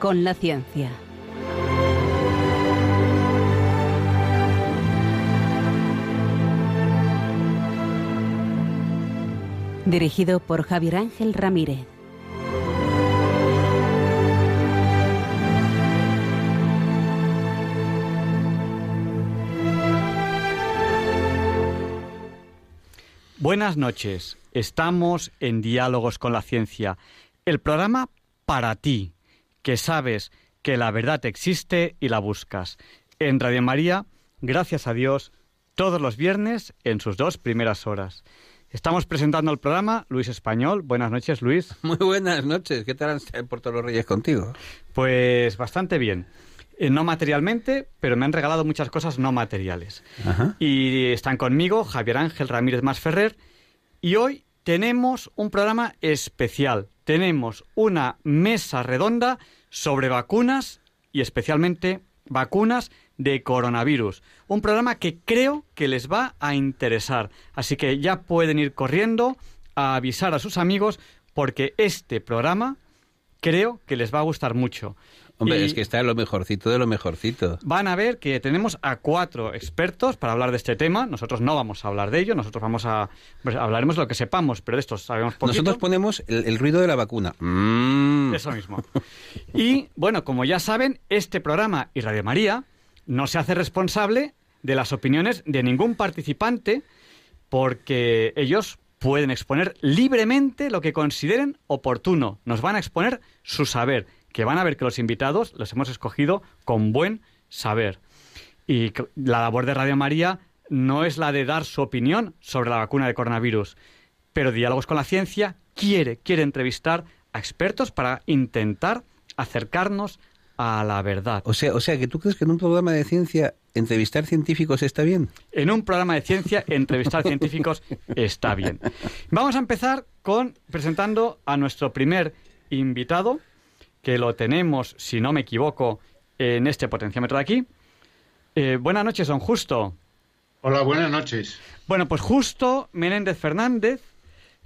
Con la ciencia. Dirigido por Javier Ángel Ramírez. Buenas noches. Estamos en Diálogos con la Ciencia, el programa para ti, que sabes que la verdad existe y la buscas. En Radio María, gracias a Dios, todos los viernes en sus dos primeras horas. Estamos presentando el programa Luis Español. Buenas noches, Luis. Muy buenas noches. ¿Qué tal en Puerto los Reyes contigo? Pues bastante bien. Eh, no materialmente, pero me han regalado muchas cosas no materiales. Ajá. Y están conmigo Javier Ángel Ramírez Masferrer. Y hoy tenemos un programa especial. Tenemos una mesa redonda sobre vacunas y especialmente vacunas de coronavirus. Un programa que creo que les va a interesar. Así que ya pueden ir corriendo a avisar a sus amigos porque este programa creo que les va a gustar mucho. Hombre, Y- es que está lo mejorcito de lo mejorcito. Van a ver que tenemos a cuatro expertos para hablar de este tema. Nosotros no vamos a hablar de ello, nosotros vamos a pues, hablaremos lo que sepamos, pero de estos sabemos poquito. Nosotros ponemos el, el ruido de la vacuna. Mm. Eso mismo. Y bueno, como ya saben, este programa y Radio María no se hace responsable de las opiniones de ningún participante porque ellos pueden exponer libremente lo que consideren oportuno. Nos van a exponer su saber, que van a ver que los invitados los hemos escogido con buen saber. Y la labor de Radio María no es la de dar su opinión sobre la vacuna de coronavirus, pero Diálogos con la Ciencia quiere, quiere entrevistar a expertos para intentar acercarnos a la verdad. O sea, o sea, que tú crees que en un programa de ciencia entrevistar científicos está bien. En un programa de ciencia, entrevistar científicos está bien. Vamos a empezar con presentando a nuestro primer invitado, que lo tenemos, si no me equivoco, en este potenciómetro de aquí. Eh, buenas noches, don Justo. Hola, buenas noches. Bueno, pues Justo Menéndez Fernández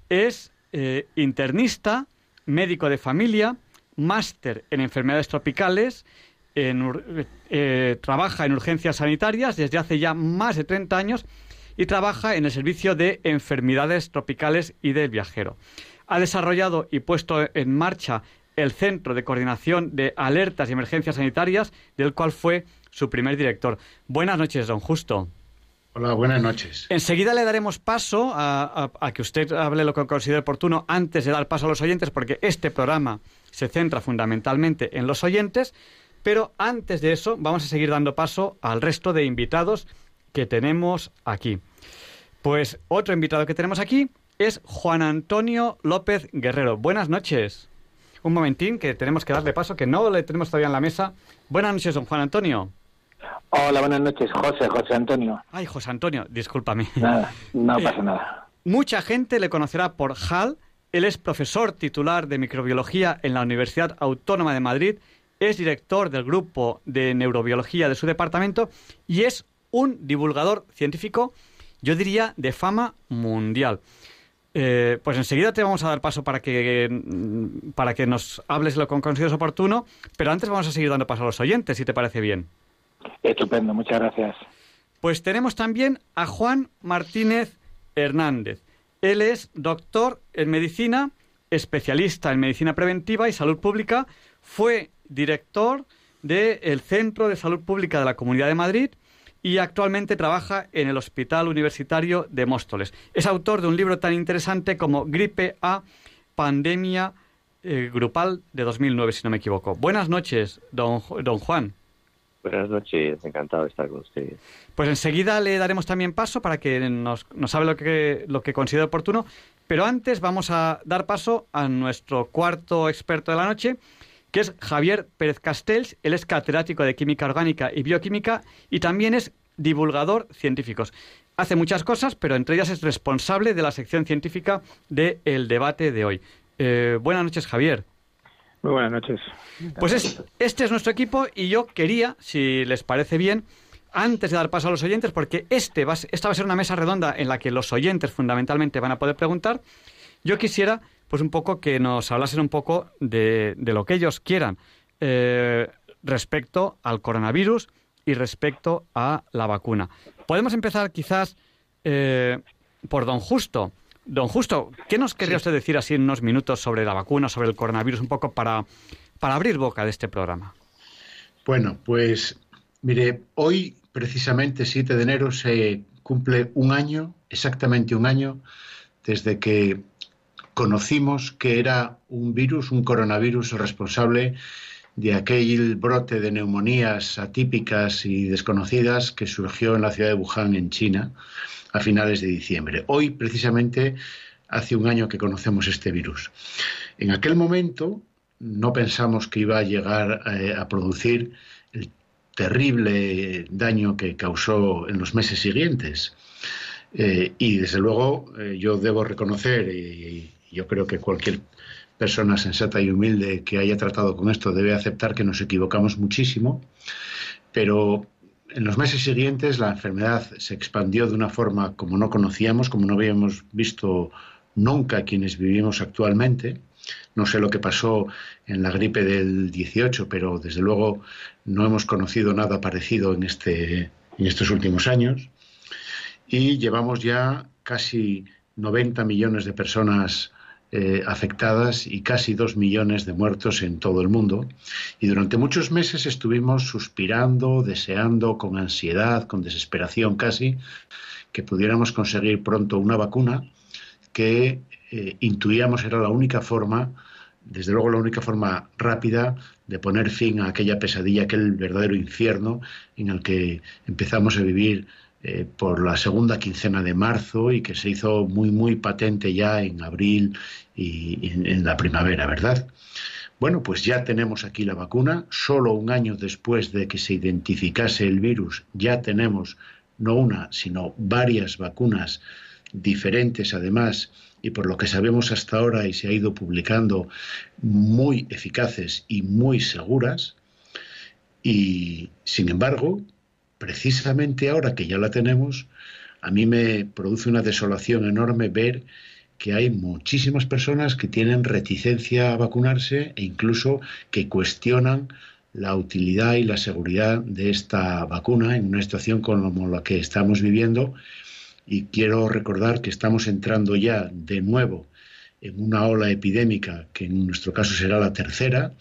es eh, internista, médico de familia, máster en enfermedades tropicales, en eh, trabaja en urgencias sanitarias desde hace ya más de 30 años y trabaja en el servicio de enfermedades tropicales y del viajero. Ha desarrollado y puesto en marcha el Centro de Coordinación de Alertas y Emergencias Sanitarias, del cual fue su primer director. Buenas noches, don Justo. Hola, buenas noches. Enseguida le daremos paso a, a- a que usted hable lo que considere oportuno antes de dar paso a los oyentes, porque este programa se centra fundamentalmente en los oyentes, pero antes de eso vamos a seguir dando paso al resto de invitados que tenemos aquí. Pues otro invitado que tenemos aquí es Juan Antonio López Guerrero. Buenas noches. Un momentín, que tenemos que darle paso, que no le tenemos todavía en la mesa. Buenas noches, don Juan Antonio. Hola, buenas noches, José, José Antonio. Ay, José Antonio, discúlpame. Nada, no Eh, pasa nada. Mucha gente le conocerá por HAL. Él es profesor titular de microbiología en la Universidad Autónoma de Madrid, es director del grupo de neurobiología de su departamento y es un divulgador científico, yo diría, de fama mundial. Eh, pues enseguida te vamos a dar paso para que, mm, para que nos hables lo que consideres oportuno, pero antes vamos a seguir dando paso a los oyentes, si te parece bien. Estupendo, muchas gracias. Pues tenemos también a Juan Martínez Hernández. Él es doctor en medicina, especialista en medicina preventiva y salud pública. Fue director del Centro de Salud Pública de la Comunidad de Madrid y actualmente trabaja en el Hospital Universitario de Móstoles. Es autor de un libro tan interesante como Gripe A, Pandemia eh, Grupal de 2009, si no me equivoco. Buenas noches, don, don Juan. Buenas noches, encantado de estar con ustedes. Pues enseguida le daremos también paso para que nos, nos hable lo que, lo que considere oportuno. Pero antes vamos a dar paso a nuestro cuarto experto de la noche, que es Javier Pérez Castells. Él es catedrático de Química Orgánica y Bioquímica y también es divulgador científico. Hace muchas cosas, pero entre ellas es responsable de la sección científica del debate de hoy. Eh, buenas noches, Javier. Muy buenas noches. Pues es- este es nuestro equipo y yo quería, si les parece bien, antes de dar paso a los oyentes, porque este va esta va a ser una mesa redonda en la que los oyentes fundamentalmente van a poder preguntar, yo quisiera pues un poco que nos hablasen un poco de, de lo que ellos quieran eh, respecto al coronavirus y respecto a la vacuna. Podemos empezar quizás eh, por don Justo. Don Justo, ¿qué nos querría usted decir así en unos minutos sobre la vacuna, sobre el coronavirus, un poco para, para abrir boca de este programa? Bueno, pues mire, hoy precisamente 7 de enero se cumple un año, exactamente un año, desde que conocimos que era un virus, un coronavirus responsable de aquel brote de neumonías atípicas y desconocidas que surgió en la ciudad de Wuhan, en China, a finales de diciembre. Hoy, precisamente, hace un año que conocemos este virus. En aquel momento no pensamos que iba a llegar eh, a producir el terrible daño que causó en los meses siguientes. Eh, y desde luego eh, yo debo reconocer, y, y yo creo que cualquier persona sensata y humilde que haya tratado con esto debe aceptar que nos equivocamos muchísimo, pero en los meses siguientes la enfermedad se expandió de una forma como no conocíamos, como no habíamos visto nunca quienes vivimos actualmente. No sé lo que pasó en la gripe del 18, pero desde luego no hemos conocido nada parecido en, este, en estos últimos años. Y llevamos ya casi 90 millones de personas eh, afectadas y casi dos millones de muertos en todo el mundo. Y durante muchos meses estuvimos suspirando, deseando, con ansiedad, con desesperación casi, que pudiéramos conseguir pronto una vacuna que eh, intuíamos era la única forma, desde luego la única forma rápida de poner fin a aquella pesadilla, aquel verdadero infierno en el que empezamos a vivir eh, por la segunda quincena de marzo y que se hizo muy, muy patente ya en abril y, en, en la primavera, ¿verdad? Bueno, pues ya tenemos aquí la vacuna. Solo un año después de que se identificase el virus, ya tenemos no una, sino varias vacunas diferentes además y por lo que sabemos hasta ahora y se ha ido publicando muy eficaces y muy seguras. Y sin embargo, precisamente ahora que ya la tenemos, a mí me produce una desolación enorme ver que hay muchísimas personas que tienen reticencia a vacunarse e incluso que cuestionan la utilidad y la seguridad de esta vacuna en una situación como la que estamos viviendo. Y quiero recordar que estamos entrando ya de nuevo en una ola epidémica, que en nuestro caso será la tercera,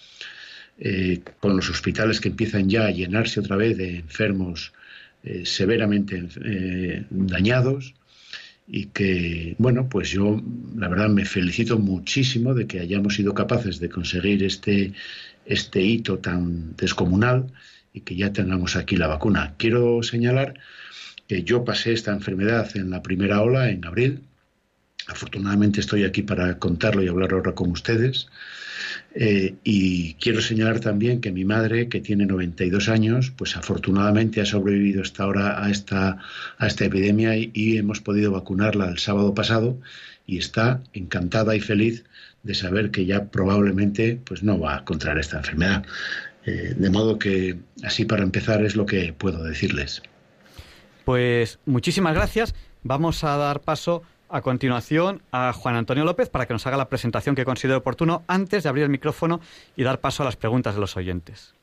eh, con los hospitales que empiezan ya a llenarse otra vez de enfermos eh, severamente eh, dañados y que, bueno, pues yo la verdad me felicito muchísimo de que hayamos sido capaces de conseguir este, este hito tan descomunal y que ya tengamos aquí la vacuna. Quiero señalar que yo pasé esta enfermedad en la primera ola, en abril. Afortunadamente estoy aquí para contarlo y hablar ahora con ustedes. Eh, y quiero señalar también que mi madre, que tiene 92 años, pues afortunadamente ha sobrevivido hasta ahora a esta, a esta epidemia y, hemos podido vacunarla el sábado pasado y está encantada y feliz de saber que ya probablemente pues no va a contraer esta enfermedad. Eh, de modo que así para empezar es lo que puedo decirles. Pues muchísimas gracias. Vamos a dar paso a continuación a Juan Antonio López para que nos haga la presentación que considere oportuno antes de abrir el micrófono y dar paso a las preguntas de los oyentes.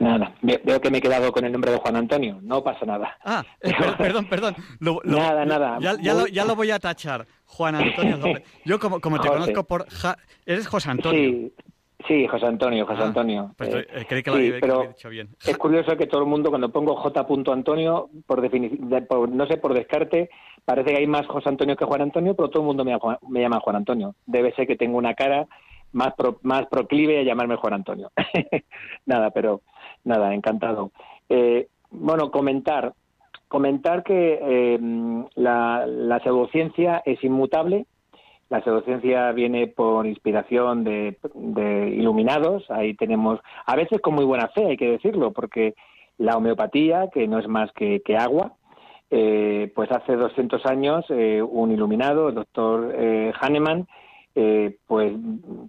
Nada, veo que me he quedado con el nombre de Juan Antonio, no pasa nada. Ah, eh, perdón, perdón. Lo, lo, nada, nada. Ya, ya, lo, ya, lo, voy a tachar, Juan Antonio López. Yo como, como te José. conozco por... Ja... Eres José Antonio. Sí. Sí, José Antonio, José Ah, Antonio. Pues Eh, eh, creí que lo sí, había, pero dicho bien. Es curioso que todo el mundo, cuando pongo J. Antonio, por definición, por, no sé, por descarte, parece que hay más José Antonio que Juan Antonio, pero todo el mundo me, llama- Juan Antonio. Debe ser que tengo una cara más, pro- más proclive a llamarme Juan Antonio. nada, pero nada, encantado. Eh, bueno, comentar, comentar que eh, la, la pseudociencia es inmutable. La pseudociencia viene por inspiración de, de iluminados. Ahí tenemos, a veces con muy buena fe, hay que decirlo, porque la homeopatía, que no es más que, que agua, eh, pues hace 200 años eh, un iluminado, el doctor eh, Hahnemann, eh, pues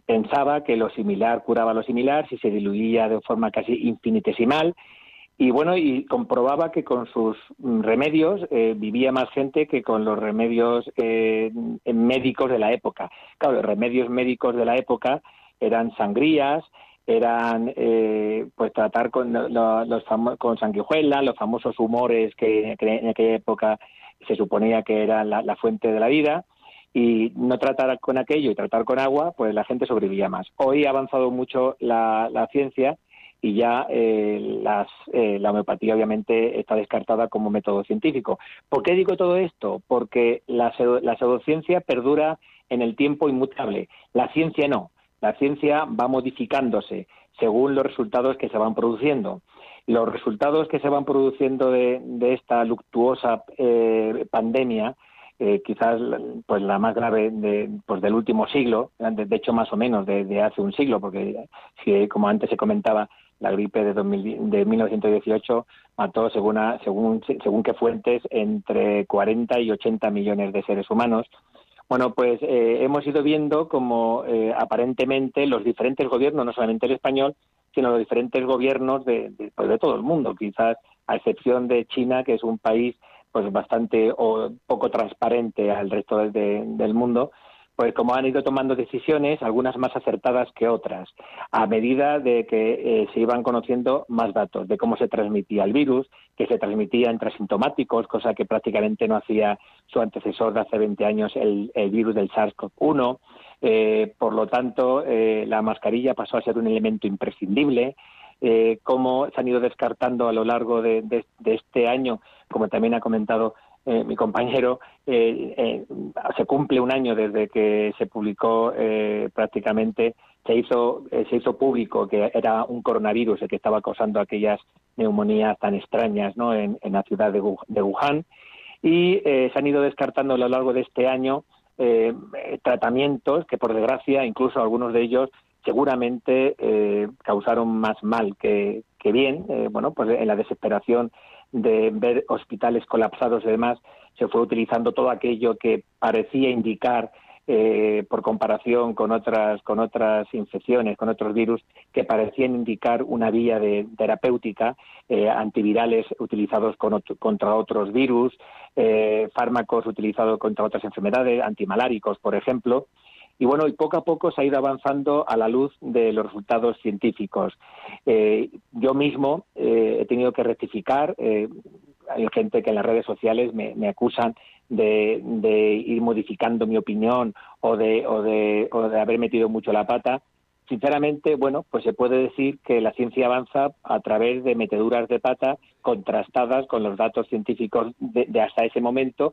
pensaba que lo similar curaba lo similar si se diluía de forma casi infinitesimal y bueno, y comprobaba que con sus mm, remedios eh, vivía más gente que con los remedios eh, médicos de la época. Claro, los remedios médicos de la época eran sangrías, eran eh, pues tratar con los con sanguijuela, los famosos humores que, en aquella época se suponía que eran la, fuente de la vida y no tratar con aquello y tratar con agua, pues la gente sobrevivía más. Hoy ha avanzado mucho la pciencia y ya eh, las, eh, la homeopatía obviamente está descartada como método científico. ¿Por qué digo todo esto? Porque la, la pseudociencia perdura en el tiempo inmutable, la ciencia no. La ciencia va modificándose según los resultados que se van produciendo. Los resultados que se van produciendo de, esta luctuosa eh, pandemia, quizás pues la más grave de, pues del último siglo, de, hecho más o menos de, hace un siglo, porque si, como antes se comentaba, la gripe de, 1918 mató, según, según, según qué fuentes, entre 40 y 80 millones de seres humanos. Bueno, pues eh, hemos ido viendo como eh, aparentemente los diferentes gobiernos, no solamente el español, sino los diferentes gobiernos pues de todo el mundo, quizás a excepción de China, que es un país pues bastante o poco transparente al resto del mundo, pues como han ido tomando decisiones, algunas más acertadas que otras, a medida de que eh, se iban conociendo más datos de cómo se transmitía el virus, que se transmitía entre asintomáticos, cosa que prácticamente no hacía su antecesor de hace 20 años, el, virus del SARS-CoV-1. Eh, por lo tanto, eh, la mascarilla pasó a ser un elemento imprescindible. cómo se han ido descartando a lo largo de este año, como también ha comentado eh, mi compañero, eh, eh, se cumple un año desde que se publicó prácticamente, se hizo, se hizo público que era un coronavirus el que estaba causando aquellas neumonías tan extrañas ¿no? en, la ciudad de, Wuhan. Y se han ido descartando a lo largo de este año tratamientos que, por desgracia, incluso algunos de ellos seguramente causaron más mal que, que bien. bueno, pues en la desesperación de ver hospitales colapsados y demás, se fue utilizando todo aquello que parecía indicar eh, por comparación con otras con otras infecciones, con otros virus que parecían indicar una vía de terapéutica, eh, antivirales utilizados contra otros virus, eh, fármacos utilizados contra otras enfermedades, antimaláricos, por ejemplo. Y bueno, y poco a poco se ha ido avanzando a la luz de los resultados científicos. Eh, yo mismo eh, he tenido que rectificar. Eh, hay gente que en las redes sociales me, acusan de, ir modificando mi opinión o de, haber metido mucho la pata. Sinceramente, bueno, pues se puede decir que la ciencia avanza a través de meteduras de pata contrastadas con los datos científicos de hasta ese momento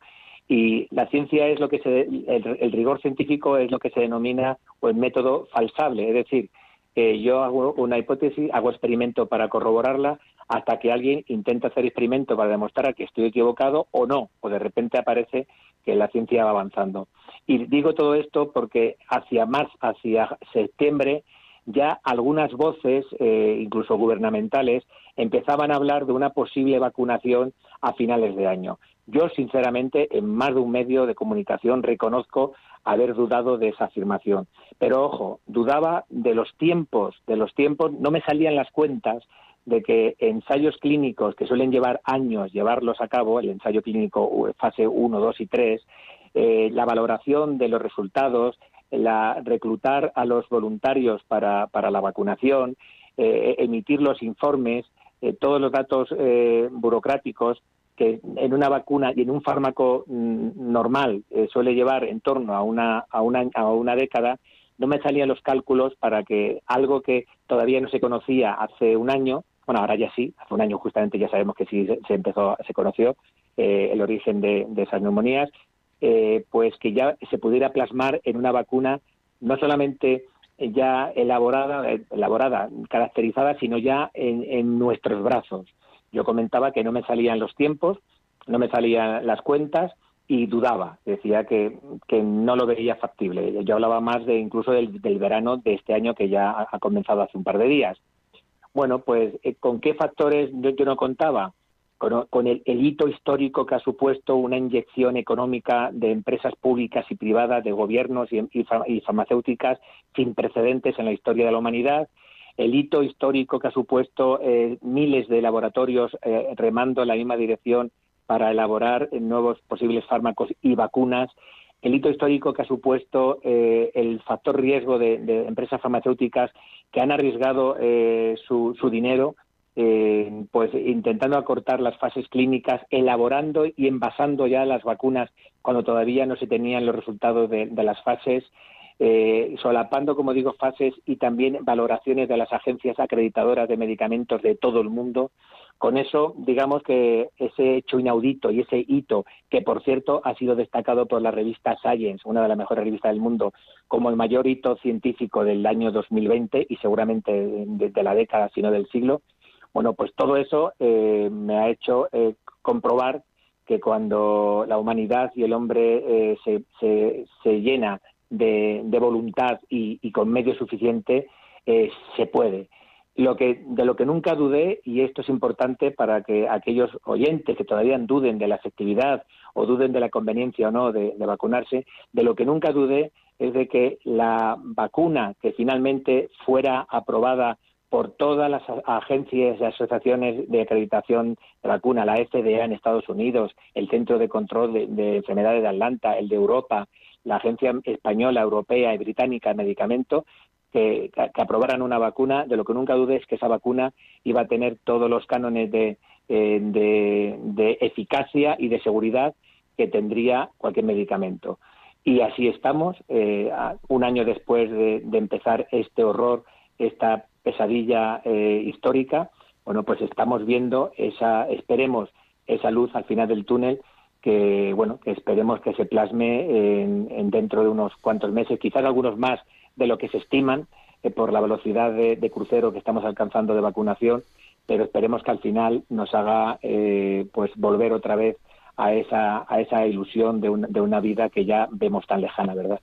y la ciencia es lo que se, el, rigor científico es lo que se denomina o el método falsable, es decir, yo hago una hipótesis, hago experimento para corroborarla, hasta que alguien intenta hacer experimento para demostrar que estoy equivocado o no, o de repente aparece que la ciencia va avanzando. Y digo todo esto porque hacia más, hacia septiembre, ya algunas voces, eh, incluso gubernamentales, empezaban a hablar de una posible vacunación a finales de año. Yo, sinceramente, en más de un medio de comunicación reconozco haber dudado de esa afirmación. Pero ojo, dudaba de los tiempos, de los tiempos, no me salían las cuentas de que ensayos clínicos que suelen llevar años llevarlos a cabo, el ensayo clínico fase 1, 2 y 3, eh, la valoración de los resultados, la reclutar a los voluntarios para, para la vacunación, eh, emitir los informes, eh, todos los datos burocráticos que en una vacuna y en un fármaco mm, normal eh, suele llevar en torno a una, a, una, a una década, no me salían los cálculos para que algo que todavía no se conocía hace un año, bueno, ahora ya sí, hace un año justamente ya sabemos que sí se, empezó, se conoció eh, el origen de, esas neumonías, eh, pues que ya se pudiera plasmar en una vacuna no solamente ya elaborada, elaborada, caracterizada, sino ya en, en nuestros brazos. Yo comentaba que no me salían los tiempos, no me salían las cuentas y dudaba, decía que, que no lo veía factible. Yo hablaba más de incluso del, verano de este año que ya ha comenzado hace un par de días. Bueno, pues eh, ¿con qué factores yo, no contaba? Con, el, hito histórico que ha supuesto una inyección económica de empresas públicas y privadas, de gobiernos y farmacéuticas sin precedentes en la historia de la humanidad, el hito histórico que ha supuesto eh, miles de laboratorios eh, remando en la misma dirección para elaborar nuevos posibles fármacos y vacunas, el hito histórico que ha supuesto el factor riesgo de, empresas farmacéuticas que han arriesgado su, su, dinero pues intentando acortar las fases clínicas, elaborando y envasando ya las vacunas cuando todavía no se tenían los resultados de, las fases, eh, solapando, como digo, fases y también valoraciones de las agencias acreditadoras de medicamentos de todo el mundo. Con eso, digamos que ese hecho inaudito y ese hito, que por cierto ha sido destacado por la revista Science, una de las mejores revistas del mundo, como el mayor hito científico del año 2020 y seguramente de la década, sino del siglo, bueno, pues todo eso eh, me ha hecho eh, comprobar que cuando la humanidad y el hombre eh, se, se, llena de, voluntad y, con medios suficientes, se puede. Lo que, de lo que nunca dudé, y esto es importante para que aquellos oyentes que todavía duden de la efectividad o duden de la conveniencia o no de vacunarse, de lo que nunca dudé es de que la vacuna que finalmente fuera aprobada por todas las agencias y asociaciones de acreditación de vacuna, la FDA en Estados Unidos, el Centro de Control de, Enfermedades de Atlanta, el de Europa, la Agencia Española, Europea y Británica de Medicamentos, que, aprobaran una vacuna, de lo que nunca dude es que esa vacuna iba a tener todos los cánones de, eh, eficacia y de seguridad que tendría cualquier medicamento. Y así estamos, eh, un año después de, de empezar este horror, esta pesadilla eh, histórica, bueno, pues estamos viendo esa, esperemos, esa luz al final del túnel que, bueno, que esperemos que se plasme en, dentro de unos cuantos meses, quizás algunos más de lo que se estiman eh, por la velocidad de, crucero que estamos alcanzando de vacunación, pero esperemos que al final nos haga, eh, pues, volver otra vez a esa, a esa ilusión de, de una vida que ya vemos tan lejana, ¿verdad?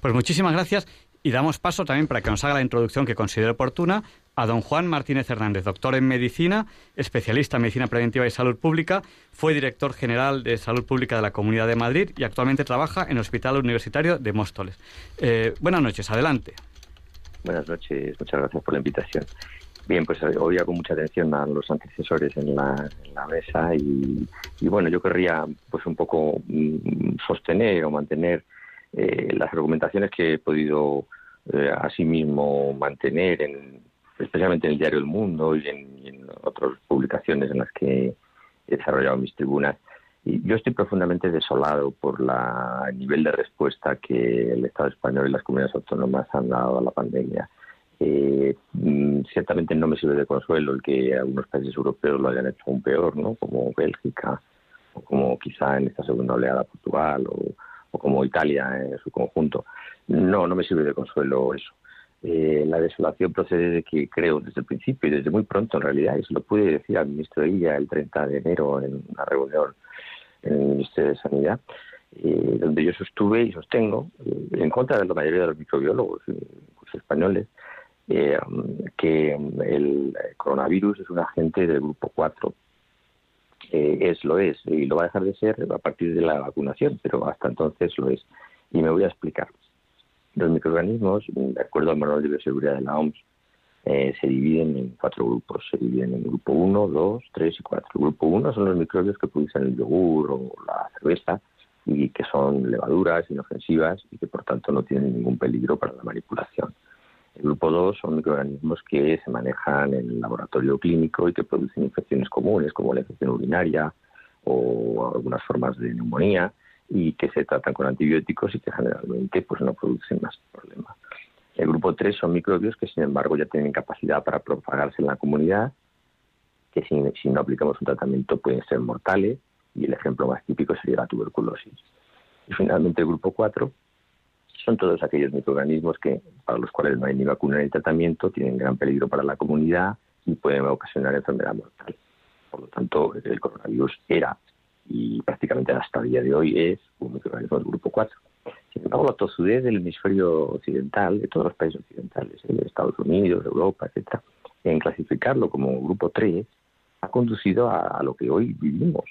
Pues muchísimas gracias. Y damos paso también para que nos haga la introducción que considere oportuna a don Juan Martínez Hernández, doctor en medicina, especialista en medicina preventiva y salud pública, fue director general de salud pública de la Comunidad de Madrid y actualmente trabaja en el Hospital Universitario de Móstoles. Eh, buenas noches, adelante. Buenas noches, muchas gracias por la invitación. Bien, pues eh, oía con mucha atención a los antecesores en la, mesa y, bueno, yo querría pues un poco mm, sostener o mantener eh, las argumentaciones que he podido eh, asimismo mantener, en, especialmente en el diario El Mundo y en, otras publicaciones en las que he desarrollado mis tribunas. Y yo estoy profundamente desolado por la, el nivel de respuesta que el Estado español y las comunidades autónomas han dado a la pandemia. Eh, mm, ciertamente no me sirve de consuelo el que algunos países europeos lo hayan hecho aún peor, ¿no? como Bélgica, o como quizá en esta segunda oleada Portugal, o, como Italia en su conjunto. No, no me sirve de consuelo eso. Eh, la desolación procede de que creo desde el principio y desde muy pronto en realidad, y se lo pude decir al ministro de Villa el 30 de enero en una reunión en el Ministerio de Sanidad, eh, donde yo sostuve y sostengo, eh, en contra de la mayoría de los microbiólogos españoles, que el coronavirus es un agente del grupo 4 eh, es lo es y lo va a dejar de ser a partir de la vacunación, pero hasta entonces lo es. Y me voy a explicar. Los microorganismos, de acuerdo al manual de bioseguridad de la OMS, eh, se dividen en cuatro grupos. Se dividen en grupo 1, 2, 3 y 4. El grupo 1 son los microbios que producen el yogur o la cerveza y que son levaduras inofensivas y que por tanto no tienen ningún peligro para la manipulación. El grupo 2 son microorganismos que se manejan en el laboratorio clínico y que producen infecciones comunes como la infección urinaria o algunas formas de neumonía y que se tratan con antibióticos y que generalmente pues no producen más problemas. El grupo 3 son microbios que sin embargo ya tienen capacidad para propagarse en la comunidad, que si, si no aplicamos un tratamiento pueden ser mortales y el ejemplo más típico sería la tuberculosis. Y finalmente el grupo 4 son todos aquellos microorganismos que, para los cuales no hay ni vacuna ni tratamiento, tienen gran peligro para la comunidad y pueden ocasionar enfermedad mortal. Por lo tanto, el coronavirus era y prácticamente hasta el día de hoy es un microorganismo del grupo 4. Sin embargo, la tosudez del hemisferio occidental, de todos los países occidentales, de Estados Unidos, Europa, etcétera, en clasificarlo como grupo 3, ha conducido a, lo que hoy vivimos.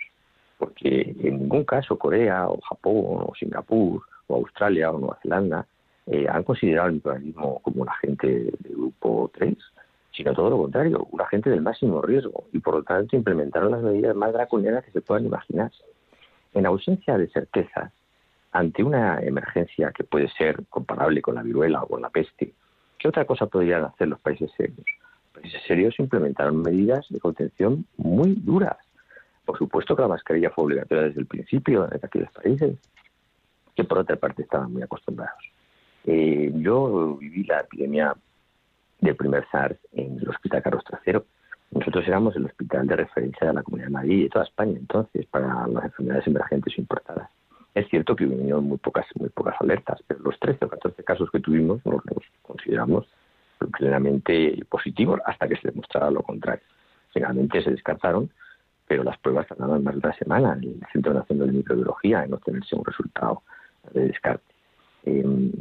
Porque en ningún caso Corea o Japón o Singapur o Australia o Nueva Zelanda eh, han considerado el microorganismo como un agente de grupo 3, sino todo lo contrario, un agente del máximo riesgo y por lo tanto implementaron las medidas más draconianas que se puedan imaginar. En ausencia de certezas, ante una emergencia que puede ser comparable con la viruela o con la peste, ¿qué otra cosa podrían hacer los países serios? Los países serios implementaron medidas de contención muy duras. Por supuesto que la mascarilla fue obligatoria desde el principio en aquellos países, que por otra parte estaban muy acostumbrados. Eh, yo viví la epidemia del primer SARS en el Hospital Carlos III. Nosotros éramos el hospital de referencia de la Comunidad de Madrid y de toda España entonces para las enfermedades emergentes importadas. Es cierto que hubo muy pocas, muy pocas alertas, pero los 13 o 14 casos que tuvimos los consideramos plenamente positivos hasta que se demostrara lo contrario. Finalmente se descartaron, pero las pruebas tardaron más de una semana en el Centro Nacional de Microbiología en obtenerse un resultado de descarte. Em,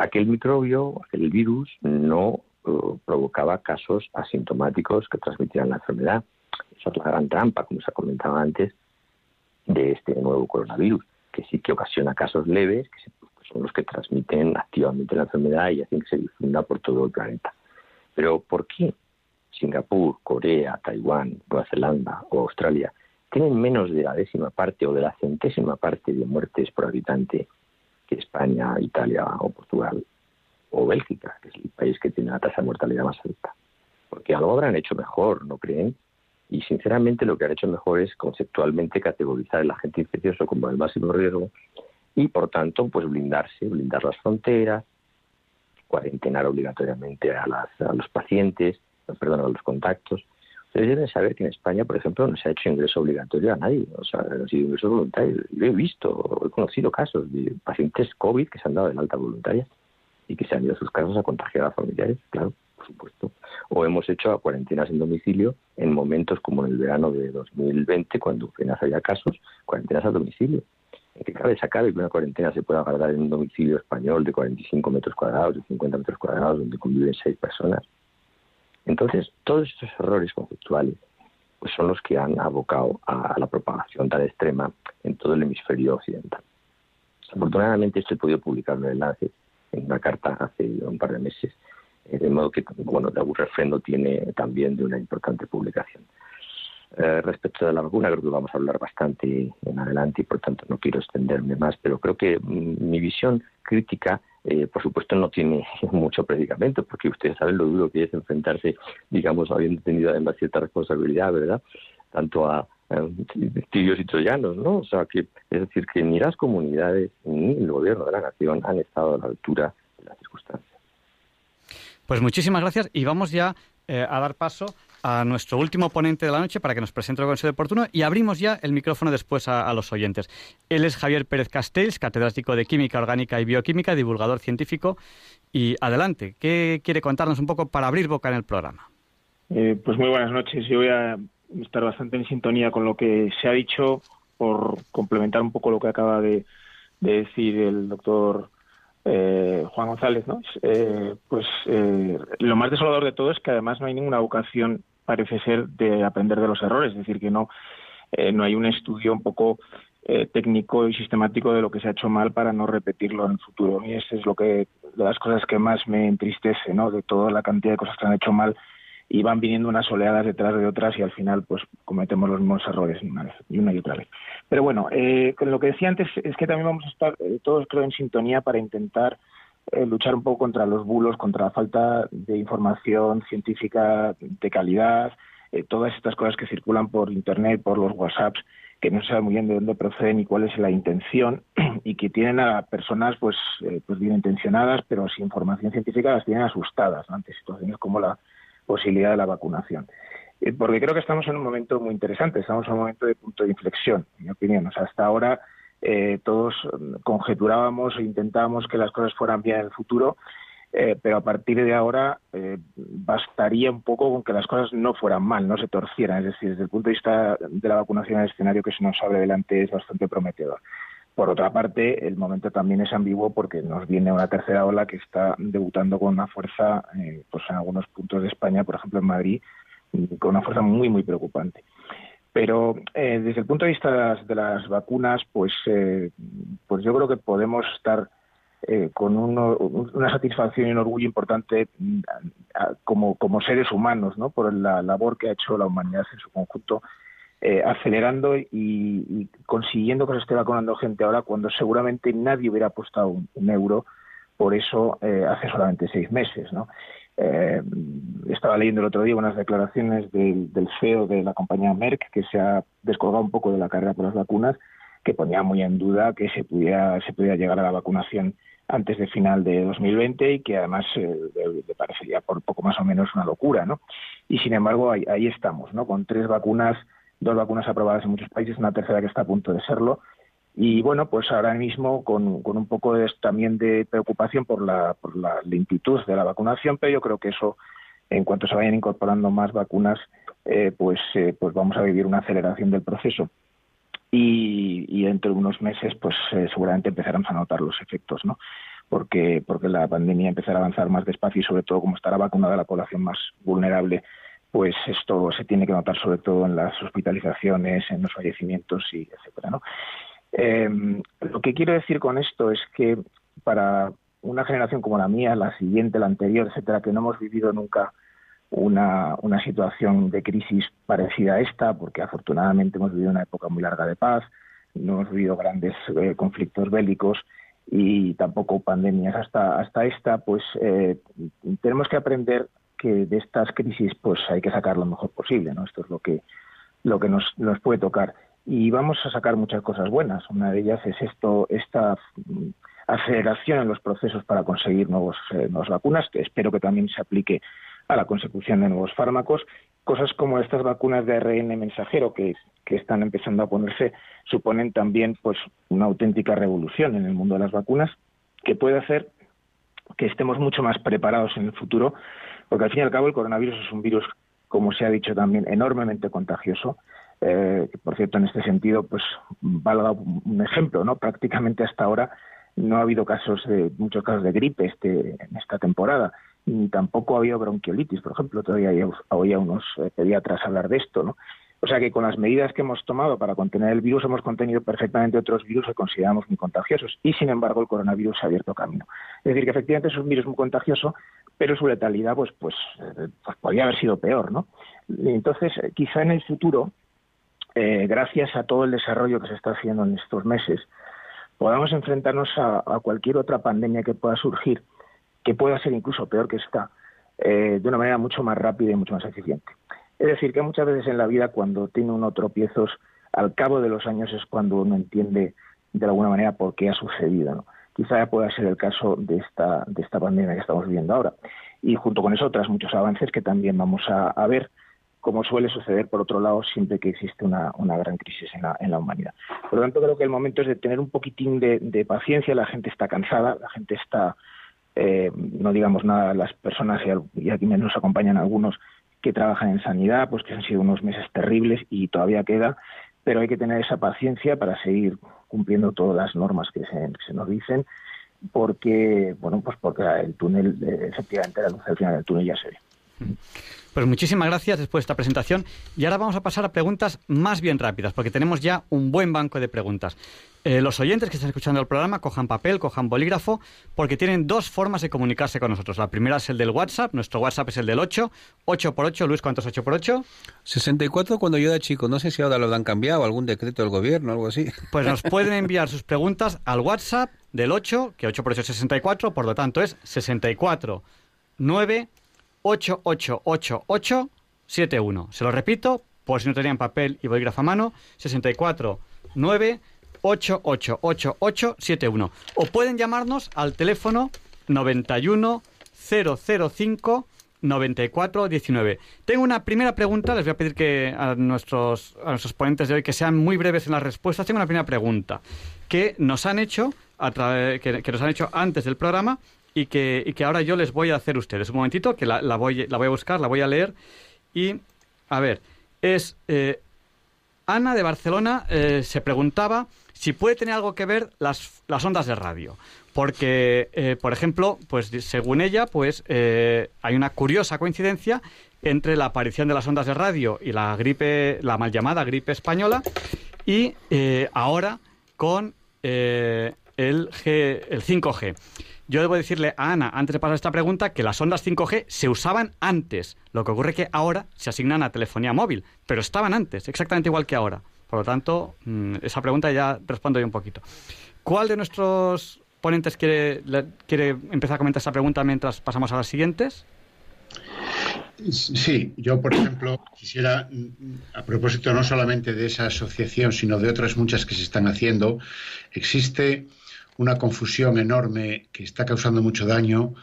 aquel microbio, aquel virus, no eh, provocaba casos asintomáticos que transmitían la enfermedad. Esa es la gran trampa, como se ha comentado antes, de este nuevo coronavirus, que sí que ocasiona casos leves, que son los que transmiten activamente la enfermedad y hacen que se difunda por todo el planeta. Pero ¿por qué Singapur, Corea, Taiwán, Nueva Zelanda o Australia tienen menos de la décima parte o de la centésima parte de muertes por habitante que España, Italia o Portugal o Bélgica, que es el país que tiene la tasa de mortalidad más alta. Porque algo habrán hecho mejor, ¿no creen? Y sinceramente lo que han hecho mejor es conceptualmente categorizar el agente infeccioso como el máximo riesgo y por tanto pues blindarse, blindar las fronteras, cuarentenar obligatoriamente a, a los pacientes, perdón, a los contactos, Ustedes deben saber que en España, por ejemplo, no se ha hecho ingreso obligatorio a nadie, o sea, ha sido ingreso voluntario. Yo he visto, he conocido casos de pacientes COVID que se han dado de alta voluntaria y que se han ido a sus casas a contagiar a familiares, claro, por supuesto. O hemos hecho cuarentenas en domicilio en momentos como en el verano de 2020, cuando apenas había casos, cuarentenas a domicilio. En que cabe sacar que una cuarentena se pueda guardar en un domicilio español de 45 metros cuadrados, de 50 metros cuadrados, donde conviven seis personas. Entonces, todos estos errores conceptuales pues son los que han abocado a la propagación tan extrema en todo el hemisferio occidental. Afortunadamente esto he podido publicar en enlace en una carta hace un par de meses, eh, de modo que, bueno, de algún refrendo tiene también de una importante publicación. Eh, respecto a la vacuna, creo que vamos a hablar bastante en adelante y por tanto no quiero extenderme más, pero creo que mm, mi visión crítica eh, por supuesto no tiene mucho predicamento, porque ustedes saben lo duro que es enfrentarse, digamos, habiendo tenido además cierta responsabilidad, ¿verdad? Tanto a, tibios y troyanos, ¿no? O sea, que es decir, que ni las comunidades ni el gobierno de la nación han estado a la altura de las circunstancias. Pues muchísimas gracias y vamos ya eh, a dar paso a nuestro último ponente de la noche para que nos presente el consejo oportuno y abrimos ya el micrófono después a, los oyentes. Él es Javier Pérez Castells, catedrático de Química Orgánica y Bioquímica, divulgador científico. Y adelante, ¿qué quiere contarnos un poco para abrir boca en el programa? Eh, pues muy buenas noches. Yo voy a estar bastante en sintonía con lo que se ha dicho por complementar un poco lo que acaba de, decir el doctor eh, Juan González, ¿no? Eh, pues lo más desolador de todo es que además no hay ninguna vocación parece ser de aprender de los errores, es decir, que no, eh, no hay un estudio un poco eh, técnico y sistemático de lo que se ha hecho mal para no repetirlo en el futuro. Y eso es lo que, de las cosas que más me entristece, ¿no? De toda la cantidad de cosas que han hecho mal y van viniendo unas oleadas detrás de otras y al final pues cometemos los mismos errores una vez y una y otra vez. Pero bueno, eh, lo que decía antes es que también vamos a estar todos creo en sintonía para intentar eh, luchar un poco contra los bulos, contra la falta de información científica de calidad, eh, todas estas cosas que circulan por Internet, por los WhatsApps, que no sabe muy bien de dónde proceden y cuál es la intención y que tienen a personas pues, eh, pues bien intencionadas, pero sin información científica las tienen asustadas ante situaciones como la posibilidad de la vacunación. porque creo que estamos en un momento muy interesante, estamos en un momento de punto de inflexión, en mi opinión. O sea, hasta ahora eh, todos conjeturábamos e intentábamos que las cosas fueran bien en el futuro, eh, pero a partir de ahora eh, bastaría un poco con que las cosas no fueran mal, no se torcieran. Es decir, desde el punto de vista de la vacunación, el escenario que se nos abre delante es bastante prometedor. Por otra parte, el momento también es ambiguo porque nos viene una tercera ola que está debutando con una fuerza, pues en algunos puntos de España, por ejemplo en Madrid, con una fuerza muy, muy preocupante. Pero eh, desde el punto de vista de las, vacunas, pues, eh, pues yo creo que podemos estar eh, con una satisfacción y un orgullo importante mm, como, como seres humanos, ¿no? Por la labor que ha hecho la humanidad en su conjunto, eh, acelerando y, consiguiendo que se esté vacunando gente ahora cuando seguramente nadie hubiera apostado un, euro por eso eh, hace solamente seis meses, ¿no? estaba leyendo el otro día unas declaraciones del, CEO de la compañía Merck que se ha descolgado un poco de la carrera por las vacunas que ponía muy en duda que se pudiera, se pudiera llegar a la vacunación antes de final de 2020 y que además eh, le parecería por poco más o menos una locura, ¿no? Y sin embargo ahí, estamos, ¿no? Con tres vacunas, dos vacunas aprobadas en muchos países, una tercera que está a punto de serlo. Y bueno, pues ahora mismo con, con un poco de, también de preocupación por la, por la lentitud de la vacunación, pero yo creo que eso, en cuanto se vayan incorporando más vacunas, eh, pues, eh, pues vamos a vivir una aceleración del proceso y, dentro de unos meses pues eh, seguramente empezaremos a notar los efectos, ¿no? Porque, porque la pandemia empezará a avanzar más despacio y sobre todo como estará vacunada la población más vulnerable, pues esto se tiene que notar sobre todo en las hospitalizaciones, en los fallecimientos y etcétera, ¿no? Eh, lo que quiero decir con esto es que para una generación como la mía, la siguiente, la anterior, etcétera, que no hemos vivido nunca una, una situación de crisis parecida a esta, porque afortunadamente hemos vivido una época muy larga de paz, no hemos vivido grandes eh, conflictos bélicos y tampoco pandemias hasta, hasta esta, pues eh, tenemos que aprender que de estas crisis pues hay que sacar lo mejor posible, ¿no? Esto es lo que, lo que nos, nos puede tocar. Y vamos a sacar muchas cosas buenas. Una de ellas es esto, esta mm, aceleración en los procesos para conseguir nuevos, eh, nuevas vacunas, que espero que también se aplique a la consecución de nuevos fármacos. Cosas como estas vacunas de ARN mensajero que, que están empezando a ponerse suponen también pues una auténtica revolución en el mundo de las vacunas que puede hacer que estemos mucho más preparados en el futuro, porque al fin y al cabo el coronavirus es un virus, como se ha dicho también, enormemente contagioso. Eh, por cierto, en este sentido, pues valga un ejemplo, ¿no? Prácticamente hasta ahora no ha habido casos de muchos casos de gripe este, en esta temporada ni tampoco ha habido bronquiolitis, por ejemplo, todavía oía unos eh, pediatras hablar de esto, ¿no? O sea que con las medidas que hemos tomado para contener el virus hemos contenido perfectamente otros virus que consideramos muy contagiosos y sin embargo el coronavirus ha abierto camino. Es decir, que efectivamente es un virus muy contagioso, pero su letalidad pues, pues, eh, pues podría haber sido peor, ¿no? entonces, eh, quizá en el futuro, gracias a todo el desarrollo que se está haciendo en estos meses, podamos enfrentarnos a cualquier otra pandemia que pueda surgir que pueda ser incluso peor que esta, eh, de una manera mucho más rápida y mucho más eficiente. Es decir, que muchas veces en la vida cuando tiene uno tropiezos, al cabo de los años es cuando uno entiende de alguna manera por qué ha sucedido. Quizá pueda ser el caso de esta, de esta pandemia que estamos viviendo ahora. Y junto con eso otras muchos avances que también vamos a, ver, como suele suceder por otro lado siempre que existe una, una gran crisis en la, en la, humanidad. Por lo tanto, creo que el momento es de tener un poquitín de, de paciencia, la gente está cansada, la gente está eh, no digamos nada las personas, y aquí nos acompañan algunos que trabajan en sanidad, pues que han sido unos meses terribles y todavía queda, pero hay que tener esa paciencia para seguir cumpliendo todas las normas que se, nos dicen, porque, bueno, pues porque el túnel, eh, efectivamente, la luz al final del túnel ya se ve. Pues muchísimas gracias después de esta presentación. Y ahora vamos a pasar a preguntas más bien rápidas, porque tenemos ya un buen banco de preguntas. Eh, los oyentes que están escuchando el programa cojan papel, cojan bolígrafo, porque tienen dos formas de comunicarse con nosotros. La primera es el del WhatsApp, nuestro WhatsApp es el del 8, 8 por 8. Luis, ¿cuántos 8 por 8? 64 cuando yo era chico, no sé si ahora lo han cambiado, algún decreto del gobierno, algo así. Pues nos pueden enviar sus preguntas al WhatsApp del 8, que 8 por 8 es 64, por lo tanto es 64 9 888871. Se lo repito, por si no tenían papel y bolígrafo a mano, 64 9 888871. O pueden llamarnos al teléfono 91 005 9419. Tengo una primera pregunta, les voy a pedir que a nuestros, a nuestros ponentes de hoy que sean muy breves en las respuestas. Tengo una primera pregunta que nos han hecho a que, nos han hecho antes del programa y que, y que ahora yo les voy a hacer ustedes. Un momentito, que la, la, voy, la voy a buscar, la voy a leer. Y, a ver, es... Eh, Ana de Barcelona eh, se preguntaba si puede tener algo que ver las, las ondas de radio. Porque, eh, por ejemplo, pues según ella, pues hay una curiosa coincidencia entre la aparición de las ondas de radio y la gripe, la mal llamada gripe española, y ahora con el, G, el 5G. Yo debo decirle a Ana, antes de pasar esta pregunta, que las ondas 5G se usaban antes. Lo que ocurre es que ahora se asignan a telefonía móvil, pero estaban antes, exactamente igual que ahora. Por lo tanto, mm, esa pregunta ya respondo yo un poquito. ¿Cuál de nuestros ponentes quiere, quiere empezar a comentar esa pregunta mientras pasamos a las siguientes? Sí, yo, por ejemplo, quisiera, a propósito no solamente de esa asociación, sino de otras muchas que se están haciendo, existe una confusión enorme que está causando mucho daño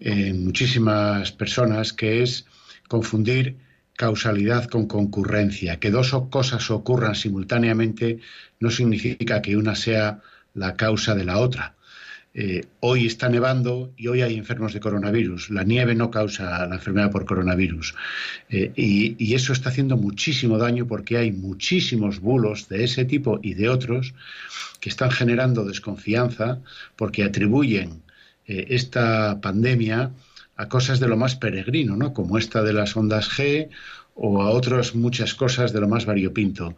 en muchísimas personas, que es confundir causalidad con concurrencia. Que dos cosas ocurran simultáneamente no significa que una sea la causa de la otra. Eh, hoy está nevando y hoy hay enfermos de coronavirus. La nieve no causa la enfermedad por coronavirus. Eh, y, eso está haciendo muchísimo daño porque hay muchísimos bulos de ese tipo y de otros que están generando desconfianza porque atribuyen eh, esta pandemia a cosas de lo más peregrino, ¿no? como esta de las ondas G o a otras muchas cosas de lo más variopinto.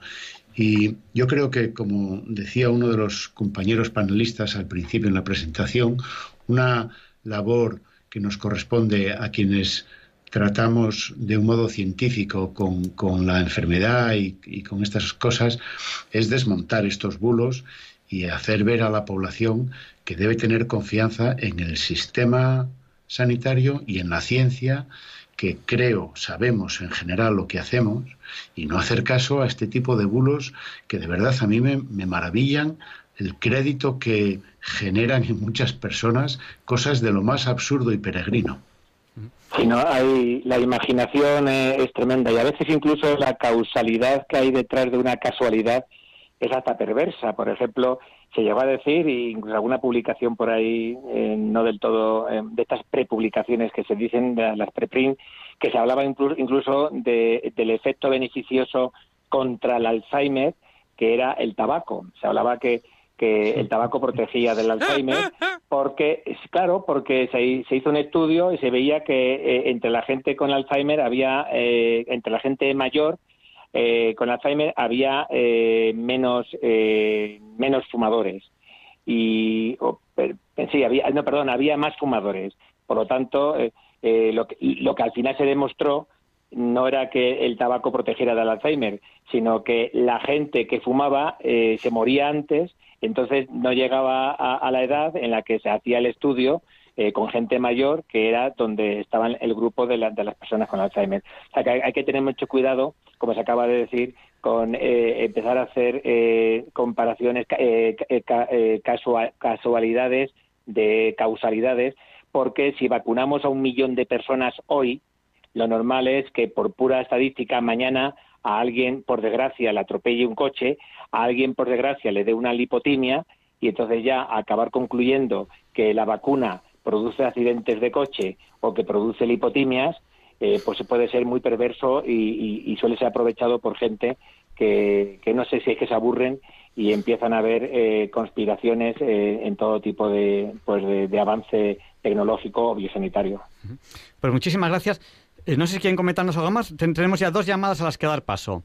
Y yo creo que, como decía uno de los compañeros panelistas al principio en la presentación, una labor que nos corresponde a quienes tratamos de un modo científico con, la enfermedad y, y, con estas cosas es desmontar estos bulos y hacer ver a la población que debe tener confianza en el sistema sanitario y en la ciencia que creo sabemos en general lo que hacemos y no hacer caso a este tipo de bulos que de verdad a mí me, maravillan el crédito que generan en muchas personas cosas de lo más absurdo y peregrino. Sí, no, hay, la imaginación es tremenda y a veces incluso la causalidad que hay detrás de una casualidad es hasta perversa. Por ejemplo, se llegó a decir, y incluso alguna publicación por ahí, eh, no del todo, eh, de estas prepublicaciones que se dicen, de las preprint, que se hablaba incluso de, del efecto beneficioso contra el Alzheimer, que era el tabaco. Se hablaba que, que el tabaco protegía del Alzheimer, porque, claro, porque se, se hizo un estudio y se veía que eh, entre la gente con Alzheimer había, entre la gente mayor, eh, con Alzheimer había eh, menos eh, menos fumadores. Y sí había no perdón había más fumadores. Por lo tanto lo que, lo que al final se demostró no era que el tabaco protegiera del Alzheimer, sino que la gente que fumaba se moría antes, entonces no llegaba a, la edad en la que se hacía el estudio con gente mayor, que era donde estaban el grupo de, de, las personas con Alzheimer. O sea que hay, que tener mucho cuidado como se acaba de decir, con eh, empezar a hacer eh, comparaciones, eh, casualidades de causalidades, porque si vacunamos a un millón de personas hoy, lo normal es que por pura estadística mañana a alguien, por desgracia, le atropelle un coche, a alguien, por desgracia, le dé una lipotimia y entonces ya acabar concluyendo que la vacuna produce accidentes de coche o que produce lipotimias, eh, pues puede ser muy perverso y, suele ser aprovechado por gente que, no sé si es que se aburren y empiezan a ver eh, conspiraciones eh, en todo tipo de, pues de, avance tecnológico o biosanitario. Pues muchísimas gracias. no sé si quieren comentarnos algo más. Tenemos ya dos llamadas a las que dar paso.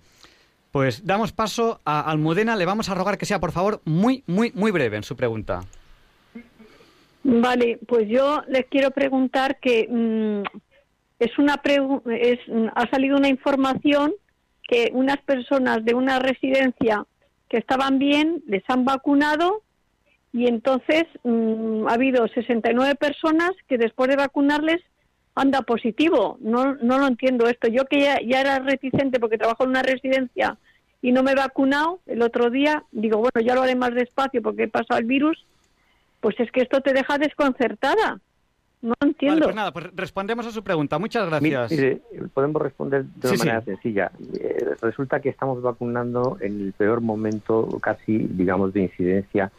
Pues damos paso a Almudena. Le vamos a rogar que sea, por favor, muy, muy, muy breve en su pregunta. Vale, pues yo les quiero preguntar que mm, es una es, ha salido una información que unas personas de una residencia que estaban bien les han vacunado y entonces mm, ha habido 69 personas que después de vacunarles anda positivo. No, no lo entiendo esto. Yo que ya, ya era reticente porque trabajo en una residencia y no me he vacunado el otro día, digo, bueno, ya lo haré más despacio porque he pasado el virus, pues es que esto te deja desconcertada. No entiendo. pues nada, pues respondemos a su pregunta. Muchas gracias. podemos responder de una manera sencilla. Eh, resulta que estamos vacunando en el peor momento casi, digamos, de incidencia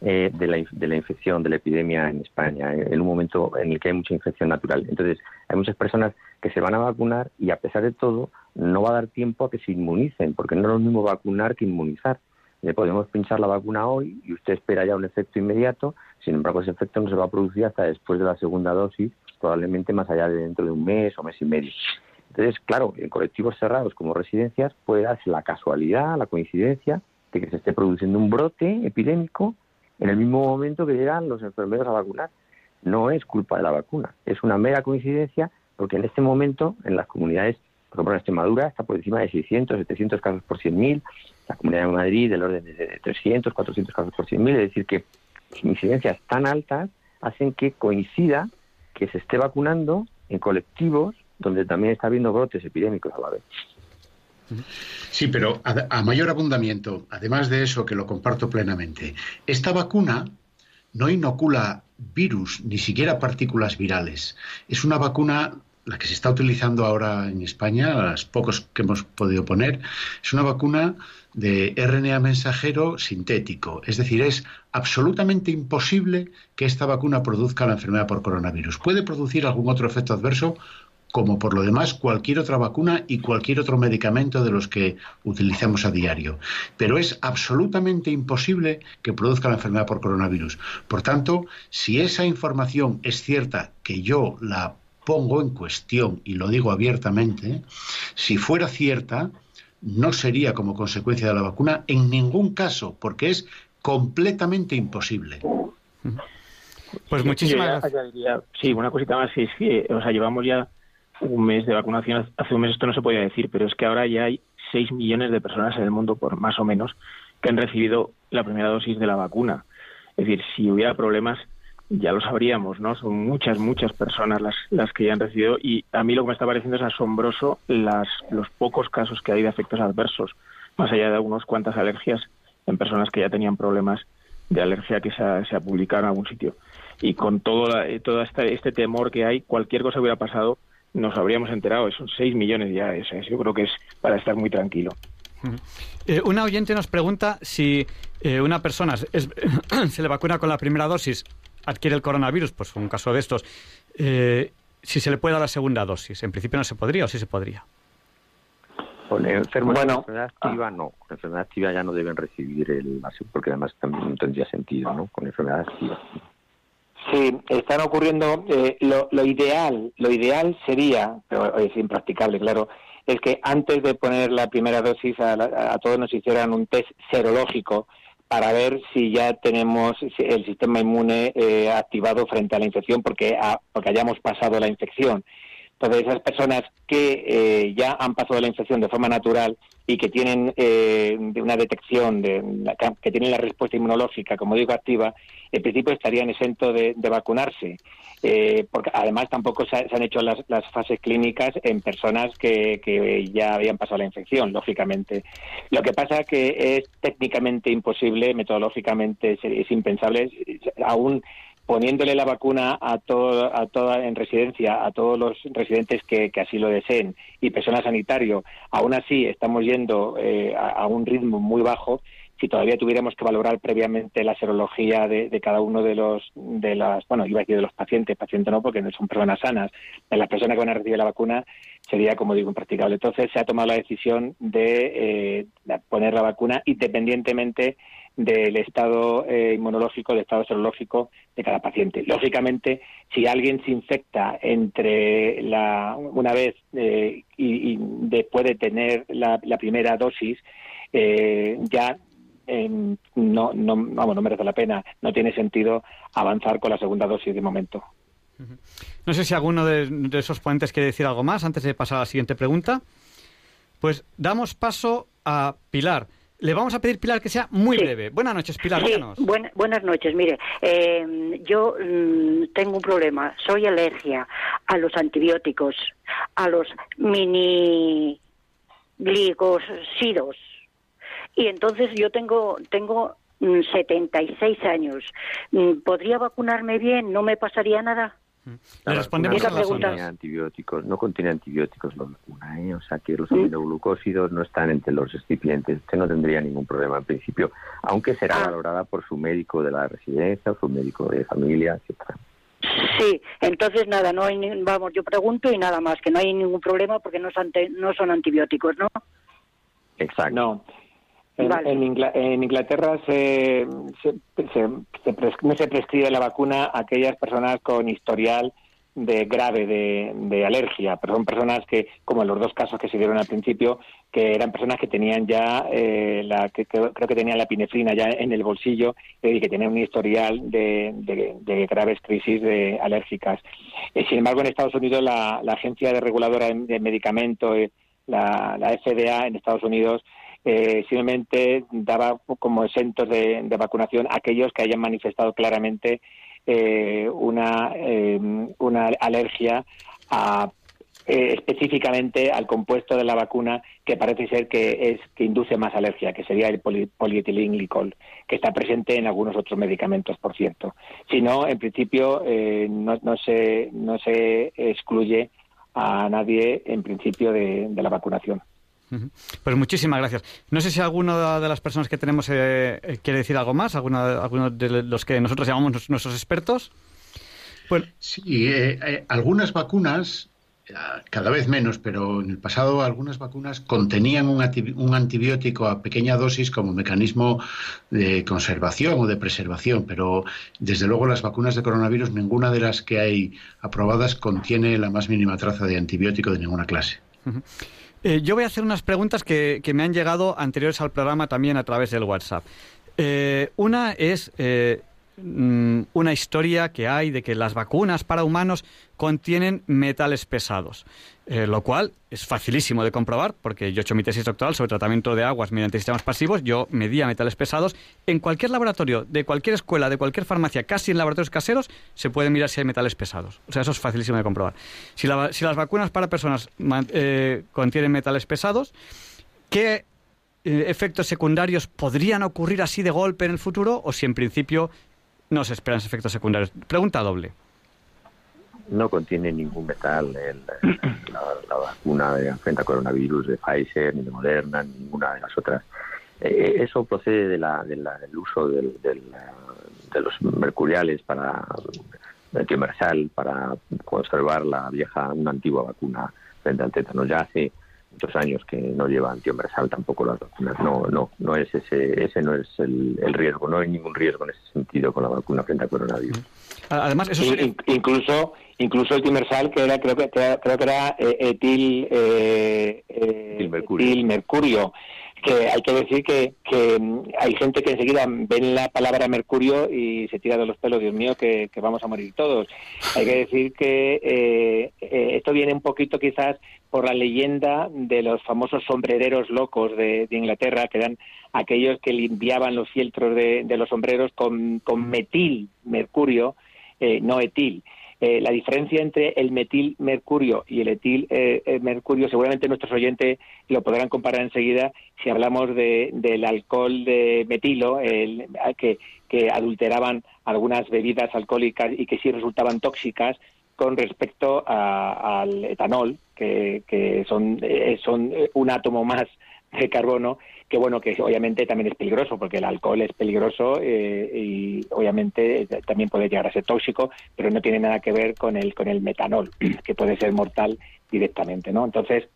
eh, de, la, de la infección, de la epidemia en España, eh, en un momento en el que hay mucha infección natural. Entonces, hay muchas personas que se van a vacunar y a pesar de todo no va a dar tiempo a que se inmunicen, porque no es lo mismo vacunar que inmunizar. Le podemos pinchar la vacuna hoy y usted espera ya un efecto inmediato, sin embargo ese efecto no se va a producir hasta después de la segunda dosis, probablemente más allá de dentro de un mes o mes y medio. Entonces, claro, en colectivos cerrados como residencias puede darse la casualidad, la coincidencia de que se esté produciendo un brote epidémico en el mismo momento que llegan los enfermeros a vacunar. No es culpa de la vacuna, es una mera coincidencia porque en este momento en las comunidades, por ejemplo en Extremadura está por encima de 600, 700 casos por 100.000, la Comunidad de Madrid del orden de 300, 400 casos por 100.000, es decir que incidencias tan altas hacen que coincida que se esté vacunando en colectivos donde también está habiendo brotes epidémicos a la vez. Sí, pero a, mayor abundamiento, además de eso que lo comparto plenamente, esta vacuna no inocula virus, ni siquiera partículas virales. Es una vacuna, la que se está utilizando ahora en España, las pocos que hemos podido poner, es una vacuna de RNA mensajero sintético. Es decir, es absolutamente imposible que esta vacuna produzca la enfermedad por coronavirus. Puede producir algún otro efecto adverso, como por lo demás cualquier otra vacuna y cualquier otro medicamento de los que utilizamos a diario. Pero es absolutamente imposible que produzca la enfermedad por coronavirus. Por tanto, si esa información es cierta, que yo la pongo en cuestión y lo digo abiertamente, si fuera cierta, no sería como consecuencia de la vacuna en ningún caso, porque es completamente imposible. Pues muchísimas gracias. Sí, una cosita más, es que, o sea, llevamos ya un mes de vacunación. Hace un mes esto no se podía decir, pero es que ahora ya hay 6 millones de personas en el mundo, por más o menos, que han recibido la primera dosis de la vacuna. Es decir, si hubiera problemas, ya lo sabríamos, ¿no? Son muchas, muchas personas las, las que ya han recibido y a mí lo que me está pareciendo es asombroso las, los pocos casos que hay de efectos adversos, más allá de algunas cuantas alergias en personas que ya tenían problemas de alergia que se ha, se ha publicado en algún sitio. Y con todo, la, todo este, este temor que hay, cualquier cosa hubiera pasado, nos habríamos enterado. Son 6 millones ya. Es, yo creo que es para estar muy tranquilo. Eh, una oyente nos pregunta si eh, una persona es, se le vacuna con la primera dosis, adquiere el coronavirus, pues un caso de estos, eh, si se le puede dar la segunda dosis. En principio no se podría o sí se podría. Con enfermos bueno, enfermedad activa ah. no, con enfermedad activa ya no deben recibir el porque además también no tendría sentido, ¿no? Con enfermedad activa. Sí, están ocurriendo. Eh, lo, lo, ideal, lo ideal sería, pero es impracticable, claro, es que antes de poner la primera dosis a, a todos nos hicieran un test serológico para ver si ya tenemos el sistema inmune eh, activado frente a la infección porque, porque hayamos pasado la infección. Entonces, esas personas que eh, ya han pasado la infección de forma natural y que tienen eh, una detección, de, que tienen la respuesta inmunológica, como digo, activa, en principio estarían exentos de, vacunarse. Eh, porque además tampoco se, han hecho las, fases clínicas en personas que, que, ya habían pasado la infección, lógicamente. Lo que pasa que es técnicamente imposible, metodológicamente es, es impensable, aún poniéndole la vacuna a todo, a toda en residencia, a todos los residentes que, así lo deseen y personal sanitario, aún así estamos yendo eh, a, un ritmo muy bajo. Si todavía tuviéramos que valorar previamente la serología de, cada uno de los, de las, bueno, iba a decir de los pacientes, pacientes no, porque no son personas sanas, de las personas que van a recibir la vacuna, sería, como digo, impracticable. Entonces se ha tomado la decisión de, eh, poner la vacuna independientemente del estado eh, inmunológico, del estado serológico de cada paciente. Lógicamente, si alguien se infecta entre la, una vez eh, y, después de tener la, primera dosis, eh, ya no, no, vamos, no merece la pena, no tiene sentido avanzar con la segunda dosis de momento. No sé si alguno de esos ponentes quiere decir algo más antes de pasar a la siguiente pregunta. Pues damos paso a Pilar. Le vamos a pedir, Pilar, que sea muy breve. Buenas noches, Pilar. Sí, buenas noches. Mire, eh, yo mm, tengo un problema. Soy alergia a los antibióticos, a los mini glicosidos. Y entonces yo tengo, tengo 76 mm, años. Mm, ¿Podría vacunarme bien? ¿No me pasaría nada? Le respondemos a la contiene antibióticos, no contiene antibióticos la vacuna, ¿eh? o sea que los aminoglucósidos no están entre los recipientes. Usted no tendría ningún problema en principio, aunque será ah. valorada por su médico de la residencia su médico de familia, etcétera. Sí, entonces nada, no hay, vamos, yo pregunto y nada más, que no hay ningún problema porque no son, no son antibióticos, ¿no? Exacto. No. En, Inglaterra se, no se prescribe la vacuna a aquellas personas con historial de grave de, alergia, pero son personas que, como en los dos casos que se dieron al principio, que eran personas que tenían ya, eh, la, que, creo que tenían la pinefrina ya en el bolsillo y que tenían un historial de, graves crisis de alérgicas. Eh, sin embargo, en Estados Unidos la, Agencia de Reguladora de Medicamentos, eh, la, la FDA en Estados Unidos, simplemente daba como exentos de, vacunación a aquellos que hayan manifestado claramente eh, una, eh, una alergia a, eh, específicamente al compuesto de la vacuna que parece ser que es que induce más alergia, que sería el poli, polietilenglicol, que está presente en algunos otros medicamentos, por cierto. Si no, en principio no, no, se, no se excluye a nadie en principio de la vacunación. Pues muchísimas gracias. No sé si alguno de las personas que tenemos eh, eh, quiere decir algo más, alguno, de los que nosotros llamamos nuestros expertos. Bueno. Sí, eh, algunas vacunas, cada vez menos, pero en el pasado algunas vacunas contenían un, un, antibiótico a pequeña dosis como mecanismo de conservación o de preservación, pero desde luego las vacunas de coronavirus, ninguna de las que hay aprobadas contiene la más mínima traza de antibiótico de ninguna clase. Eh, yo voy a hacer unas preguntas que, me han llegado anteriores al programa también a través del WhatsApp. Eh, una es, eh, Mm, una historia que hay de que las vacunas para humanos contienen metales pesados, eh, lo cual es facilísimo de comprobar porque yo he hecho mi tesis doctoral sobre tratamiento de aguas mediante sistemas pasivos, yo medía metales pesados. En cualquier laboratorio, de cualquier escuela, de cualquier farmacia, casi en laboratorios caseros, se puede mirar si hay metales pesados. O sea, eso es facilísimo de comprobar. Si, las vacunas para personas eh, contienen metales pesados, ¿qué eh, efectos secundarios podrían ocurrir así de golpe en el futuro o si en principio no se esperan efectos secundarios. Pregunta doble. No contiene ningún metal la, vacuna de frente al coronavirus de Pfizer, ni de Moderna, ni ninguna de las otras. Eh, eso procede de la, del uso de los mercuriales para el para conservar la vieja, una antigua vacuna frente al tétano. Ya hace muchos años que no lleva antiuniversal tampoco las vacunas. No, no, no es ese, ese no es el, riesgo. No hay ningún riesgo en ese sentido con la vacuna frente al coronavirus. Además, eso incluso incluso el timersal que era creo que creo que era eh, etil, eh, eh mercurio que hay que decir que, que, mm, hay gente que enseguida ven la palabra mercurio y se tira de los pelos, Dios mío, que, vamos a morir todos. Hay que decir que eh, eh, esto viene un poquito quizás por la leyenda de los famosos sombrereros locos de, Inglaterra, que eran aquellos que limpiaban los fieltros de, los sombreros con, con metil mercurio, eh, no etil. Eh, la diferencia entre el metil mercurio y el etil eh, eh, seguramente nuestros oyentes lo podrán comparar enseguida si hablamos de, del alcohol de metilo, el, que, que adulteraban algunas bebidas alcohólicas y que sí resultaban tóxicas con respecto al etanol, que, que son, son un átomo más de carbono que bueno, que obviamente también es peligroso, porque el alcohol es peligroso eh, y obviamente también puede llegar a ser tóxico, pero no tiene nada que ver con el, con el metanol, que puede ser mortal directamente, ¿no? Entonces,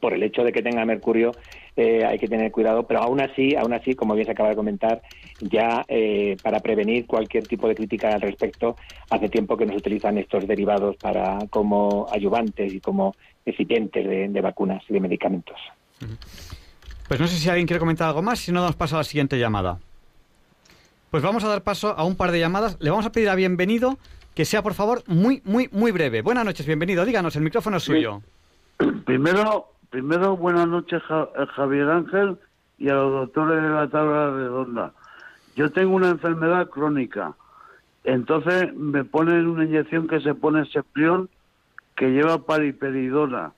por el hecho de que tenga mercurio eh, hay que tener cuidado, pero aún así, aún así, como bien se acaba de comentar, ya eh, para prevenir cualquier tipo de crítica al respecto, hace tiempo que nos utilizan estos derivados para como ayudantes y como recipientes de, vacunas y de medicamentos. Pues no sé si alguien quiere comentar algo más, si no damos paso a la siguiente llamada. Pues vamos a dar paso a un par de llamadas. Le vamos a pedir a bienvenido que sea, por favor, muy, muy, muy breve. Buenas noches, bienvenido. Díganos, el micrófono es suyo. Primero, primero buenas noches, eh, Javier Ángel, y a los doctores de la tabla redonda. Yo tengo una enfermedad crónica. Entonces me ponen una inyección que se pone Seprión, que lleva pariperidona.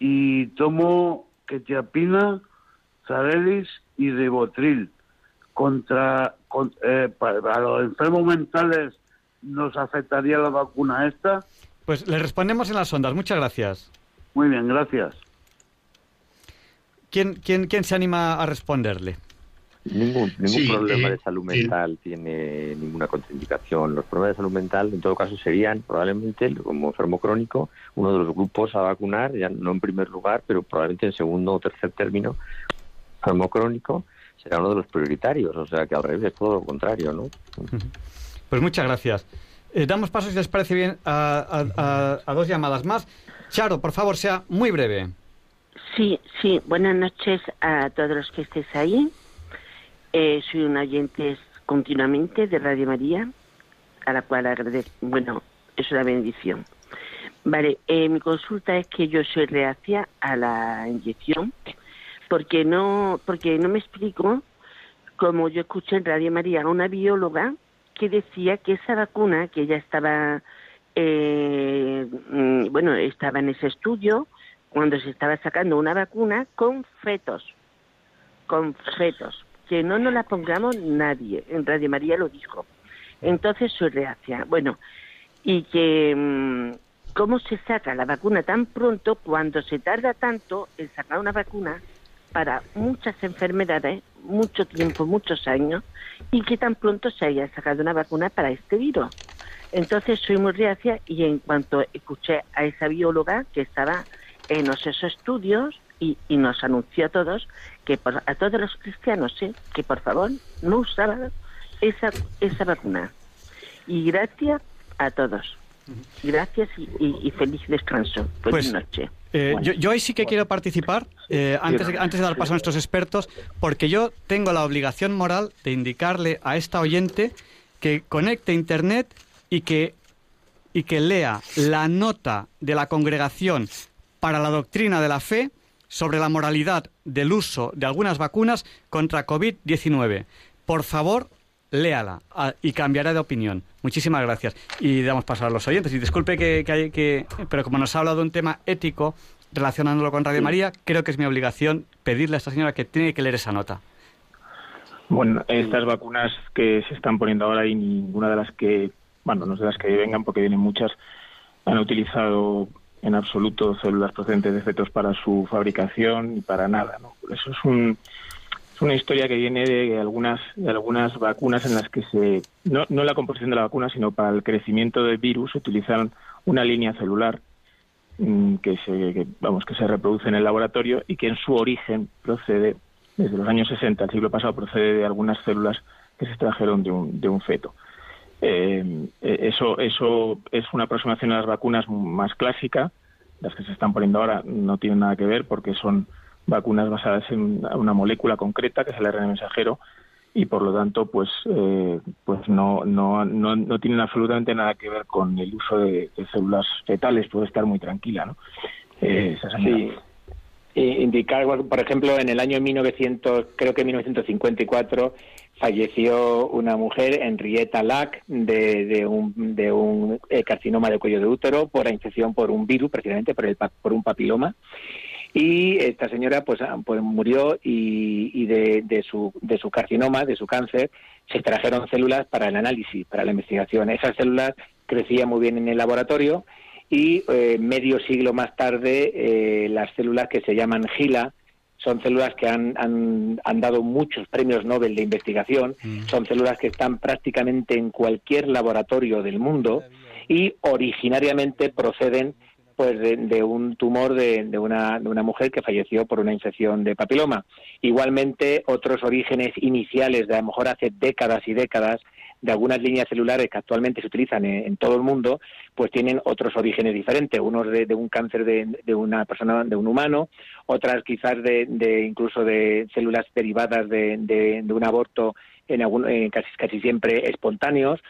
Y tomo quetiapina, Zarelis y Ribotril. Contra, eh, para, los enfermos mentales, ¿nos afectaría la vacuna esta? Pues le respondemos en las ondas. Muchas gracias. Muy bien, gracias. ¿Quién, quién, quién se anima a responderle? Ningún, ningún problema eh, de salud mental tiene ninguna contraindicación. Los problemas de salud mental, en todo caso, serían probablemente, como enfermo crónico, uno de los grupos a vacunar, ya no en primer lugar, pero probablemente en segundo o tercer término, enfermo crónico, será uno de los prioritarios. O sea que al revés es todo lo contrario, ¿no? Pues muchas gracias. Eh, damos paso, si les parece bien, a, a dos llamadas más. Charo, por favor, sea muy breve. Sí, sí. Buenas noches a todos los que estéis ahí. Eh, soy un oyente continuamente de Radio María, a la cual agradezco. Bueno, es una bendición. Vale, eh, mi consulta es que yo soy reacia a la inyección porque no, porque no me explico como yo escuché en Radio María a una bióloga que decía que esa vacuna que ya estaba, eh, mm, bueno, estaba en ese estudio cuando se estaba sacando una vacuna con fetos, con fetos, que no nos la pongamos nadie. En Radio María lo dijo. Entonces soy reacia. Bueno, y que mm, cómo se saca la vacuna tan pronto cuando se tarda tanto en sacar una vacuna para muchas enfermedades, mucho tiempo, muchos años, y que tan pronto se haya sacado una vacuna para este virus. Entonces soy muy reacia y en cuanto escuché a esa bióloga que estaba en esos estudios y, nos anunció a todos que a todos los cristianos que por favor no usaran esa, esa vacuna. Y gracias a todos. Gracias y, feliz descanso. Feliz pues, noche. Eh, yo, yo, ahí sí que quiero participar, eh, antes, de, antes de dar paso a nuestros expertos, porque yo tengo la obligación moral de indicarle a esta oyente que conecte Internet y que, y que lea la nota de la congregación para la doctrina de la fe sobre la moralidad del uso de algunas vacunas contra COVID-19. Por favor, léala y cambiará de opinión. Muchísimas gracias. Y damos paso a los oyentes. Y disculpe que, que, que pero como nos ha hablado de un tema ético relacionándolo con Radio María, creo que es mi obligación pedirle a esta señora que tiene que leer esa nota. Bueno, estas vacunas que se están poniendo ahora y ninguna de las que, bueno, no de las que vengan porque vienen muchas, han utilizado en absoluto células procedentes de fetos para su fabricación y para nada. ¿no? Eso es un, es una historia que viene de algunas, algunas vacunas en las que se, no, no la composición de la vacuna, sino para el crecimiento del virus, utilizan una línea celular mm, que se, vamos, que se reproduce en el laboratorio y que en su origen procede, desde los años 60, el siglo pasado, procede de algunas células que se extrajeron de un, de un feto. Eh, eso, eso es una aproximación a las vacunas más clásica, las que se están poniendo ahora no tienen nada que ver porque son vacunas basadas en una molécula concreta, que es el ARN mensajero, y por lo tanto, pues, eh, pues no, no, no, no, tienen absolutamente nada que ver con el uso de, células fetales, puede estar muy tranquila, ¿no? Eh, sí. indicar, por ejemplo, en el año 1900, creo que 1954, falleció una mujer, Henrietta Lack, de, de un, de un eh, carcinoma de cuello de útero por la infección por un virus, precisamente por, el, por un papiloma y esta señora pues, ah, pues murió y, de, su, de su carcinoma, de su cáncer, se trajeron células para el análisis, para la investigación. Esas células crecían muy bien en el laboratorio y eh, medio siglo más tarde eh, las células que se llaman GILA, son células que han, han, dado muchos premios Nobel de investigación, mm. son células que están prácticamente en cualquier laboratorio del mundo y originariamente proceden pues de, un tumor de, de, una, de una mujer que falleció por una infección de papiloma. Igualmente, otros orígenes iniciales de a lo mejor hace décadas y décadas de algunas líneas celulares que actualmente se utilizan en, todo el mundo, pues tienen otros orígenes diferentes, unos de, un cáncer de, de, una persona, de un humano, otras quizás de, incluso de células derivadas de, un aborto en algún, eh, casi, casi siempre espontáneos,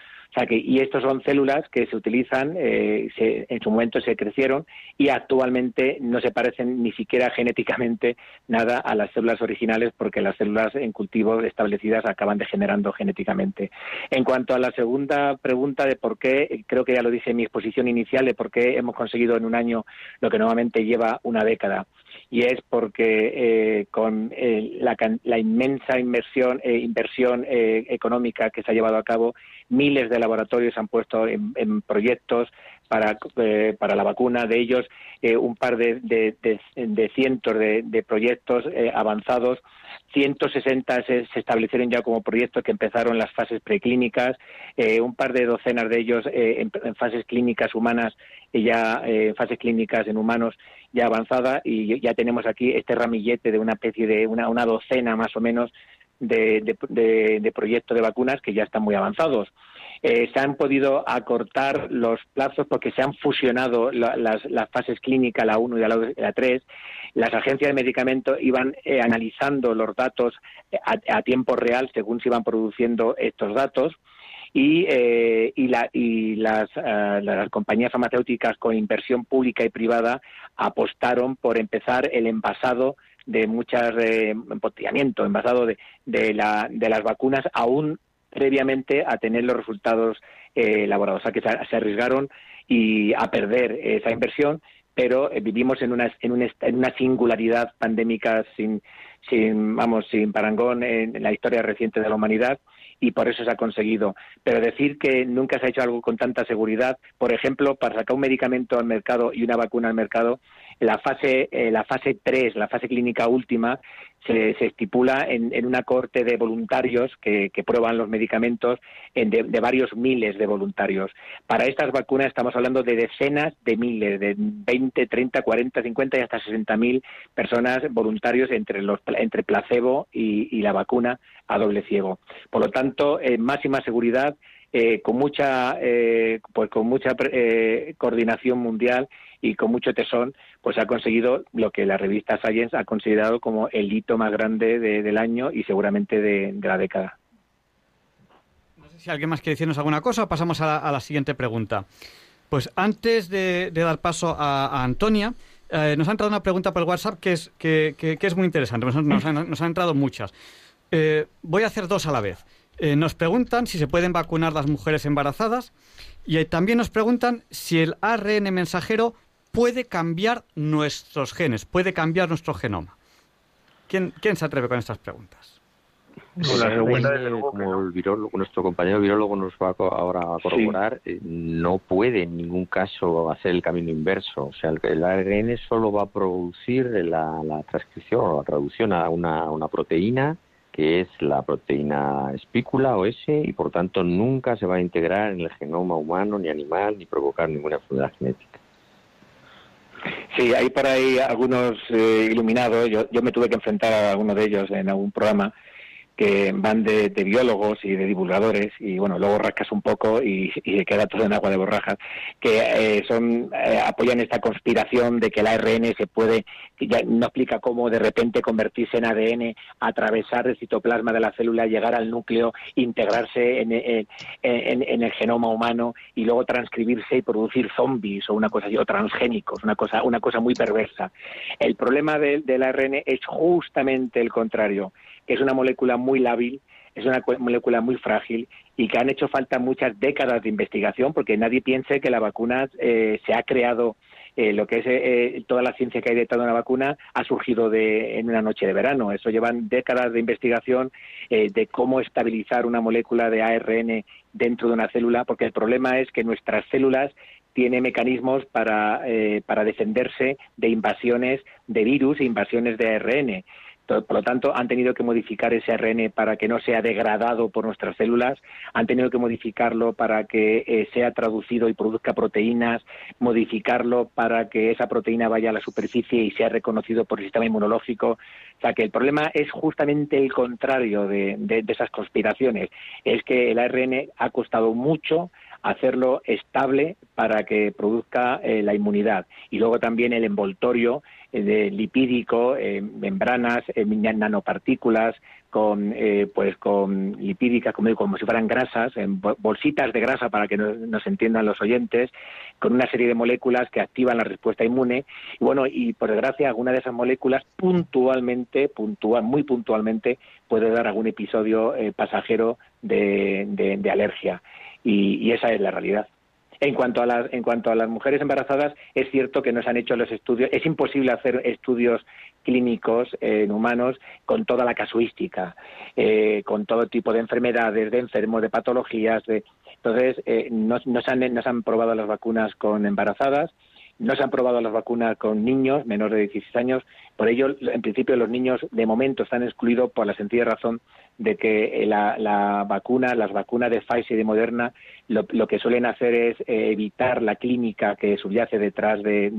y estos son células que se utilizan, eh, en su momento se crecieron y actualmente no se parecen ni siquiera genéticamente nada a las células originales porque las células en cultivo establecidas acaban degenerando genéticamente. En cuanto a la segunda pregunta de por qué, creo que ya lo dije en mi exposición inicial, de por qué hemos conseguido en un año lo que normalmente lleva una década y es porque eh, con eh, la, inmensa inversión, eh, inversión económica que se ha llevado a cabo, miles de laboratorios han puesto en, proyectos para, para la vacuna, de ellos un par de, de, cientos de, proyectos avanzados 160 se, establecieron ya como proyectos que empezaron las fases preclínicas, un par de docenas de ellos en, fases clínicas humanas ya en fases clínicas en humanos ya avanzada y ya tenemos aquí este ramillete de una especie de una, una docena más o menos de, de, proyectos de vacunas que ya están muy avanzados. Eh, se han podido acortar los plazos porque se han fusionado las, fases clínicas, la 1 y la, 3. Las agencias de medicamentos iban eh, analizando los datos eh, a, tiempo real según se iban produciendo estos datos. Y, y, las, las, compañías farmacéuticas con inversión pública y privada apostaron por empezar el envasado de muchas eh, envasado de, de, la, de las vacunas aún previamente a tener los resultados eh, elaborados. O sea, que se, arriesgaron y a perder esa inversión, pero eh, vivimos en una, en, una, en una singularidad pandémica sin, sin, vamos, sin parangón en la historia reciente de la humanidad y por eso se ha conseguido. Pero decir que nunca se ha hecho algo con tanta seguridad, por ejemplo, para sacar un medicamento al mercado y una vacuna al mercado, la fase, eh, la fase 3, la fase clínica última, se, estipula en, una corte de voluntarios que, prueban los medicamentos de, varios miles de voluntarios. Para estas vacunas estamos hablando de decenas de miles, de 20, 30, 40, 50 y hasta 60 mil personas voluntarios entre, los, entre placebo y, la vacuna a doble ciego. Por lo tanto, eh, máxima seguridad eh, con mucha eh, pues con mucha eh, coordinación mundial y con mucho tesón pues ha conseguido lo que la revista Science ha considerado como el hito más grande del año y seguramente de, la década. No sé si alguien más quiere decirnos alguna cosa pasamos a la, siguiente pregunta. Pues antes de, dar paso a, Antonia, nos ha entrado una pregunta por el WhatsApp que es, que, es muy interesante. Nos, han, entrado muchas. voy a hacer dos a la vez. Eh, nos preguntan si se pueden vacunar las mujeres embarazadas y también nos preguntan si el ARN mensajero puede cambiar nuestros genes, puede cambiar nuestro genoma. ¿Quién, quién se atreve con estas preguntas? como el virólogo, nuestro compañero virólogo nos va ahora a corroborar, eh, no puede en ningún caso hacer el camino inverso. O sea, el, ARN solo va a producir la, transcripción o la traducción a una, una proteína que es la proteína espícula o S y por tanto nunca se va a integrar en el genoma humano ni animal ni provocar ninguna enfermedad genética. Sí, hay por ahí algunos eh, iluminados, yo, yo me tuve que enfrentar a alguno de ellos en algún programa que van de, biólogos y de divulgadores y bueno luego rascas un poco y, y queda todo en agua de borrajas que eh, son eh, apoyan esta conspiración de que el ARN se puede ya no explica cómo de repente convertirse en ADN atravesar el citoplasma de la célula llegar al núcleo integrarse en, el genoma humano y luego transcribirse y producir zombies o una cosa así o transgénicos una cosa una cosa muy perversa. El problema del ARN es justamente el contrario es una molécula muy lábil, es una molécula muy frágil y que han hecho falta muchas décadas de investigación porque nadie piense que la vacuna eh, se ha creado eh, lo que es eh, toda la ciencia que hay detrás de una vacuna ha surgido de, en una noche de verano. Eso llevan décadas de investigación de cómo estabilizar una molécula de ARN dentro de una célula, porque el problema es que nuestras células tienen mecanismos para, para defenderse de invasiones de virus e invasiones de ARN. Por lo tanto, han tenido que modificar ese ARN para que no sea degradado por nuestras células, han tenido que modificarlo para que eh, sea traducido y produzca proteínas, modificarlo para que esa proteína vaya a la superficie y sea reconocido por el sistema inmunológico. O sea, que el problema es justamente el contrario de, esas conspiraciones. Es que el ARN ha costado mucho hacerlo estable para que produzca eh, la inmunidad. Y luego también el envoltorio de lipídico, eh, membranas, eh, nanopartículas, con pues con lipídicas, como, como si fueran grasas, en bolsitas de grasa para que nos, entiendan los oyentes, con una serie de moléculas que activan la respuesta inmune. Y bueno, y por desgracia, alguna de esas moléculas puntualmente, puntual, muy puntualmente, puede dar algún episodio pasajero de, alergia. y esa es la realidad. En cuanto a las en cuanto a las mujeres embarazadas, es cierto que no se han hecho los estudios, es imposible hacer estudios clínicos en humanos con toda la casuística, eh, con todo tipo de enfermedades, de enfermos, de patologías, de entonces eh, no, se han, no se han probado las vacunas con embarazadas, no se han probado las vacunas con niños menores de 16 años, por ello, en principio, los niños de momento están excluidos por la sencilla razón de que eh, la, vacuna, las vacunas de Pfizer y de Moderna, lo, que suelen hacer es eh, evitar la clínica que subyace detrás de,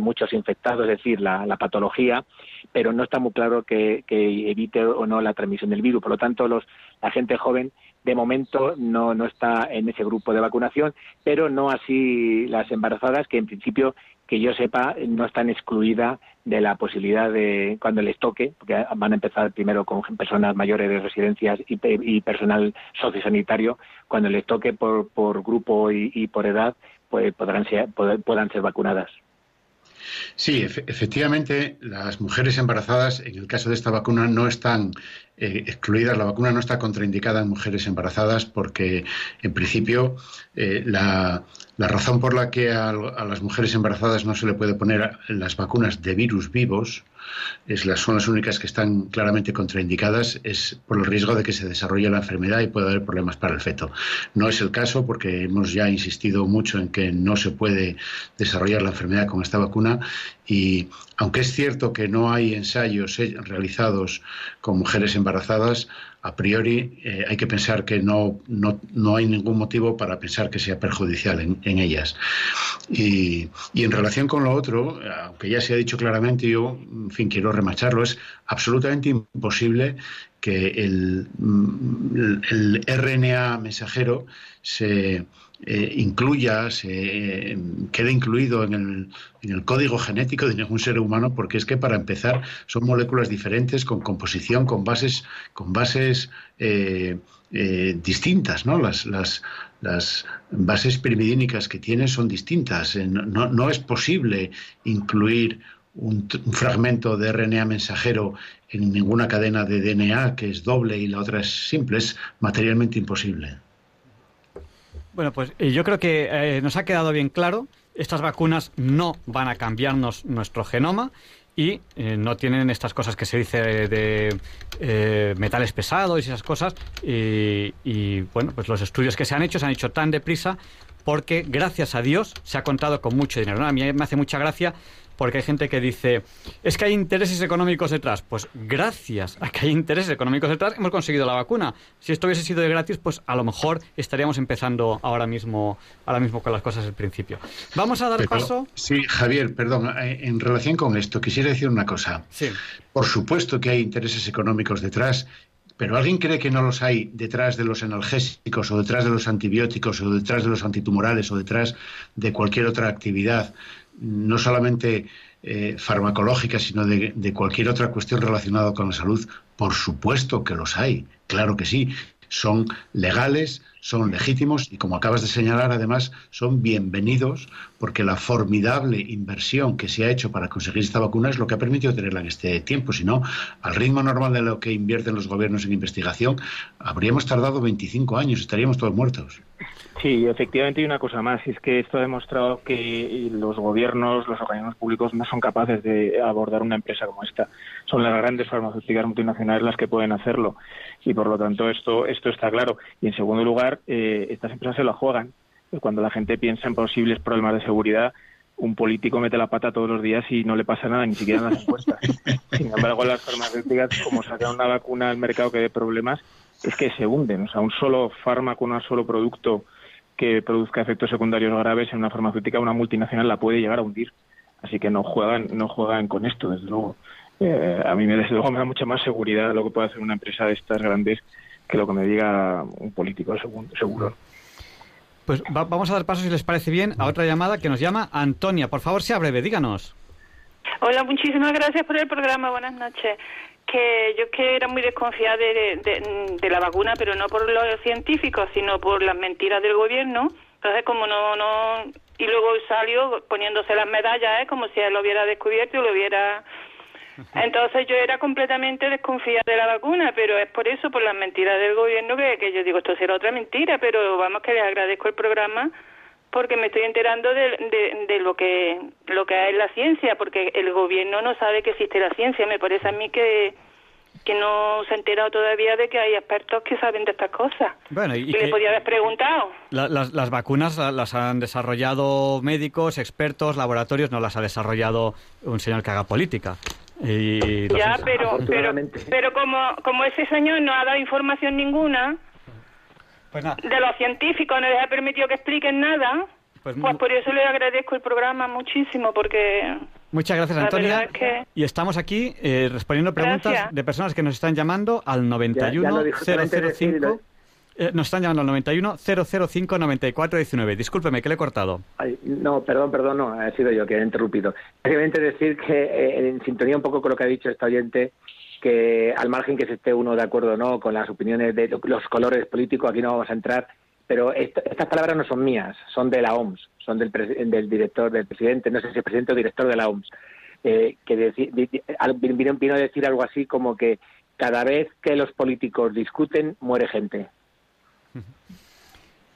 muchos infectados, es decir, la, patología, pero no está muy claro que, evite o no la transmisión del virus. Por lo tanto, los, la gente joven de momento no, no está en ese grupo de vacunación, pero no así las embarazadas, que en principio, que yo sepa, no están excluidas de la posibilidad de, cuando les toque, porque van a empezar primero con personas mayores de residencias y, y personal sociosanitario, cuando les toque por, por grupo y, por edad, pues podrán ser, puedan ser vacunadas. Sí, efectivamente, las mujeres embarazadas, en el caso de esta vacuna, no están eh, excluidas. La vacuna no está contraindicada en mujeres embarazadas porque, en principio, eh, la, razón por la que a, las mujeres embarazadas no se le puede poner las vacunas de virus vivos es las, son únicas que están claramente contraindicadas, es por el riesgo de que se desarrolle la enfermedad y pueda haber problemas para el feto. No es el caso porque hemos ya insistido mucho en que no se puede desarrollar la enfermedad con esta vacuna y aunque es cierto que no hay ensayos eh, realizados con mujeres embarazadas, a priori eh, hay que pensar que no, no, hay ningún motivo para pensar que sea perjudicial en, ellas. Y, en relación con lo otro, aunque ya se ha dicho claramente, yo, en fin, quiero remacharlo, es absolutamente imposible que el, el RNA mensajero se eh, incluya, se eh, quede incluido en el, en el, código genético de ningún ser humano, porque es que para empezar son moléculas diferentes, con composición, con bases, con bases eh, distintas, ¿no? Las, las, bases pirimidínicas que tiene son distintas. No, no es posible incluir un, un, fragmento de RNA mensajero en ninguna cadena de DNA que es doble y la otra es simple, es materialmente imposible. Bueno, pues eh, yo creo que eh, nos ha quedado bien claro, estas vacunas no van a cambiarnos nuestro genoma y eh, no tienen estas cosas que se dice de, metales pesados y esas cosas. Y, y, bueno, pues los estudios que se han hecho se han hecho tan deprisa porque, gracias a Dios, se ha contado con mucho dinero. A mí me hace mucha gracia porque hay gente que dice, es que hay intereses económicos detrás. Pues gracias a que hay intereses económicos detrás hemos conseguido la vacuna. Si esto hubiese sido de gratis, pues a lo mejor estaríamos empezando ahora mismo, ahora mismo con las cosas al principio. Vamos a dar paso. Sí, Javier, perdón, eh, en relación con esto, quisiera decir una cosa. Sí. Por supuesto que hay intereses económicos detrás pero ¿alguien cree que no los hay detrás de los analgésicos o detrás de los antibióticos o detrás de los antitumorales o detrás de cualquier otra actividad no solamente eh, farmacológica, sino de, de, cualquier otra cuestión relacionada con la salud, por supuesto que los hay, claro que sí. Son legales, son legítimos y, como acabas de señalar, además, son bienvenidos porque la formidable inversión que se ha hecho para conseguir esta vacuna es lo que ha permitido tenerla en este tiempo. Si no, al ritmo normal de lo que invierten los gobiernos en investigación, habríamos tardado 25 años, estaríamos todos muertos. Sí, efectivamente hay una cosa más, y es que esto ha demostrado que los gobiernos, los organismos públicos no son capaces de abordar una empresa como esta. Son las grandes farmacéuticas multinacionales las que pueden hacerlo y por lo tanto esto, esto está claro. Y en segundo lugar, eh, estas empresas se la juegan. Cuando la gente piensa en posibles problemas de seguridad, un político mete la pata todos los días y no le pasa nada, ni siquiera en las encuestas. Sin embargo, las farmacéuticas, como sacan una vacuna al mercado que dé problemas, es que se hunden. O sea, un solo fármaco, un solo producto que produzca efectos secundarios graves en una farmacéutica, una multinacional la puede llegar a hundir. Así que no juegan, no juegan con esto, desde luego. Eh, a mí me, desde luego me da mucha más seguridad lo que puede hacer una empresa de estas grandes que lo que me diga un político seguro. Pues vamos a dar paso, si les parece bien, a otra llamada que nos llama Antonia. Por favor, sea breve, díganos. Hola, muchísimas gracias por el programa. Buenas noches que yo que era muy desconfiada de, de, la vacuna, pero no por los científicos, sino por las mentiras del gobierno. Entonces, como no, no, y luego salió poniéndose las medallas, ¿eh? como si él lo hubiera descubierto y lo hubiera. Entonces yo era completamente desconfiada de la vacuna, pero es por eso, por las mentiras del gobierno, que, que yo digo, esto será otra mentira, pero vamos que les agradezco el programa porque me estoy enterando de, de, lo que lo que es la ciencia, porque el gobierno no sabe que existe la ciencia. Me parece a mí que, que no se ha enterado todavía de que hay expertos que saben de estas cosas. Bueno, y, le podía haber preguntado. las, las, vacunas las han desarrollado médicos, expertos, laboratorios, no las ha desarrollado un señor que haga política. Y ya, pero, pero, pero como, como ese señor no ha dado información ninguna, pues de los científicos no les ha permitido que expliquen nada. Pues, pues por eso le agradezco el programa muchísimo, porque... Muchas gracias, Antonia. Y estamos aquí eh, respondiendo preguntas de personas que nos están llamando al 91 005 Eh, nos están llamando al 91 005 94 19. Discúlpeme, que le he cortado. Ay, no, perdón, perdón, no, ha sido yo que he interrumpido. Simplemente decir que eh, en sintonía un poco con lo que ha dicho esta oyente, que al margen que se esté uno de acuerdo o no con las opiniones de los colores políticos, aquí no vamos a entrar, pero est estas palabras no son mías, son de la OMS, son del, del director, del presidente, no sé si es presidente o director de la OMS, eh, que vino, vino a decir algo así como que cada vez que los políticos discuten, muere gente.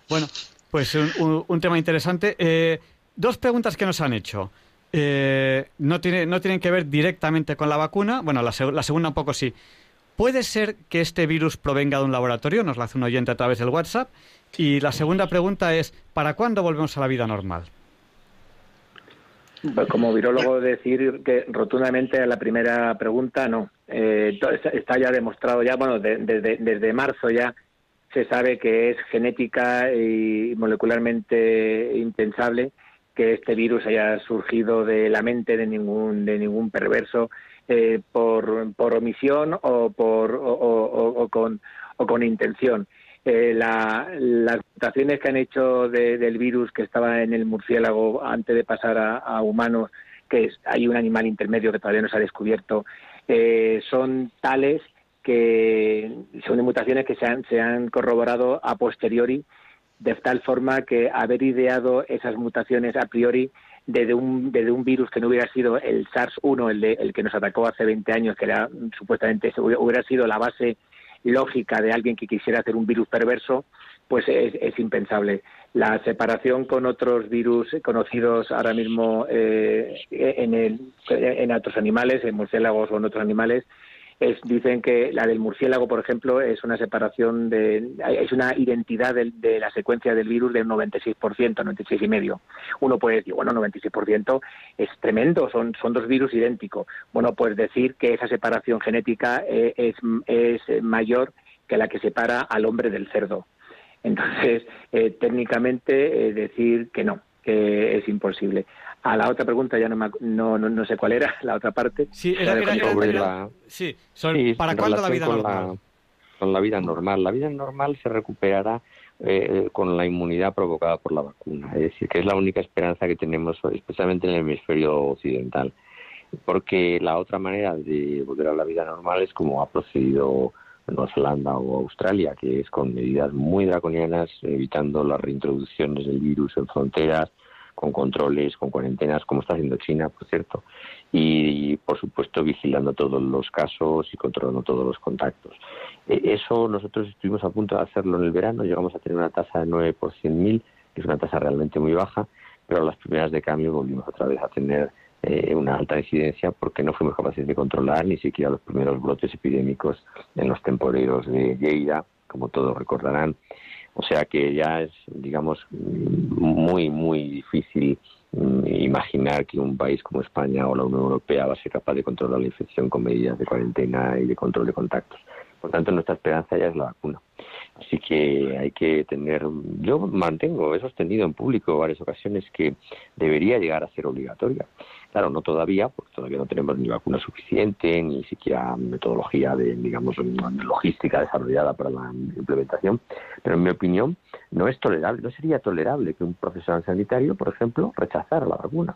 Bueno, pues un, tema interesante. Eh, dos preguntas que nos han hecho. Eh, no, tiene, no tienen que ver directamente con la vacuna. Bueno, la, segunda un poco sí. ¿Puede ser que este virus provenga de un laboratorio? Nos lo hace un oyente a través del WhatsApp. Y la segunda pregunta es, ¿para cuándo volvemos a la vida normal? Pues como virólogo decir que rotundamente a la primera pregunta no. Eh, está ya demostrado ya, bueno, desde marzo ya se sabe que es genética y molecularmente impensable que este virus haya surgido de la mente de ningún de ningún perverso eh, por, por omisión o por o, con o con intención. Eh, las mutaciones que han hecho del virus que estaba en el murciélago antes de pasar a, humanos que hay un animal intermedio que todavía no se ha descubierto eh, son tales que son mutaciones que se han, se han corroborado a posteriori, de tal forma que haber ideado esas mutaciones a priori desde un, desde un virus que no hubiera sido el SARS-1, el, el que nos atacó hace 20 años, que era supuestamente hubiera sido la base lógica de alguien que quisiera hacer un virus perverso, pues es, es impensable. La separación con otros virus conocidos ahora mismo eh, en, el, en otros animales, en murciélagos o en otros animales, es, dicen que la del murciélago, por ejemplo, es una separación de, es una identidad de, la secuencia del virus del 96%, 96,5%. Uno puede decir, bueno, 96% es tremendo, son, son dos virus idénticos. Bueno, pues decir que esa separación genética eh, es, es mayor que la que separa al hombre del cerdo. Entonces, eh, técnicamente, eh, decir que no, que es imposible. A la otra pregunta ya no, no, no, sé cuál era, la otra parte. Sí, era, la... sí, ¿para cuándo la vida normal? con la vida normal. La vida normal se recuperará eh, con la inmunidad provocada por la vacuna. Es decir, que es la única esperanza que tenemos, especialmente en el hemisferio occidental. Porque la otra manera de volver a la vida normal es como ha procedido Nueva Zelanda o Australia, que es con medidas muy draconianas, evitando las reintroducciones del virus en fronteras, con controles, con cuarentenas, como está haciendo China, por cierto, y, por supuesto vigilando todos los casos y controlando todos los contactos. E, eso nosotros estuvimos a punto de hacerlo en el verano, llegamos a tener una tasa de 9 por 100.000, que es una tasa realmente muy baja, pero a las primeras de cambio volvimos otra vez a tener eh, una alta incidencia porque no fuimos capaces de controlar ni siquiera los primeros brotes epidémicos en los temporeros de Lleida, como todos recordarán, o sea que ya es, digamos, muy, muy difícil mm, imaginar que un país como España o la Unión Europea va a ser capaz de controlar la infección con medidas de cuarentena y de control de contactos. Por tanto, nuestra esperanza ya es la vacuna. Así que hay que tener, yo mantengo, he sostenido en público varias ocasiones que debería llegar a ser obligatoria. Claro, no todavía, porque todavía no tenemos ni vacuna suficiente, ni siquiera metodología de, digamos, logística desarrollada para la implementación, pero en mi opinión no es tolerable, no sería tolerable que un profesional sanitario, por ejemplo, rechazara la vacuna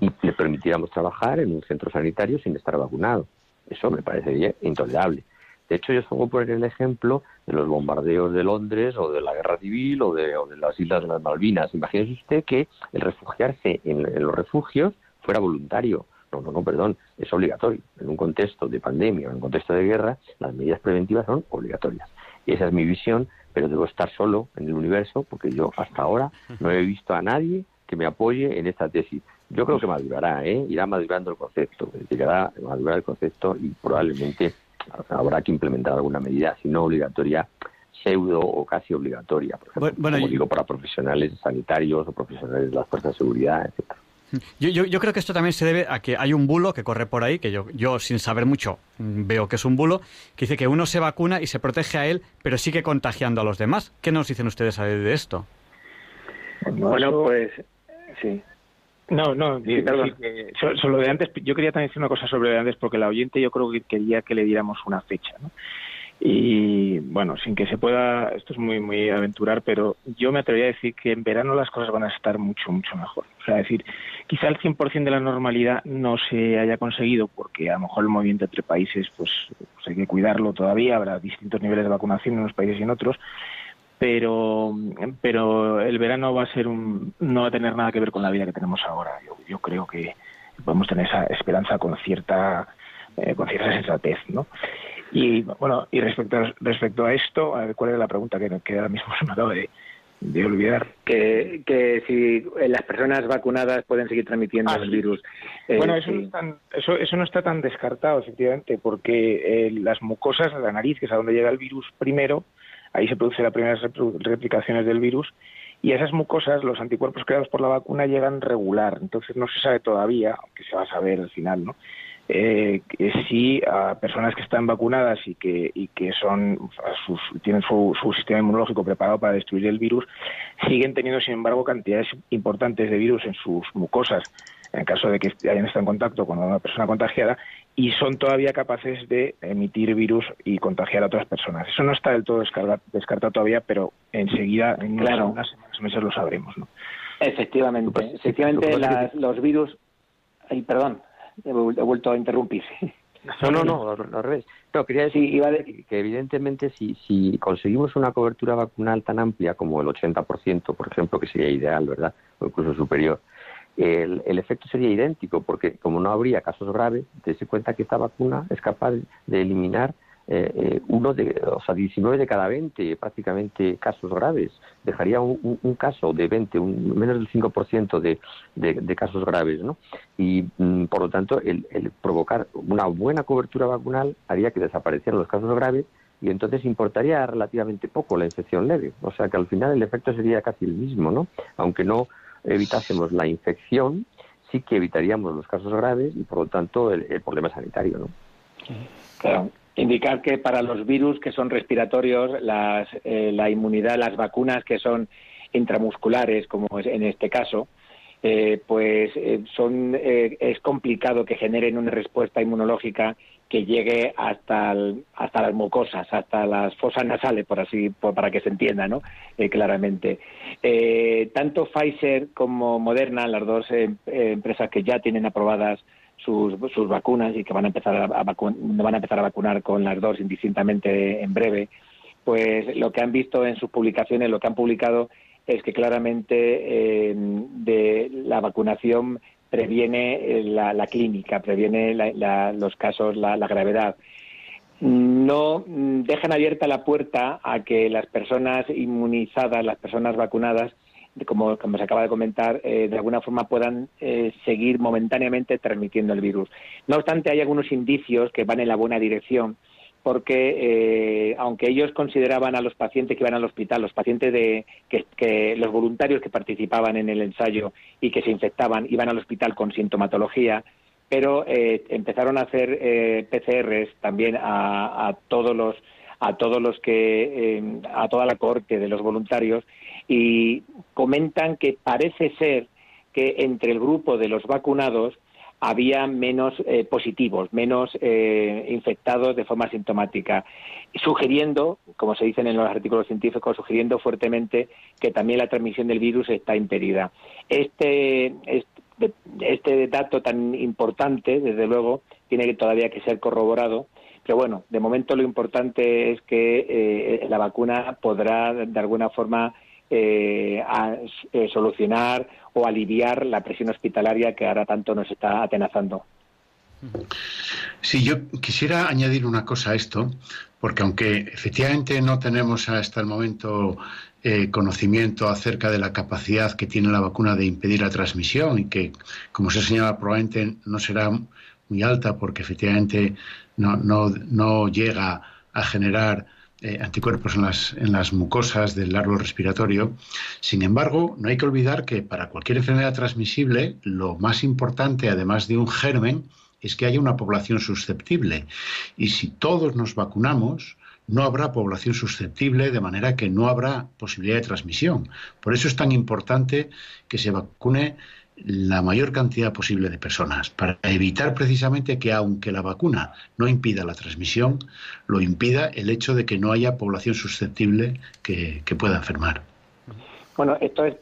y le permitiéramos trabajar en un centro sanitario sin estar vacunado. Eso me parecería intolerable. De hecho, yo os pongo poner el ejemplo de los bombardeos de Londres o de la guerra civil o de, las islas de las Malvinas. Imagínese usted que el refugiarse en, los refugios fuera voluntario. No, no, no, perdón, es obligatorio. En un contexto de pandemia o en un contexto de guerra, las medidas preventivas son obligatorias. Y esa es mi visión, pero debo estar solo en el universo porque yo hasta ahora no he visto a nadie que me apoye en esta tesis. Yo creo que madurará, ¿eh? irá madurando el concepto, llegará a madurar el concepto y probablemente habrá que implementar alguna medida, si no obligatoria, pseudo o casi obligatoria, por ejemplo, como digo, para profesionales sanitarios o profesionales de las fuerzas de seguridad, etcétera. Yo, yo, creo que esto también se debe a que hay un bulo que corre por ahí, que yo, yo sin saber mucho mm, veo que es un bulo, que dice que uno se vacuna y se protege a él, pero sigue contagiando a los demás. ¿Qué nos dicen ustedes de esto? Bueno, pues sí. No, no, solo de antes, yo quería también decir una cosa sobre de antes, porque la oyente yo creo que quería que le diéramos una fecha. ¿no? Y bueno, sin que se pueda, esto es muy, muy aventurar, pero yo me atrevería a decir que en verano las cosas van a estar mucho, mucho mejor. O sea, decir, quizá el 100% de la normalidad no se haya conseguido porque a lo mejor el movimiento entre países, pues, pues hay que cuidarlo todavía, habrá distintos niveles de vacunación en unos países y en otros, pero pero el verano va a ser un no va a tener nada que ver con la vida que tenemos ahora yo, yo creo que podemos tener esa esperanza con cierta eh, con cierta sensatez no y bueno y respecto a, respecto a esto a ver, cuál era la pregunta que, que ahora mismo se me acaba de, de olvidar que, que si las personas vacunadas pueden seguir transmitiendo Ah, el virus. Eh, Bueno, eso, sí. no es tan- eso, eso no está tan descartado, efectivamente, porque eh, las mucosas de la nariz, que es a donde llega el virus primero, ahí se producen las primeras replicaciones del virus, y a esas mucosas, los anticuerpos creados por la vacuna llegan regular. Entonces no se sabe todavía, aunque se va a saber al final, ¿no? Eh, que si a personas que están vacunadas y que, son sus, tienen su, su sistema inmunológico preparado para destruir el virus, siguen teniendo, sin embargo, cantidades importantes de virus en sus mucosas, en caso de que hayan estado en contacto con una persona contagiada, y son todavía capaces de emitir virus y contagiar a otras personas. Eso no está del todo descartado todavía, pero enseguida, en unas- Claro. unas semanas o meses, lo sabremos. ¿no? Efectivamente, efectivamente lo que los virus... Ay, perdón, he vu- he vuelto a interrumpir. No, no, no, al, revés. No, quería decir que, que evidentemente si, si conseguimos una cobertura vacunal tan amplia como el 80%, por ejemplo, que sería ideal, ¿verdad? O incluso superior, el, el efecto sería idéntico, porque como no habría casos graves, dése cuenta que esta vacuna es capaz de eliminar eh, eh, uno de, o sea, 19 de cada 20 prácticamente casos graves. Dejaría un, un- un caso de 20, un, menos del 5% de, de, de casos graves, ¿no? Y mm, por lo tanto, el, el provocar una buena cobertura vacunal haría que desaparecieran los casos graves y entonces importaría relativamente poco la infección leve. O sea que al final el efecto sería casi el mismo, ¿no? Aunque no evitásemos la infección, sí que evitaríamos los casos graves y por lo tanto el, problema sanitario, ¿no? Claro. Indicar que para los virus que son respiratorios, las, eh, la inmunidad, las vacunas que son intramusculares, como es en este caso, eh, pues eh, son eh, es complicado que generen una respuesta inmunológica que llegue hasta el- hasta las mucosas, hasta las fosas nasales, por así por- para que se entienda, ¿no? Eh, claramente. Eh, tanto Pfizer como Moderna, las dos eh, eh, empresas que ya tienen aprobadas sus, sus vacunas y que van a empezar a, a van a empezar a vacunar con las dos indistintamente en breve, pues lo que han visto en sus publicaciones, lo que han publicado es que claramente eh, de la vacunación previene eh, la, la clínica, previene la- los casos, la, la gravedad. No mm, dejan abierta la puerta a que las personas inmunizadas, las personas vacunadas, como, como se acaba de comentar, eh, de alguna forma puedan eh, seguir momentáneamente transmitiendo el virus. No obstante, hay algunos indicios que van en la buena dirección, porque eh, aunque ellos consideraban a los pacientes que iban al hospital, los pacientes de que, los voluntarios que participaban en el ensayo y que se infectaban iban al hospital con sintomatología, pero eh, empezaron a hacer eh, PCRs también a, a todos los a todos los que eh, a toda la corte de los voluntarios y comentan que parece ser que entre el grupo de los vacunados había menos eh, positivos, menos eh, infectados de forma sintomática, sugiriendo, como se dicen en los artículos científicos, sugiriendo fuertemente que también la transmisión del virus está impedida. Este, este, dato tan importante, desde luego, tiene que todavía que ser corroborado, pero bueno, de momento lo importante es que eh, la vacuna podrá de alguna forma eh, a- eh, solucionar o aliviar la presión hospitalaria que ahora tanto nos está atenazando. Sí, yo quisiera añadir una cosa a esto, porque aunque efectivamente no tenemos hasta el momento eh, conocimiento acerca de la capacidad que tiene la vacuna de impedir la transmisión y que, como se señala, probablemente no será muy alta porque efectivamente no, no, no llega a generar eh, anticuerpos en las, en las mucosas del árbol respiratorio. Sin embargo, no hay que olvidar que para cualquier enfermedad transmisible, lo más importante, además de un germen, es que haya una población susceptible. Y si todos nos vacunamos, no habrá población susceptible, de manera que no habrá posibilidad de transmisión. Por eso es tan importante que se vacune la mayor cantidad posible de personas, para evitar precisamente que aunque la vacuna no impida la transmisión, lo impida el hecho de que no haya población susceptible que, que pueda enfermar. Bueno, esto es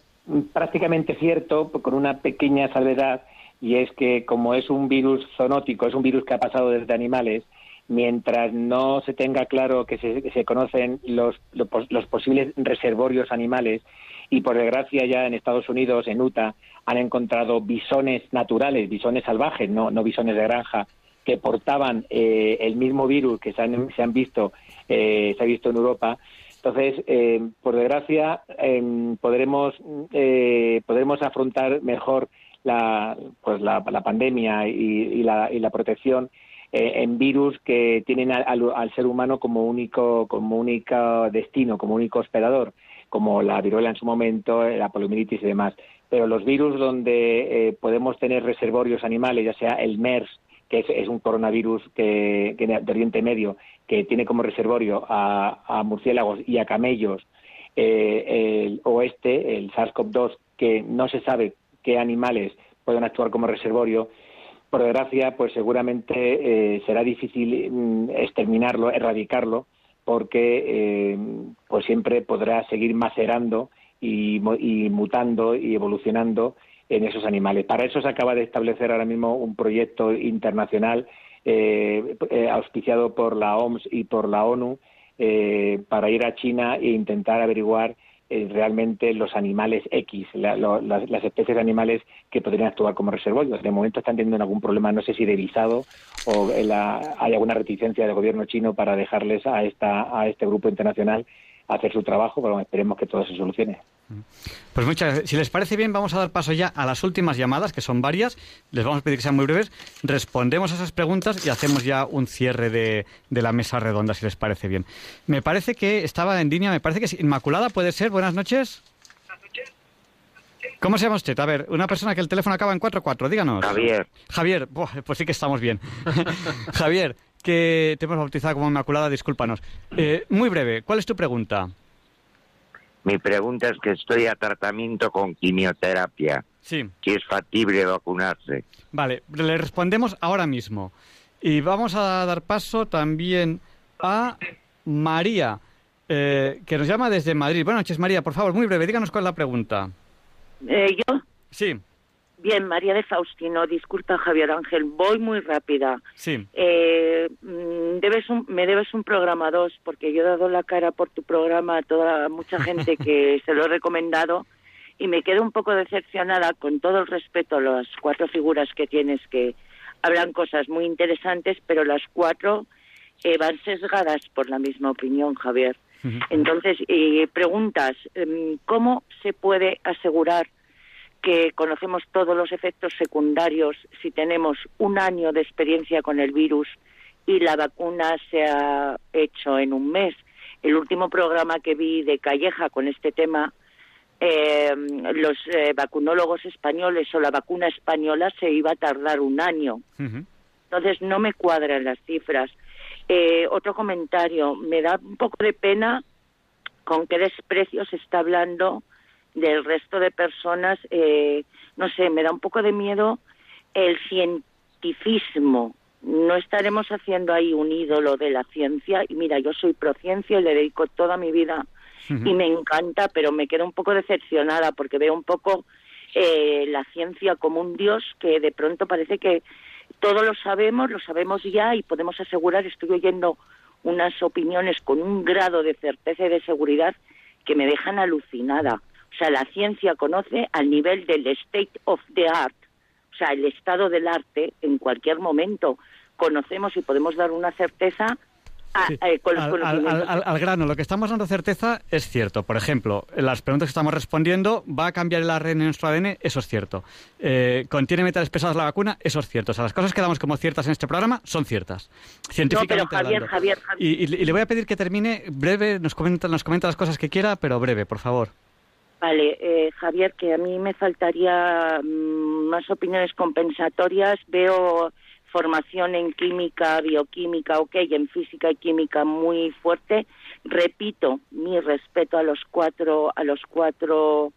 prácticamente cierto, con una pequeña salvedad, y es que como es un virus zoonótico, es un virus que ha pasado desde animales, mientras no se tenga claro que se, conocen los, los, posibles reservorios animales, y por desgracia ya en Estados Unidos, en Utah, han encontrado bisones naturales, bisones salvajes, no, no bisones de granja, que portaban eh, el mismo virus que se han, se han visto, eh, se ha visto en Europa. Entonces, eh, por desgracia, em, podremos, podremos afrontar mejor la, pues la, pandemia y, la, y la protección eh, en virus que tienen al, ser humano como único, como único destino, como único hospedador, como la viruela en su momento, eh, la poliomielitis y demás. Pero los virus donde eh, podemos tener reservorios animales, ya sea el MERS, que es, un coronavirus que, de Oriente Medio, que tiene como reservorio a, murciélagos y a camellos, el, o este, el SARS-CoV-2, que no se sabe qué animales pueden actuar como reservorio, por desgracia, pues seguramente eh, será difícil mm, exterminarlo, erradicarlo, porque eh, pues siempre podrá seguir macerando y, mutando y evolucionando en esos animales. Para eso se acaba de establecer ahora mismo un proyecto internacional eh, auspiciado por la OMS y por la ONU para ir a China e intentar averiguar eh, realmente los animales X, las, especies de animales que podrían actuar como reservorios. De momento están teniendo algún problema, no sé si de visado o hay alguna reticencia del gobierno chino para dejarles a, esta, a este grupo internacional hacer su trabajo, pero esperemos que todo se solucione. Pues muchas gracias. Si les parece bien, vamos a dar paso ya a las últimas llamadas, que son varias. Les vamos a pedir que sean muy breves. Respondemos a esas preguntas y hacemos ya un cierre de, la mesa redonda, si les parece bien. Me parece que estaba en línea, me parece que es Inmaculada, ¿puede ser? Buenas noches. ¿Cómo se llama usted? A ver, una persona que el teléfono acaba en 44, díganos. Javier. Javier, pues sí que estamos bien. Javier, que te hemos bautizado como Inmaculada, discúlpanos. Eh, muy breve, ¿cuál es tu pregunta? Mi pregunta es que estoy a tratamiento con quimioterapia. Sí. Si es factible vacunarse. Vale, le respondemos ahora mismo. Y vamos a dar paso también a María, eh, que nos llama desde Madrid. Buenas noches, María. Por favor, muy breve, díganos cuál es la pregunta. Eh, ¿Yo? Sí. Bien, María de Faustino, disculpa Javier Ángel, voy muy rápida. Sí. Eh, mm, debes un, me debes un programa dos, porque yo he dado la cara por tu programa a toda mucha gente que se lo he recomendado y me quedo un poco decepcionada con todo el respeto a las cuatro figuras que tienes que hablan cosas muy interesantes, pero las cuatro eh, van sesgadas por la misma opinión, Javier. Entonces, eh, preguntas, em, ¿cómo se puede asegurar que conocemos todos los efectos secundarios si tenemos un año de experiencia con el virus y la vacuna se ha hecho en un mes. El último programa que vi de Calleja con este tema, eh, los eh, vacunólogos españoles o la vacuna española se iba a tardar un año. Entonces no me cuadran las cifras. Eh, otro comentario, me da un poco de pena con qué desprecio se está hablando del resto de personas, eh, no sé, me da un poco de miedo el cientificismo. No estaremos haciendo ahí un ídolo de la ciencia. Y mira, yo soy prociencia y le dedico toda mi vida y me encanta, pero me quedo un poco decepcionada porque veo un poco eh, la ciencia como un dios que de pronto parece que todo lo sabemos, lo sabemos ya y podemos asegurar, estoy oyendo unas opiniones con un grado de certeza y de seguridad que me dejan alucinada. O sea, la ciencia conoce al nivel del state of the art, o sea, el estado del arte en cualquier momento. Conocemos y podemos dar una certeza eh, al, grano, lo que estamos dando certeza es cierto. Por ejemplo, las preguntas que estamos respondiendo, ¿va a cambiar el ARN en nuestro ADN? Eso es cierto. Eh, ¿Contiene metales pesados la vacuna? Eso es cierto. O sea, las cosas que damos como ciertas en este programa son ciertas. Científicamente Javier, Javier, Y, le voy a pedir que termine breve, nos comenta, nos comenta las cosas que quiera, pero breve, por favor. Vale, eh, Javier, que a mí me faltaría mm, más opiniones compensatorias. Veo formación en química, bioquímica, ok, en física y química muy fuerte. Repito mi respeto a los cuatro, a los cuatro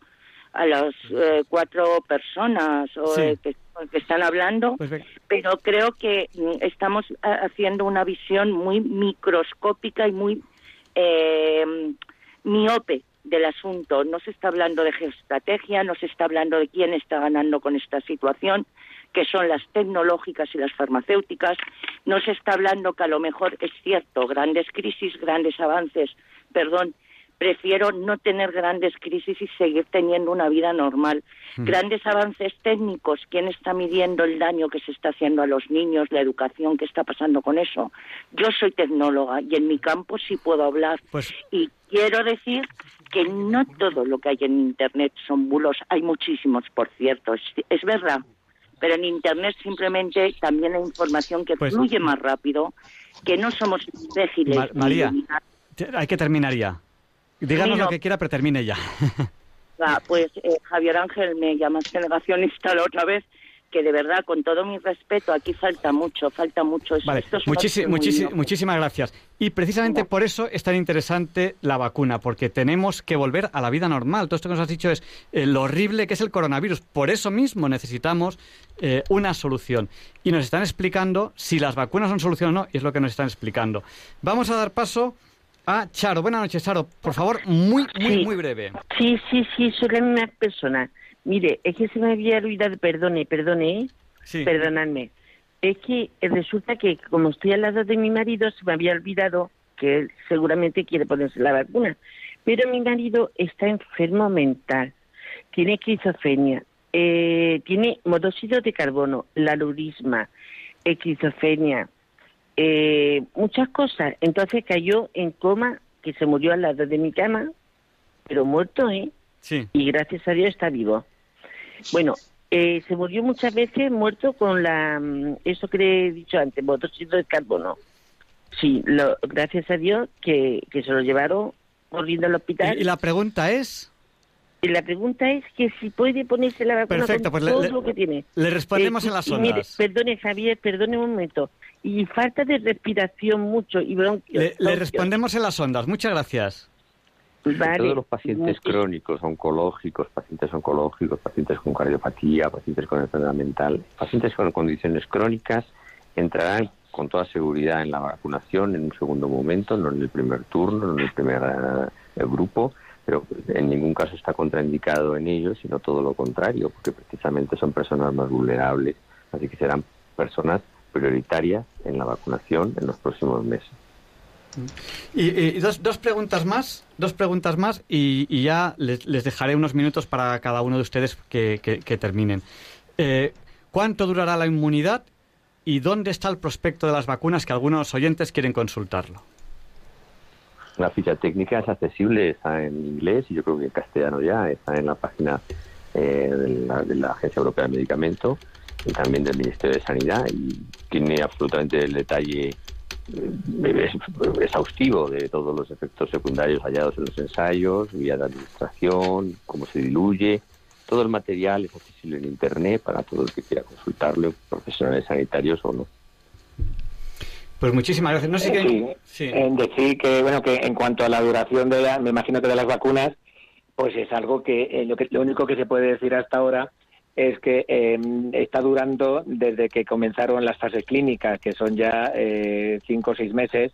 a las eh, cuatro personas o, Sí. eh, que, que están hablando, Pues pero creo que mm, estamos ah, haciendo una visión muy microscópica y muy eh, miope del asunto. No se está hablando de geoestrategia, no se está hablando de quién está ganando con esta situación, que son las tecnológicas y las farmacéuticas. No se está hablando que a lo mejor es cierto, grandes crisis, grandes avances, perdón, prefiero no tener grandes crisis y seguir teniendo una vida normal. Mm. Grandes avances técnicos, ¿quién está midiendo el daño que se está haciendo a los niños, la educación, qué está pasando con eso? Yo soy tecnóloga y en mi campo sí puedo hablar. Pues Y quiero decir que no todo lo que hay en Internet son bulos, hay muchísimos, por cierto, es, es verdad. Pero en Internet simplemente también hay información que Pues- fluye más rápido, que no somos imbéciles. Ma- María, hay que terminar ya. Díganos no. lo que quiera, pero termine ya. Ah, Pues eh, Javier Ángel me llamaste negacionista la otra vez, que de verdad, con todo mi respeto, aquí falta mucho, falta mucho. Esto- Vale, esto es un muchísi- asunto muy muchísi- loco. muchísimas gracias. Y precisamente por eso es tan interesante la vacuna, porque tenemos que volver a la vida normal. Todo esto que nos has dicho es eh, lo horrible que es el coronavirus. Por eso mismo necesitamos eh, una solución. Y nos están explicando si las vacunas son solución o no, y es lo que nos están explicando. Vamos a dar paso a Charo. Buenas noches, Charo. Por favor, muy, muy, Sí. muy breve. Sí, sí, sí, soy la misma persona. Mire, es que se me había olvidado, perdone, perdone, ¿eh? Sí. perdonadme. Es que eh, resulta que como estoy al lado de mi marido, se me había olvidado que él seguramente quiere ponerse la vacuna. Pero mi marido está enfermo mental, tiene esquizofrenia, eh, tiene monóxido de carbono, lalurisma, esquizofrenia, eh, muchas cosas. Entonces cayó en coma, que se murió al lado de mi cama, pero muerto, ¿eh? Sí. Y gracias a Dios está vivo. Bueno, eh, se murió muchas veces muerto con la, mm, eso que le he dicho antes, monóxido de carbono. Sí, lo, gracias a Dios que, que se lo llevaron corriendo al hospital. Y, la pregunta es... La pregunta es que si puede ponerse la vacuna Perfecto, con pues le- todo le- lo que tiene. le respondemos Eh, en las y mire, ondas. perdone, Javier, perdone un momento. Y falta de respiración mucho y bronquios. Le, le respondemos en las ondas. Muchas gracias. Sobre todo los pacientes crónicos, oncológicos, pacientes oncológicos, pacientes con cardiopatía, pacientes con enfermedad mental, pacientes con condiciones crónicas entrarán con toda seguridad en la vacunación en un segundo momento, no en el primer turno, no en el primer eh, grupo, pero en ningún caso está contraindicado en ellos, sino todo lo contrario, porque precisamente son personas más vulnerables, así que serán personas prioritarias en la vacunación en los próximos meses. Y, dos, dos preguntas más, dos preguntas más y, ya les, les dejaré unos minutos para cada uno de ustedes que, que- terminen. Eh, ¿Cuánto durará la inmunidad y dónde está el prospecto de las vacunas que algunos oyentes quieren consultarlo? La ficha técnica es accesible, está en inglés y yo creo que en castellano ya, está en la página eh, de, la, de la Agencia Europea de Medicamento y también del Ministerio de Sanidad y tiene absolutamente el detalle exhaustivo de todos los efectos secundarios hallados en los ensayos, vía de administración, cómo se diluye. Todo el material es accesible en Internet para todo el que quiera consultarlo, profesionales sanitarios o no. Pues muchísimas gracias. No sé qué... Sí, en decir que bueno que en cuanto a la duración de la, me imagino que de las vacunas, pues es algo que, eh, lo que lo único que se puede decir hasta ahora es que eh, está durando desde que comenzaron las fases clínicas, que son ya eh, cinco o seis meses,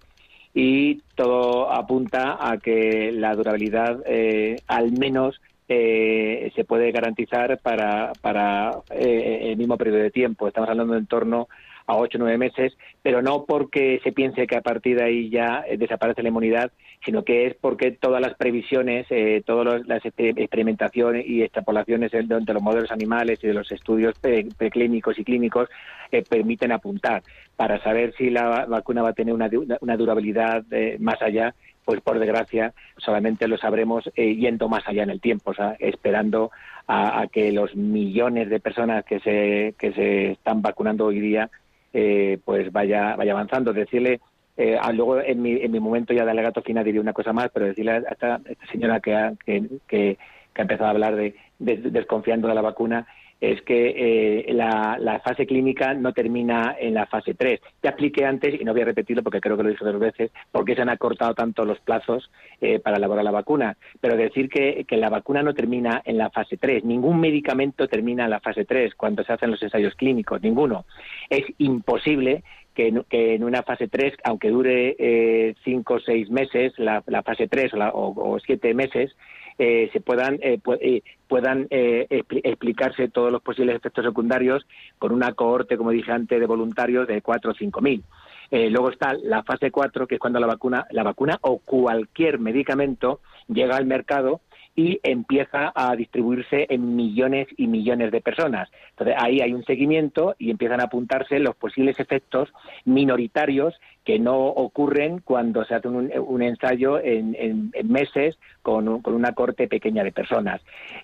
y todo apunta a que la durabilidad eh, al menos eh, se puede garantizar para, para eh, el mismo periodo de tiempo. Estamos hablando en torno a ocho o nueve meses, pero no porque se piense que a partir de ahí ya eh, desaparece la inmunidad, sino que es porque todas las previsiones, eh, todas las exper- experimentaciones y extrapolaciones de, los modelos animales y de los estudios pre- preclínicos y clínicos eh, permiten apuntar para saber si la va- vacuna va a tener una, una durabilidad eh, más allá. Pues por desgracia solamente lo sabremos yendo más allá en el tiempo, o sea, esperando a, a que los millones de personas que se, que se están vacunando hoy día eh, pues vaya vaya avanzando. Decirle, eh, ah, luego en mi, en mi momento ya de alegato final diré una cosa más, pero decirle a esta, esta señora que ha, que, que, que ha empezado a hablar de, de- desconfiando de la vacuna, es que eh, la, fase clínica no termina en la fase 3. Ya expliqué antes, y no voy a repetirlo porque creo que lo dicho dos veces, por qué se han acortado tanto los plazos eh, para elaborar la vacuna. Pero decir que, la vacuna no termina en la fase 3. Ningún medicamento termina en la fase 3 cuando se hacen los ensayos clínicos, ninguno. Es imposible que en, una fase 3, aunque dure 5 o 6 meses, la, fase 3 o 7 meses, eh, se puedan, eh, eh, puedan explicarse todos los posibles efectos secundarios con una cohorte, como dije antes, de voluntarios de 4 o 5 mil. luego está la fase 4, que es cuando la vacuna, la vacuna o cualquier medicamento llega al mercado y empieza a distribuirse en millones y millones de personas. Entonces ahí hay un seguimiento y empiezan a apuntarse los posibles efectos minoritarios que no ocurren cuando se hace un, ensayo en, meses con, una corte pequeña de personas.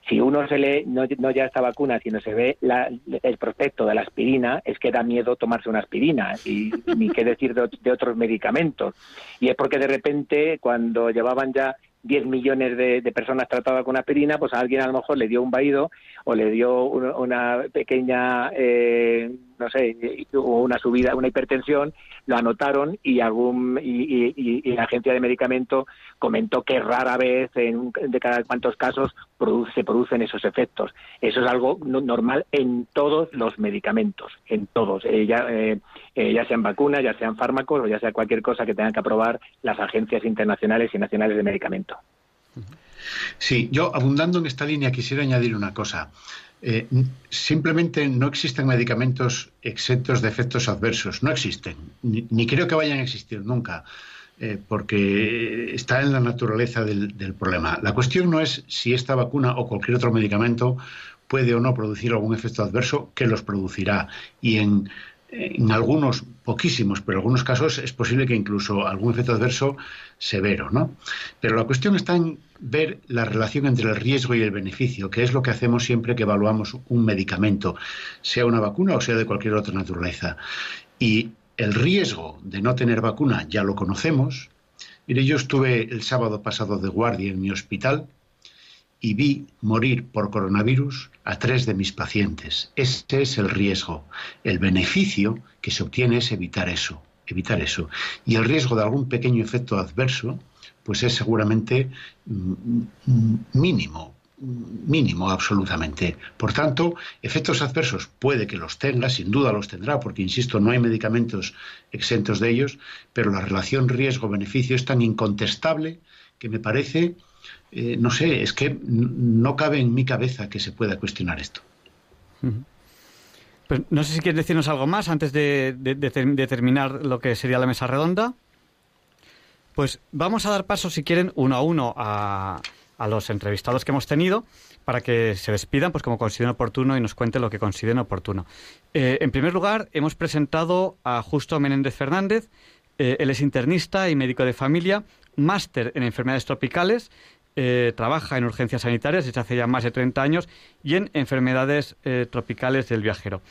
Si uno se lee, no, ya esta vacuna, sino se ve el prospecto de la aspirina, es que da miedo tomarse una aspirina, y ni qué decir de, de otros medicamentos. Y es porque de repente, cuando llevaban ya 10 millones de, personas tratadas con aspirina, pues a alguien a lo mejor le dio un vaído o le dio una, pequeña, eh, no sé, una subida, una hipertensión, lo anotaron y algún y, la agencia de medicamento comentó que rara vez, en de cada cuantos casos, se producen esos efectos. Eso es algo normal en todos los medicamentos, en todos, eh, ya, eh, ya sean vacunas, ya sean fármacos o ya sea cualquier cosa que tengan que aprobar las agencias internacionales y nacionales de medicamento. Sí, yo abundando en esta línea quisiera añadir una cosa. Eh, simplemente no existen medicamentos exentos de efectos adversos, no existen, ni, creo que vayan a existir nunca, eh, porque está en la naturaleza del, del, problema. La cuestión no es si esta vacuna o cualquier otro medicamento puede o no producir algún efecto adverso, que los producirá. Y en en algunos, poquísimos, pero en algunos casos es posible que incluso algún efecto adverso severo, ¿no? Pero la cuestión está en ver la relación entre el riesgo y el beneficio, que es lo que hacemos siempre que evaluamos un medicamento, sea una vacuna o sea de cualquier otra naturaleza. Y el riesgo de no tener vacuna ya lo conocemos. Mire, yo estuve el sábado pasado de guardia en mi hospital y vi morir por coronavirus a tres de mis pacientes. Ese es el riesgo. El beneficio que se obtiene es evitar eso, evitar eso. Y el riesgo de algún pequeño efecto adverso, pues es seguramente mm, mínimo, mínimo absolutamente. Por tanto, efectos adversos puede que los tenga, sin duda los tendrá, porque, insisto, no hay medicamentos exentos de ellos, pero la relación riesgo-beneficio es tan incontestable que me parece eh, no sé, es que no cabe en mi cabeza que se pueda cuestionar esto. Pues no sé si quieres decirnos algo más antes de, terminar lo que sería la mesa redonda. Pues vamos a dar paso, si quieren, uno a uno a, los entrevistados que hemos tenido para que se despidan, pues como consideren oportuno y nos cuenten lo que consideren oportuno. Eh, en primer lugar, hemos presentado a Justo Menéndez Fernández. Eh, él es internista y médico de familia, máster en enfermedades tropicales eh, trabaja en urgencias sanitarias desde hace ya más de 30 años y en enfermedades eh, tropicales del viajero.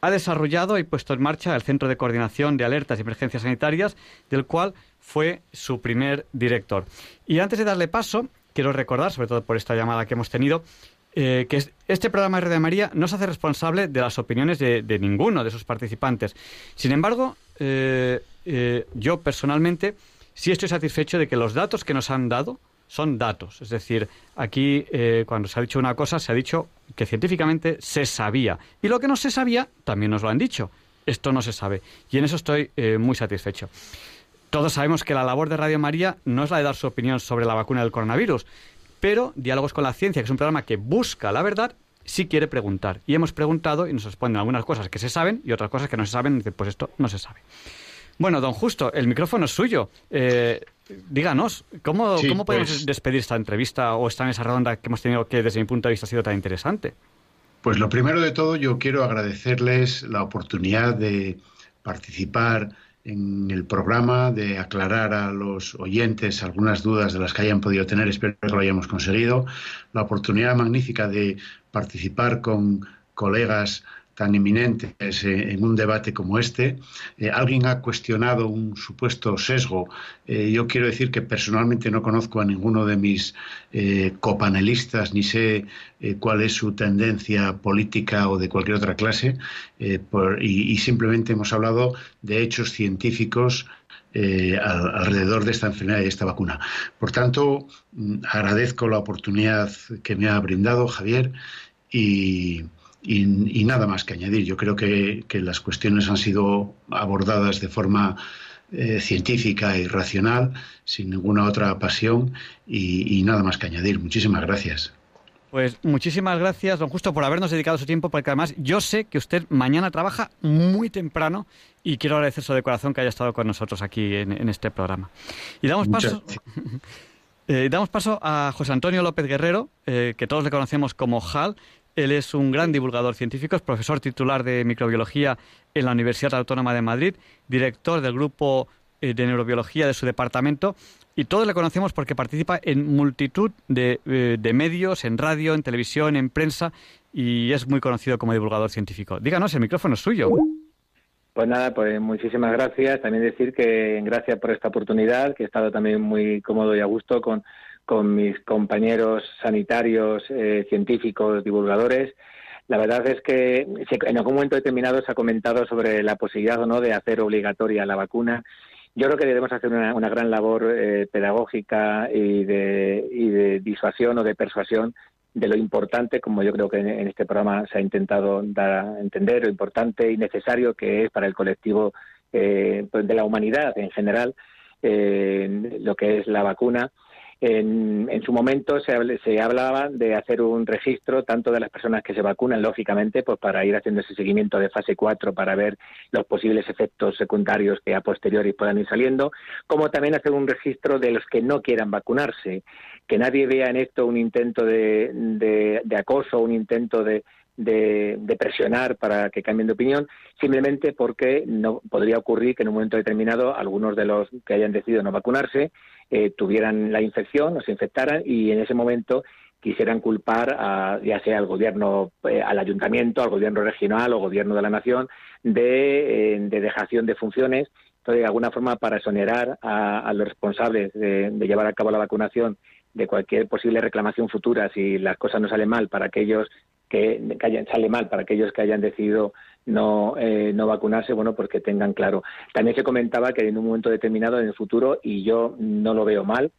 Ha desarrollado y puesto en marcha el Centro de Coordinación de Alertas y Emergencias Sanitarias, del cual fue su primer director. Y antes de darle paso, quiero recordar, sobre todo por esta llamada que hemos tenido, eh, que este programa de Radio María no se hace responsable de las opiniones de, ninguno de sus participantes. Sin embargo, yo personalmente sí estoy satisfecho de que los datos que nos han dado son datos. Es decir, aquí eh, cuando se ha dicho una cosa, se ha dicho que científicamente se sabía. Y lo que no se sabía, también nos lo han dicho. Esto no se sabe. Y en eso estoy eh, muy satisfecho. Todos sabemos que la labor de Radio María no es la de dar su opinión sobre la vacuna del coronavirus, pero Diálogos con la Ciencia, que es un programa que busca la verdad, sí quiere preguntar. Y hemos preguntado y nos responden algunas cosas que se saben y otras cosas que no se saben. Pues esto no se sabe. Bueno, don Justo, el micrófono es suyo. Eh, díganos, ¿cómo, podemos pues- despedir esta entrevista o esta mesa redonda que hemos tenido que desde mi punto de vista ha sido tan interesante? Pues lo primero de todo yo quiero agradecerles la oportunidad de participar en el programa, de aclarar a los oyentes algunas dudas de las que hayan podido tener, espero que lo hayamos conseguido, la oportunidad magnífica de participar con colegas tan eminentes eh, en un debate como este. Eh, alguien ha cuestionado un supuesto sesgo. Eh, yo quiero decir que personalmente no conozco a ninguno de mis copanelistas ni sé cuál es su tendencia política o de cualquier otra clase y, simplemente hemos hablado de hechos científicos alrededor de esta enfermedad y de esta vacuna. Por tanto, mm, agradezco la oportunidad que me ha brindado Javier y, y, nada más que añadir. Yo creo que, las cuestiones han sido abordadas de forma eh, científica y racional, sin ninguna otra pasión, y, nada más que añadir. Muchísimas gracias. Pues muchísimas gracias, don Justo, por habernos dedicado su tiempo, porque además yo sé que usted mañana trabaja muy temprano y quiero agradecer de corazón que haya estado con nosotros aquí en, este programa. Y damos paso, eh, damos paso a José Antonio López Guerrero, eh, que todos le conocemos como HAL, él es un gran divulgador científico, es profesor titular de microbiología en la Universidad Autónoma de Madrid, director del grupo eh, de neurobiología de su departamento y todos le conocemos porque participa en multitud de, eh, de, medios, en radio, en televisión, en prensa y es muy conocido como divulgador científico. Díganos, el micrófono es suyo. Pues nada, pues muchísimas gracias. También decir que gracias por esta oportunidad, que he estado también muy cómodo y a gusto con con mis compañeros sanitarios, eh, científicos, divulgadores. La verdad es que en algún momento determinado se ha comentado sobre la posibilidad o no de hacer obligatoria la vacuna. Yo creo que debemos hacer una, gran labor eh, pedagógica y de, y de disuasión o de persuasión de lo importante, como yo creo que en, este programa se ha intentado dar a entender, lo importante y necesario que es para el colectivo eh, pues de la humanidad en general lo que es la vacuna en, en su momento se, se, hablaba de hacer un registro tanto de las personas que se vacunan, lógicamente, pues para ir haciendo ese seguimiento de fase 4 para ver los posibles efectos secundarios que a posteriori puedan ir saliendo, como también hacer un registro de los que no quieran vacunarse. Que nadie vea en esto un intento de, acoso, un intento de, de, de, presionar para que cambien de opinión, simplemente porque no podría ocurrir que en un momento determinado algunos de los que hayan decidido no vacunarse eh, tuvieran la infección o se infectaran y en ese momento quisieran culpar a, ya sea al gobierno, eh, al ayuntamiento, al gobierno regional o gobierno de la nación de, eh, dejación de funciones. Entonces, de alguna forma, para exonerar a, los responsables de, llevar a cabo la vacunación de cualquier posible reclamación futura si las cosas no salen mal para aquellos que, que hayan, sale mal para aquellos que hayan decidido no, eh, no vacunarse, bueno, pues que tengan claro. También se comentaba que en un momento determinado en el futuro, y yo no lo veo mal,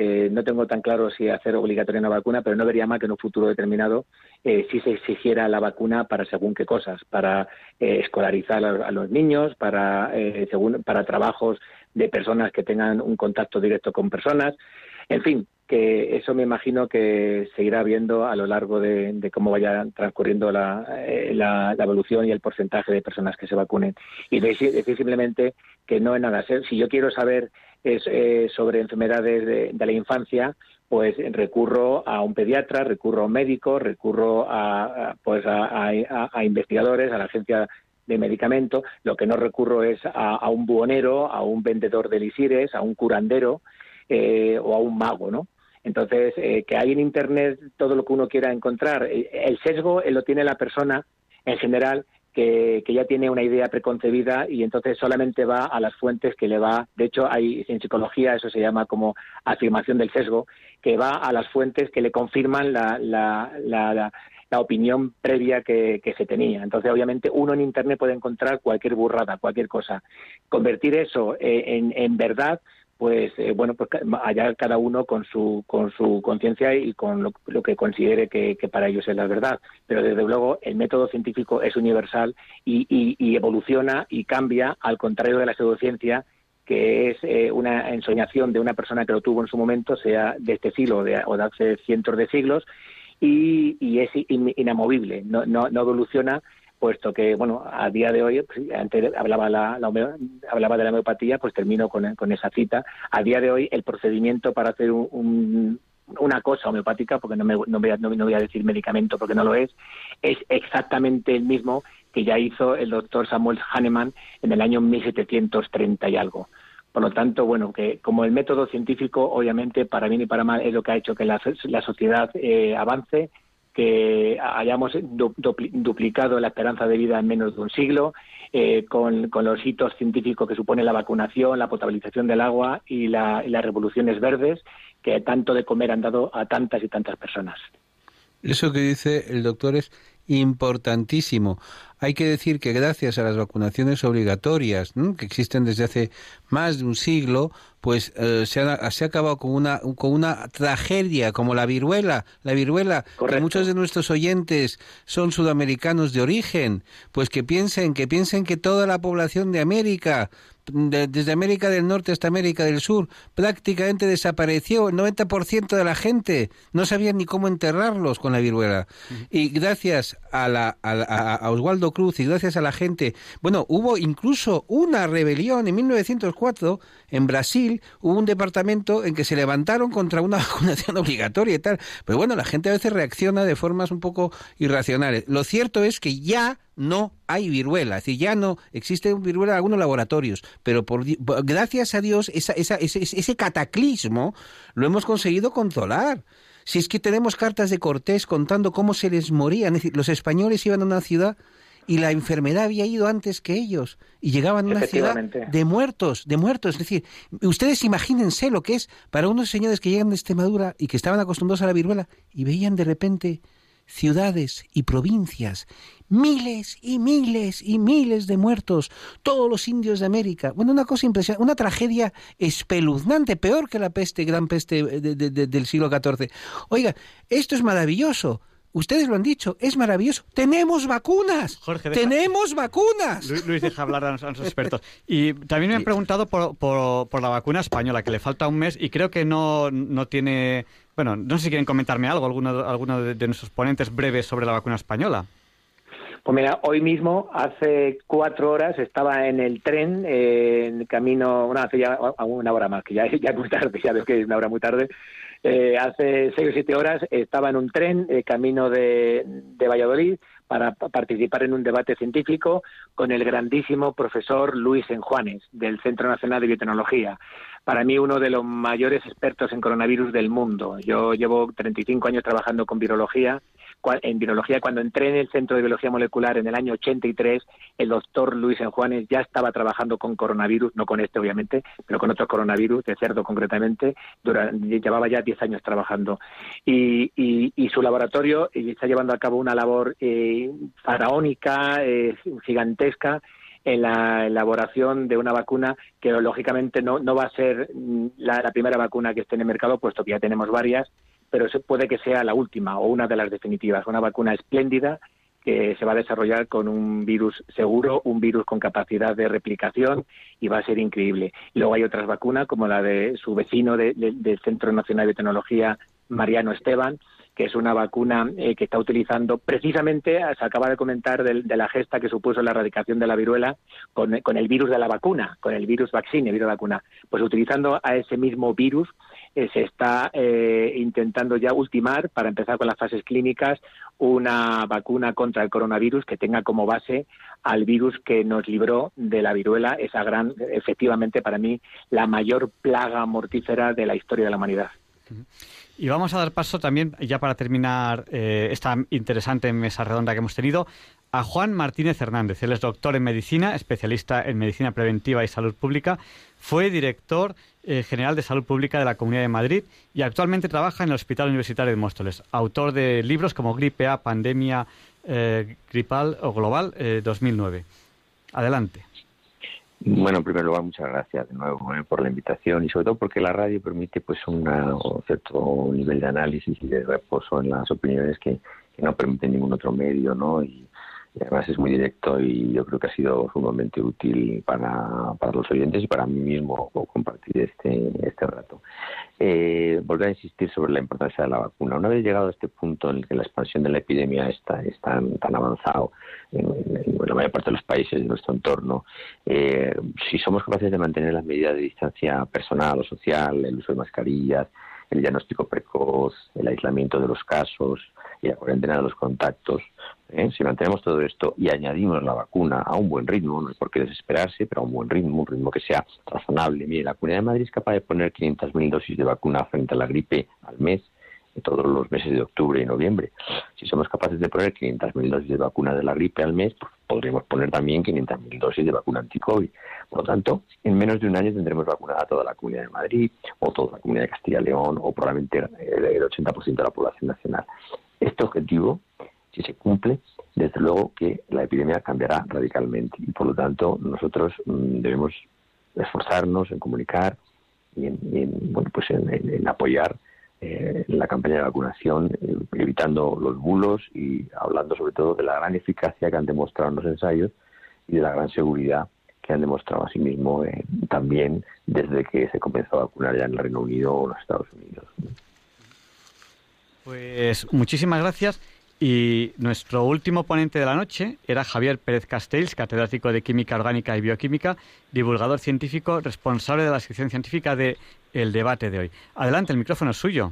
eh, no tengo tan claro si hacer obligatoria una vacuna, pero no vería mal que en un futuro determinado eh, si se exigiera la vacuna para según qué cosas, para eh, escolarizar a, los niños, para, según, para trabajos de personas que tengan un contacto directo con personas. En fin, que eso me imagino que se irá viendo a lo largo de, cómo vaya transcurriendo eh, la, la, evolución y el porcentaje de personas que se vacunen. Y decir, simplemente que no es nada. Si yo quiero saber eh, sobre enfermedades de, la infancia, pues recurro a un pediatra, recurro a un médico, recurro a, pues a, investigadores, a la agencia de medicamentos. Lo que no recurro es a, un buhonero, a un vendedor de elixires, a un curandero eh, o a un mago, ¿no? Entonces, eh, que hay en Internet todo lo que uno quiera encontrar. Eh, el sesgo lo tiene la persona en general que, ya tiene una idea preconcebida y entonces solamente va a las fuentes que le va. De hecho, hay en psicología eso se llama como afirmación del sesgo, que va a las fuentes que le confirman la, la, la, la opinión previa que, que, se tenía. Entonces, obviamente, uno en Internet puede encontrar cualquier burrada, cualquier cosa. Convertir eso eh, en, en verdad pues eh, bueno, pues allá cada uno con su con su conciencia y con lo, que considere que, para ellos es la verdad. Pero desde luego el método científico es universal y, y, evoluciona y cambia, al contrario de la pseudociencia, que es eh, una ensoñación de una persona que lo tuvo en su momento, sea de este siglo o de, o de hace cientos de siglos, y, y es inamovible, no, no, no evoluciona puesto que, bueno, a día de hoy, pues, antes hablaba, la, hablaba de la homeopatía, pues termino con, esa cita. A día de hoy, el procedimiento para hacer un, una cosa homeopática, porque no, me, no, voy a, no, voy a decir medicamento porque no lo es, es exactamente el mismo que ya hizo el doctor Samuel Hahnemann en el año 1730 y algo. Por lo tanto, bueno, que como el método científico, obviamente, para bien y para mal, es lo que ha hecho que la, la sociedad eh, avance, que hayamos duplicado la esperanza de vida en menos de un siglo, eh, con, los hitos científicos que supone la vacunación, la potabilización del agua y, las revoluciones verdes que tanto de comer han dado a tantas y tantas personas. Eso que dice el doctor es importantísimo. Hay que decir que gracias a las vacunaciones obligatorias que existen desde hace más de un siglo, pues eh, se, ha, se, ha, acabado con una, con una tragedia como la viruela. La viruela, que muchos de nuestros oyentes son sudamericanos de origen, pues que piensen, que piensen que toda la población de América desde América del Norte hasta América del Sur, prácticamente desapareció. El 90% de la gente no sabía ni cómo enterrarlos con la viruela. Y gracias a, la, a, Oswaldo Cruz y gracias a la gente, bueno, hubo incluso una rebelión en 1904 en Brasil, hubo un departamento en que se levantaron contra una vacunación obligatoria y tal. Pero bueno, la gente a veces reacciona de formas un poco irracionales. Lo cierto es que ya no hay viruela, es decir, ya no existe viruela en algunos laboratorios, pero por, gracias a Dios esa, esa, ese, cataclismo lo hemos conseguido controlar. Si es que tenemos cartas de Cortés contando cómo se les morían, es decir, los españoles iban a una ciudad y la enfermedad había ido antes que ellos y llegaban a una ciudad de muertos, de muertos. Es decir, ustedes imagínense lo que es para unos señores que llegan de Extremadura y que estaban acostumbrados a la viruela y veían de repente ciudades y provincias, miles y miles y miles de muertos, todos los indios de América. Bueno, una cosa impresionante, una tragedia espeluznante, peor que la peste, gran peste del siglo XIV. Oiga, esto es maravilloso. Ustedes lo han dicho, es maravilloso. Tenemos vacunas. Jorge, tenemos vacunas. Luis, deja hablar a los, expertos. Y también me han preguntado por, por, la vacuna española, que le falta un mes y creo que no, no tiene bueno, no sé si quieren comentarme algo, alguno, alguno de, nuestros ponentes breves sobre la vacuna española. Pues mira, hoy mismo, hace cuatro horas, estaba en el tren, eh, en camino, bueno, hace ya una hora más, que ya, ya es muy tarde, ya veo que es una hora muy tarde. Eh, hace seis o siete horas estaba en un tren, eh, camino de, de Valladolid, para participar en un debate científico con el grandísimo profesor Luis Enjuanes, del Centro Nacional de Biotecnología para mí uno de los mayores expertos en coronavirus del mundo. Yo llevo 35 años trabajando con virología. En virología, cuando entré en el Centro de Biología Molecular en el año 83, el doctor Luis Enjuanes ya estaba trabajando con coronavirus, no con este obviamente, pero con otros coronavirus, de cerdo concretamente. llevaba ya 10 años trabajando. Y, su laboratorio está llevando a cabo una labor eh, faraónica, eh, gigantesca, en la elaboración de una vacuna que lógicamente no, va a ser mm, la, primera vacuna que esté en el mercado, puesto que ya tenemos varias, pero puede que sea la última o una de las definitivas. Una vacuna espléndida que se va a desarrollar con un virus seguro, un virus con capacidad de replicación y va a ser increíble. Luego hay otras vacunas como la de su vecino del Centro Nacional de Tecnología, Mariano Esteban, que es una vacuna eh, que está utilizando precisamente, se acaba de comentar de, la gesta que supuso la erradicación de la viruela con, el virus de la vacuna, con el virus vaccine, virus de vacuna. Pues utilizando a ese mismo virus se está eh, intentando ya ultimar, para empezar con las fases clínicas, una vacuna contra el coronavirus que tenga como base al virus que nos libró de la viruela, esa gran, efectivamente para mí, la mayor plaga mortífera de la historia de la humanidad. Y vamos a dar paso también, ya para terminar eh, esta interesante mesa redonda que hemos tenido, a Juan Martínez Hernández. Él es doctor en medicina, especialista en medicina preventiva y salud pública. Fue director eh, general de salud pública de la Comunidad de Madrid y actualmente trabaja en el Hospital Universitario de Móstoles. Autor de libros como Gripe A, Pandemia eh, Gripal o Global 2009. Adelante. Bueno, en primer lugar, muchas gracias de nuevo eh, por la invitación y sobre todo porque la radio permite pues un cierto nivel de análisis y de reposo en las opiniones que, que no permite ningún otro medio, ¿no? Y, además es muy directo y yo creo que ha sido sumamente útil para, para los oyentes y para mí mismo compartir este, este rato. Eh, volver a insistir sobre la importancia de la vacuna. Una vez llegado a este punto en el que la expansión de la epidemia está, tan, tan avanzado en, la mayor parte de los países de nuestro entorno, eh, si somos capaces de mantener las medidas de distancia personal o social, el uso de mascarillas, el diagnóstico precoz, el aislamiento de los casos y la cuarentena de los contactos. ¿Eh? Si mantenemos todo esto y añadimos la vacuna a un buen ritmo, no hay por qué desesperarse, pero a un buen ritmo, un ritmo que sea razonable. Mire, la Comunidad de Madrid es capaz de poner 500.000 dosis de vacuna frente a la gripe al mes todos los meses de octubre y noviembre. Si somos capaces de poner 500.000 dosis de vacuna de la gripe al mes, pues podremos poner también 500.000 dosis de vacuna anti-COVID. Por lo tanto, en menos de un año tendremos vacunada toda la Comunidad de Madrid o toda la Comunidad de Castilla y León o probablemente el 80% de la población nacional. Este objetivo, si se cumple, desde luego que la epidemia cambiará radicalmente y por lo tanto nosotros mm, debemos esforzarnos en comunicar y en, bueno, pues en, apoyar eh, la campaña de vacunación, eh, evitando los bulos y hablando sobre todo de la gran eficacia que han demostrado los ensayos y de la gran seguridad que han demostrado asimismo eh, también desde que se comenzó a vacunar ya en el Reino Unido o en los Estados Unidos. Pues muchísimas gracias. Y nuestro último ponente de la noche era Javier Pérez Castells, catedrático de Química Orgánica y Bioquímica, divulgador científico, responsable de la sección científica de El Debate de hoy. Adelante, el micrófono es suyo.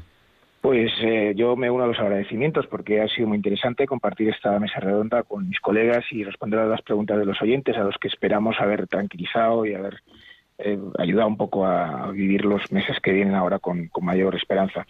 Pues eh, yo me uno a los agradecimientos porque ha sido muy interesante compartir esta mesa redonda con mis colegas y responder a las preguntas de los oyentes a los que esperamos haber tranquilizado y haber eh, ayudado un poco a, vivir los meses que vienen ahora con mayor esperanza.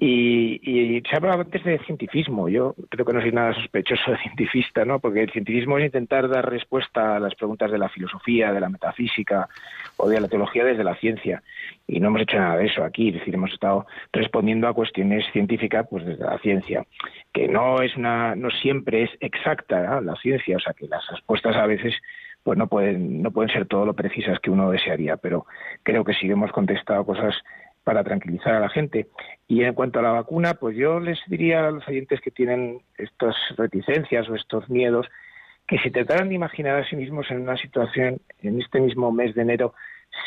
Y, y, se hablado antes de cientifismo. Yo creo que no soy nada sospechoso de cientifista, ¿no? Porque el cientifismo es intentar dar respuesta a las preguntas de la filosofía, de la metafísica o de la teología desde la ciencia. Y no hemos hecho nada de eso aquí. Es decir, hemos estado respondiendo a cuestiones científicas pues desde la ciencia, que no es una, no siempre es exacta la ciencia. O sea, que las respuestas a veces pues no pueden, no pueden ser todo lo precisas que uno desearía. Pero creo que sí hemos contestado cosas para tranquilizar a la gente. Y en cuanto a la vacuna, pues yo les diría a los oyentes que tienen estas reticencias o estos miedos que se trataran de imaginar a sí mismos en una situación, en este mismo mes de enero,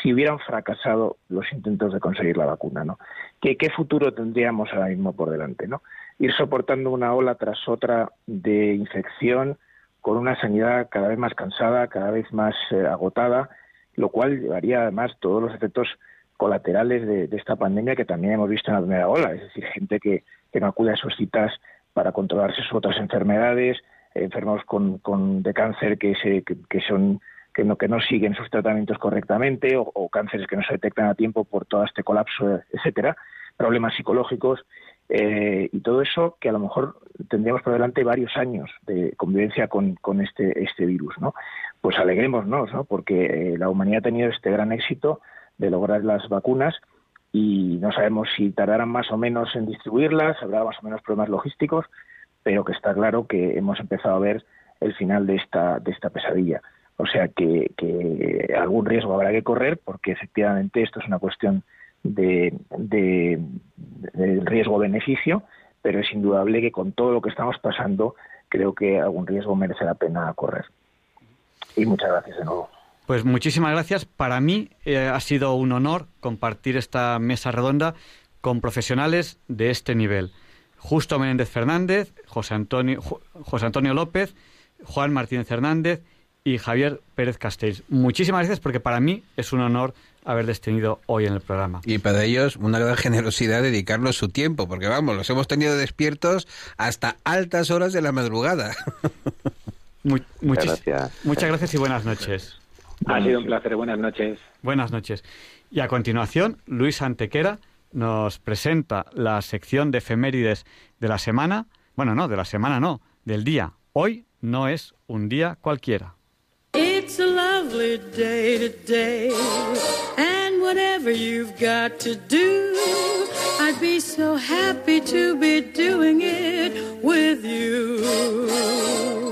si hubieran fracasado los intentos de conseguir la vacuna, ¿no? ¿Qué, qué futuro tendríamos ahora mismo por delante, ¿no? Ir soportando una ola tras otra de infección con una sanidad cada vez más cansada, cada vez más eh, agotada, lo cual llevaría además todos los efectos colaterales de, esta pandemia que también hemos visto en la primera ola, es decir, gente que, no acude a sus citas para controlarse sus otras enfermedades, enfermos con, con de cáncer que, se, que, son que no, que no siguen sus tratamientos correctamente o, cánceres que no se detectan a tiempo por todo este colapso, etcétera, problemas psicológicos eh, y todo eso que a lo mejor tendríamos por delante varios años de convivencia con, con este, este virus, ¿no? Pues alegrémonos, ¿no? Porque eh, la humanidad ha tenido este gran éxito de lograr las vacunas y no sabemos si tardarán más o menos en distribuirlas, habrá más o menos problemas logísticos, pero que está claro que hemos empezado a ver el final de esta, de esta pesadilla. O sea que, algún riesgo habrá que correr porque efectivamente esto es una cuestión de, de, de riesgo-beneficio, pero es indudable que con todo lo que estamos pasando creo que algún riesgo merece la pena correr. Y muchas gracias de nuevo. Pues muchísimas gracias. Para mí eh, ha sido un honor compartir esta mesa redonda con profesionales de este nivel. Justo Menéndez Fernández, José Antonio, José Antonio López, Juan Martínez Hernández y Javier Pérez Castells. Muchísimas gracias porque para mí es un honor haberles tenido hoy en el programa. Y para ellos una gran generosidad dedicarnos su tiempo, porque vamos, los hemos tenido despiertos hasta altas horas de la madrugada. muchas gracias. Muchas gracias y buenas noches. Ha sido un placer. Buenas noches. Buenas noches. Y a continuación, Luis Antequera nos presenta la sección de efemérides de la semana. Bueno, no, de la semana no, del día. Hoy no es un día cualquiera. It's a lovely day today, and whatever you've got to do, I'd be so happy to be doing it with you.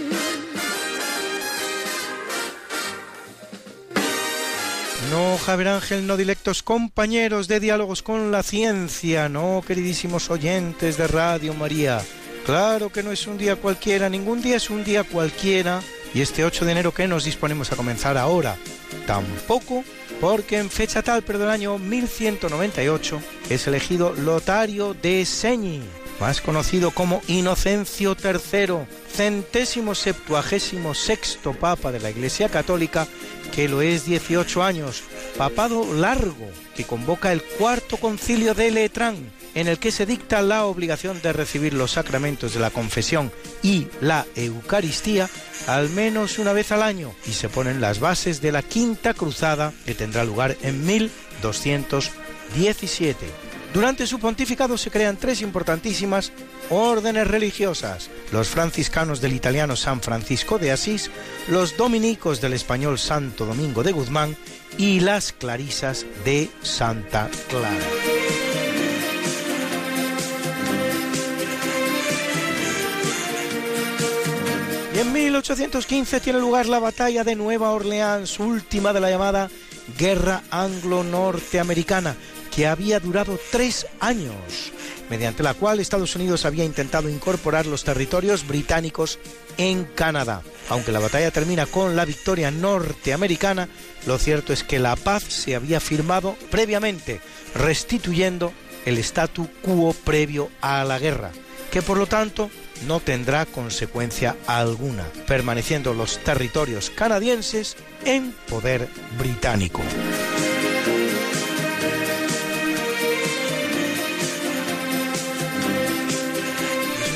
No, Javier Ángel, no directos compañeros de diálogos con la ciencia, no, queridísimos oyentes de Radio María. Claro que no es un día cualquiera, ningún día es un día cualquiera. Y este 8 de enero que nos disponemos a comenzar ahora, tampoco, porque en fecha tal, pero del año 1198, es elegido Lotario de Señi más conocido como Inocencio III, centésimo septuagésimo sexto papa de la Iglesia Católica, que lo es 18 años, papado largo, que convoca el cuarto concilio de Letrán, en el que se dicta la obligación de recibir los sacramentos de la confesión y la Eucaristía al menos una vez al año y se ponen las bases de la quinta cruzada que tendrá lugar en 1217. Durante su pontificado se crean tres importantísimas órdenes religiosas, los franciscanos del italiano San Francisco de Asís, los dominicos del español Santo Domingo de Guzmán y las clarisas de Santa Clara. Y en 1815 tiene lugar la batalla de Nueva Orleans, última de la llamada Guerra Anglo-Norteamericana, que había durado tres años, mediante la cual Estados Unidos había intentado incorporar los territorios británicos en Canadá. Aunque la batalla termina con la victoria norteamericana, lo cierto es que la paz se había firmado previamente, restituyendo el statu quo previo a la guerra, que por lo tanto no tendrá consecuencia alguna, permaneciendo los territorios canadienses en poder británico.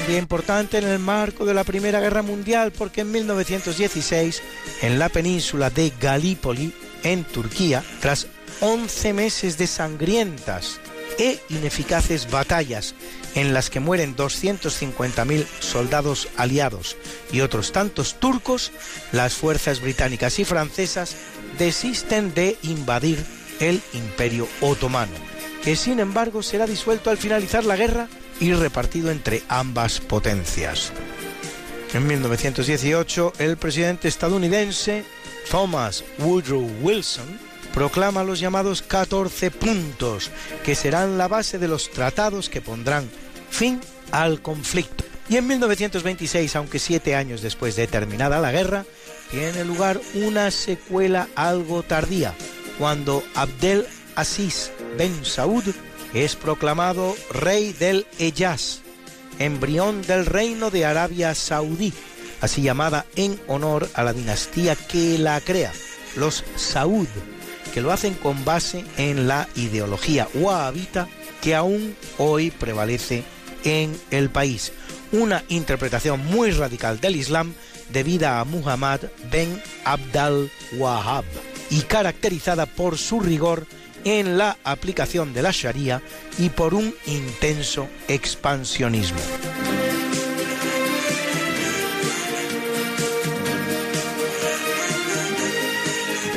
Día importante en el marco de la Primera Guerra Mundial porque en 1916, en la península de Galípoli, en Turquía, tras 11 meses de sangrientas e ineficaces batallas en las que mueren 250.000 soldados aliados y otros tantos turcos, las fuerzas británicas y francesas desisten de invadir el imperio otomano, que sin embargo será disuelto al finalizar la guerra y repartido entre ambas potencias. En 1918, el presidente estadounidense Thomas Woodrow Wilson proclama los llamados 14 puntos, que serán la base de los tratados que pondrán fin al conflicto. Y en 1926, aunque siete años después de terminada la guerra, tiene lugar una secuela algo tardía, cuando Abdel Aziz Ben Saud es proclamado rey del Hejaz, embrión del reino de Arabia Saudí, así llamada en honor a la dinastía que la crea, los Saud, que lo hacen con base en la ideología wahhabita que aún hoy prevalece en el país. Una interpretación muy radical del Islam debida a Muhammad ben Abdal Wahhab y caracterizada por su rigor en la aplicación de la Sharia y por un intenso expansionismo.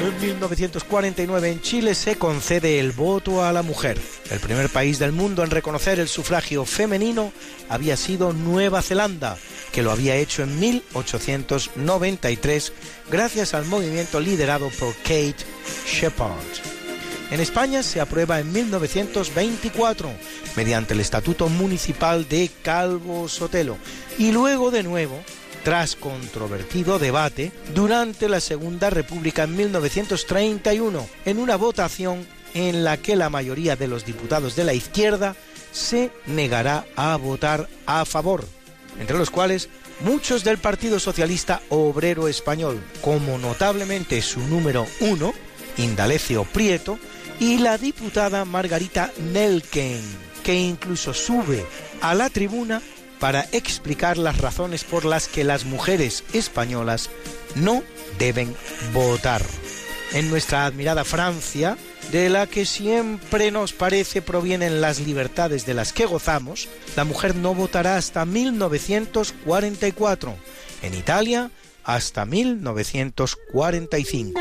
En 1949 en Chile se concede el voto a la mujer. El primer país del mundo en reconocer el sufragio femenino había sido Nueva Zelanda, que lo había hecho en 1893 gracias al movimiento liderado por Kate Shepard. En España se aprueba en 1924 mediante el Estatuto Municipal de Calvo Sotelo. Y luego de nuevo tras controvertido debate durante la Segunda República en 1931, en una votación en la que la mayoría de los diputados de la izquierda se negará a votar a favor, entre los cuales muchos del Partido Socialista Obrero Español, como notablemente su número uno, Indalecio Prieto, y la diputada Margarita Nelken, que incluso sube a la tribuna para explicar las razones por las que las mujeres españolas no deben votar. En nuestra admirada Francia, de la que siempre nos parece provienen las libertades de las que gozamos, la mujer no votará hasta 1944. En Italia, hasta 1945.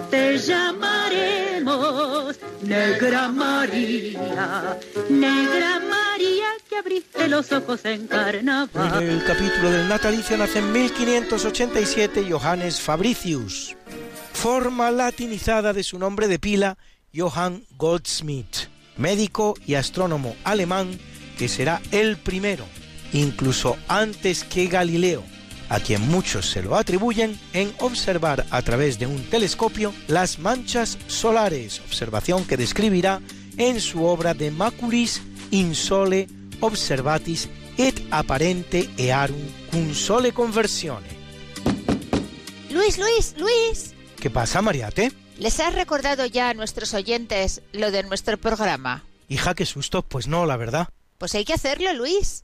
Te llamaremos Negra María, Negra María que abriste los ojos en carnaval. En el capítulo del natalicio nace en 1587 Johannes Fabricius, forma latinizada de su nombre de pila Johann Goldsmith, médico y astrónomo alemán que será el primero, incluso antes que Galileo, a quien muchos se lo atribuyen en observar a través de un telescopio las manchas solares, observación que describirá en su obra de Maculis in sole observatis et apparente earum cum sole conversione. Luis, Luis, Luis. ¿Qué pasa, Mariate? ¿Les has recordado ya a nuestros oyentes lo de nuestro programa? Hija, qué susto, pues no, la verdad. Pues hay que hacerlo, Luis.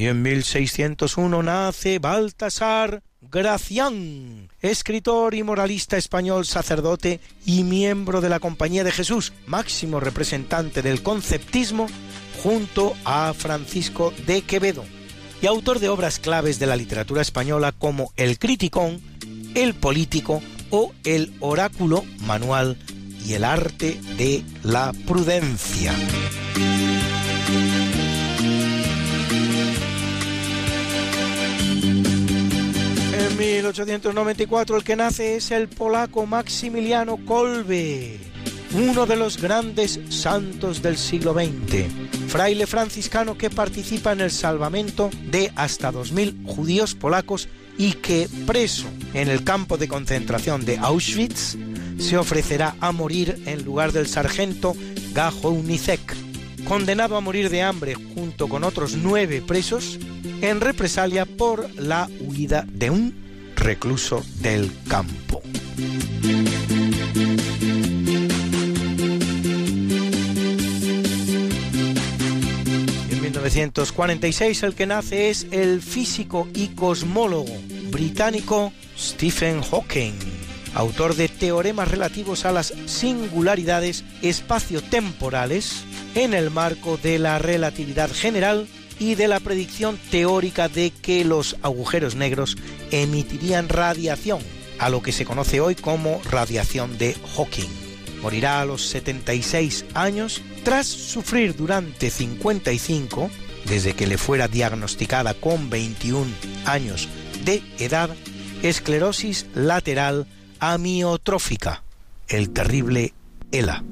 Y en 1601 nace Baltasar Gracián, escritor y moralista español, sacerdote y miembro de la Compañía de Jesús, máximo representante del conceptismo, junto a Francisco de Quevedo, y autor de obras claves de la literatura española como El Criticón, El Político o El Oráculo Manual y El Arte de la Prudencia. En 1894 el que nace es el polaco Maximiliano Kolbe, uno de los grandes santos del siglo XX, fraile franciscano que participa en el salvamento de hasta 2.000 judíos polacos y que, preso en el campo de concentración de Auschwitz, se ofrecerá a morir en lugar del sargento Gajonicek, condenado a morir de hambre junto con otros nueve presos en represalia por la huida de un recluso del campo. En 1946 el que nace es el físico y cosmólogo británico Stephen Hawking, autor de teoremas relativos a las singularidades espaciotemporales en el marco de la relatividad general y de la predicción teórica de que los agujeros negros emitirían radiación, a lo que se conoce hoy como radiación de Hawking. Morirá a los 76 años tras sufrir durante 55, desde que le fuera diagnosticada con 21 años de edad, esclerosis lateral amiotrófica, el terrible ELA.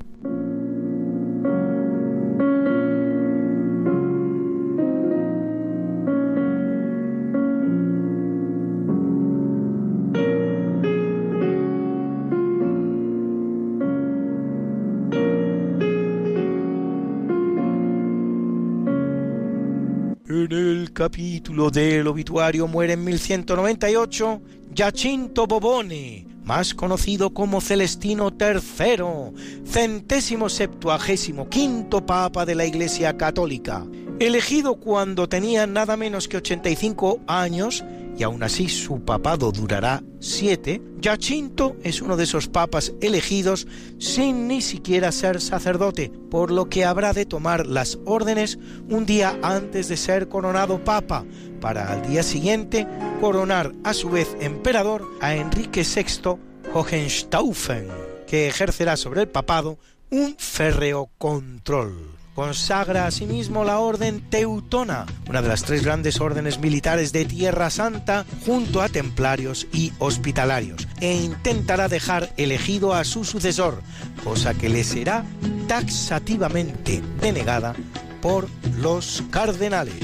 Capítulo del obituario muere en 1198 Giacinto Bobone, más conocido como Celestino III, centésimo septuagésimo quinto papa de la Iglesia Católica, elegido cuando tenía nada menos que 85 años y aún así su papado durará siete, Giacinto es uno de esos papas elegidos sin ni siquiera ser sacerdote, por lo que habrá de tomar las órdenes un día antes de ser coronado papa, para al día siguiente coronar a su vez emperador a Enrique VI Hohenstaufen, que ejercerá sobre el papado un férreo control consagra asimismo sí la Orden Teutona, una de las tres grandes órdenes militares de Tierra Santa, junto a templarios y hospitalarios, e intentará dejar elegido a su sucesor, cosa que le será taxativamente denegada por los cardenales.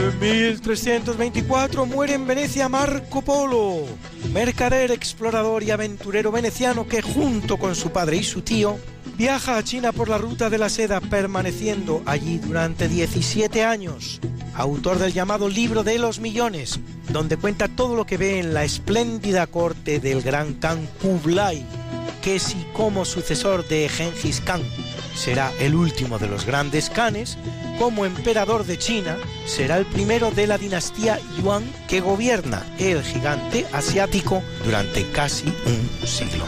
En 1324 muere en Venecia Marco Polo mercader, explorador y aventurero veneciano que junto con su padre y su tío viaja a China por la ruta de la seda permaneciendo allí durante 17 años. Autor del llamado Libro de los Millones, donde cuenta todo lo que ve en la espléndida corte del gran Khan Kublai, que si como sucesor de Genghis Khan será el último de los grandes Khanes, como emperador de China, será el primero de la dinastía Yuan que gobierna el gigante asiático durante casi un siglo.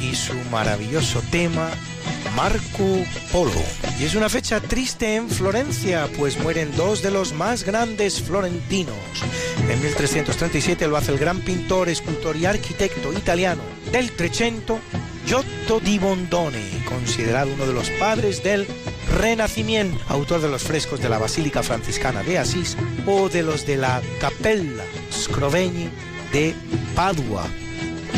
Y su maravilloso tema Marco Polo. Y es una fecha triste en Florencia, pues mueren dos de los más grandes florentinos. En 1337 lo hace el gran pintor, escultor y arquitecto italiano del Trecento, Giotto di Bondone, considerado uno de los padres del Renacimiento, autor de los frescos de la Basílica Franciscana de Asís o de los de la Cappella Scrovegni de Padua.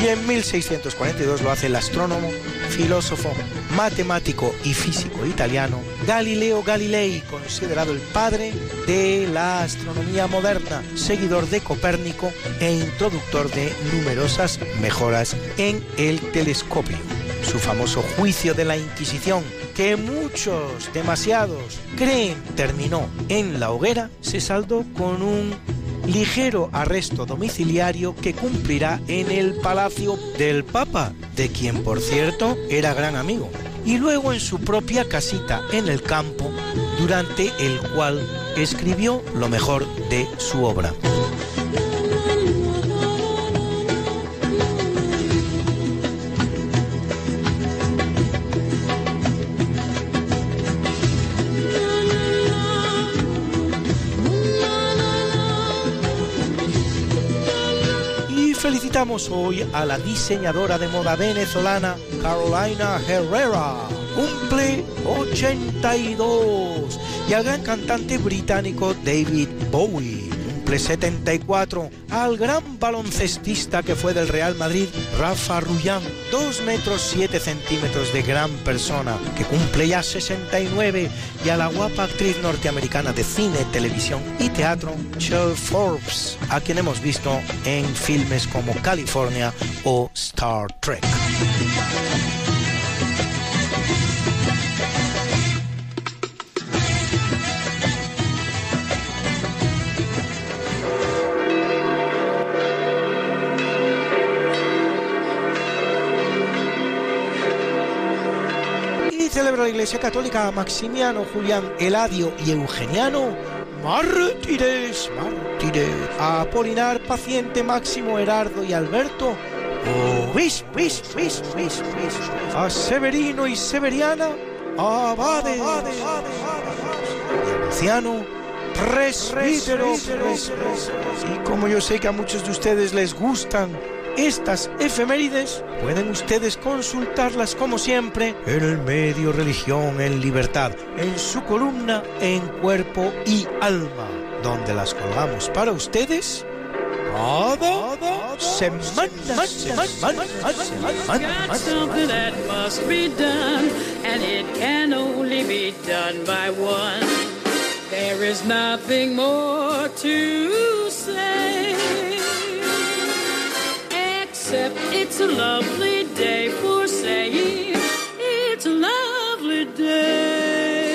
Y en 1642 lo hace el astrónomo, filósofo, matemático y físico italiano Galileo Galilei, considerado el padre de la astronomía moderna, seguidor de Copérnico e introductor de numerosas mejoras en el telescopio. Su famoso juicio de la Inquisición, que muchos, demasiados, creen terminó en la hoguera, se saldó con un ligero arresto domiciliario que cumplirá en el palacio del Papa, de quien por cierto era gran amigo, y luego en su propia casita en el campo, durante el cual escribió lo mejor de su obra. Hoy a la diseñadora de moda venezolana Carolina Herrera. Cumple 82. Y al gran cantante británico David Bowie. Cumple 74. Al gran baloncestista que fue del Real Madrid, Rafa Rullán. 2 metros 7 centímetros de gran persona, que cumple ya 69. Y a la guapa actriz norteamericana de cine, televisión y teatro, Shel Forbes, a quien hemos visto en filmes como California o Star Trek. La Iglesia Católica a Maximiano, Julián, Eladio y Eugeniano. Mártires, mártires. A Apolinar, Paciente, Máximo, Herardo y Alberto. Obis, bis, bis, bis. A Severino y Severiana. Abades. Y a Luciano, presbítero. Y como yo sé que a muchos de ustedes les gustan estas efemérides, pueden ustedes consultarlas como siempre en el medio Religión en Libertad, en su columna En Cuerpo y Alma, donde las colgamos para ustedes cada semana, semana, Got something that must be done, and it can only be done by one. There is nothing more to say, except it's a lovely day for saying it's a lovely day.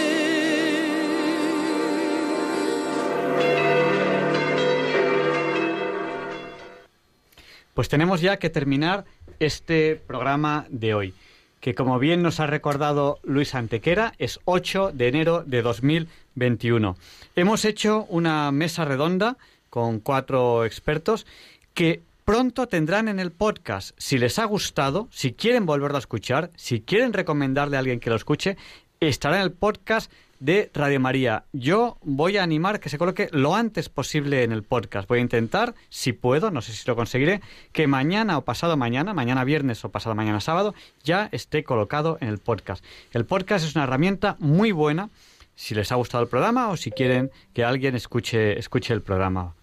Pues tenemos ya que terminar este programa de hoy, que como bien nos ha recordado Luis Antequera, es 8 de enero de 2021. Hemos hecho una mesa redonda con cuatro expertos que pronto tendrán en el podcast, si les ha gustado, si quieren volverlo a escuchar, si quieren recomendarle a alguien que lo escuche, estará en el podcast de Radio María. Yo voy a animar que se coloque lo antes posible en el podcast. Voy a intentar, si puedo, no sé si lo conseguiré, que mañana o pasado mañana, mañana viernes o pasado mañana sábado, ya esté colocado en el podcast. El podcast es una herramienta muy buena si les ha gustado el programa o si quieren que alguien escuche, escuche el programa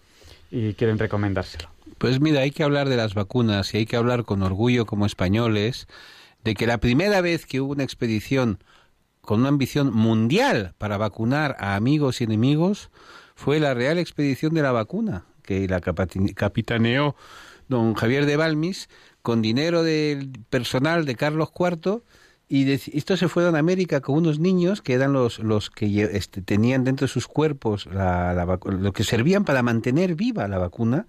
y quieren recomendárselo. Pues mira, hay que hablar de las vacunas y hay que hablar con orgullo como españoles de que la primera vez que hubo una expedición con una ambición mundial para vacunar a amigos y enemigos fue la Real Expedición de la Vacuna, que la capitaneó don Javier de Balmis con dinero del personal de Carlos IV y esto se fue a América con unos niños que eran los, los que este, tenían dentro de sus cuerpos lo que servían para mantener viva la vacuna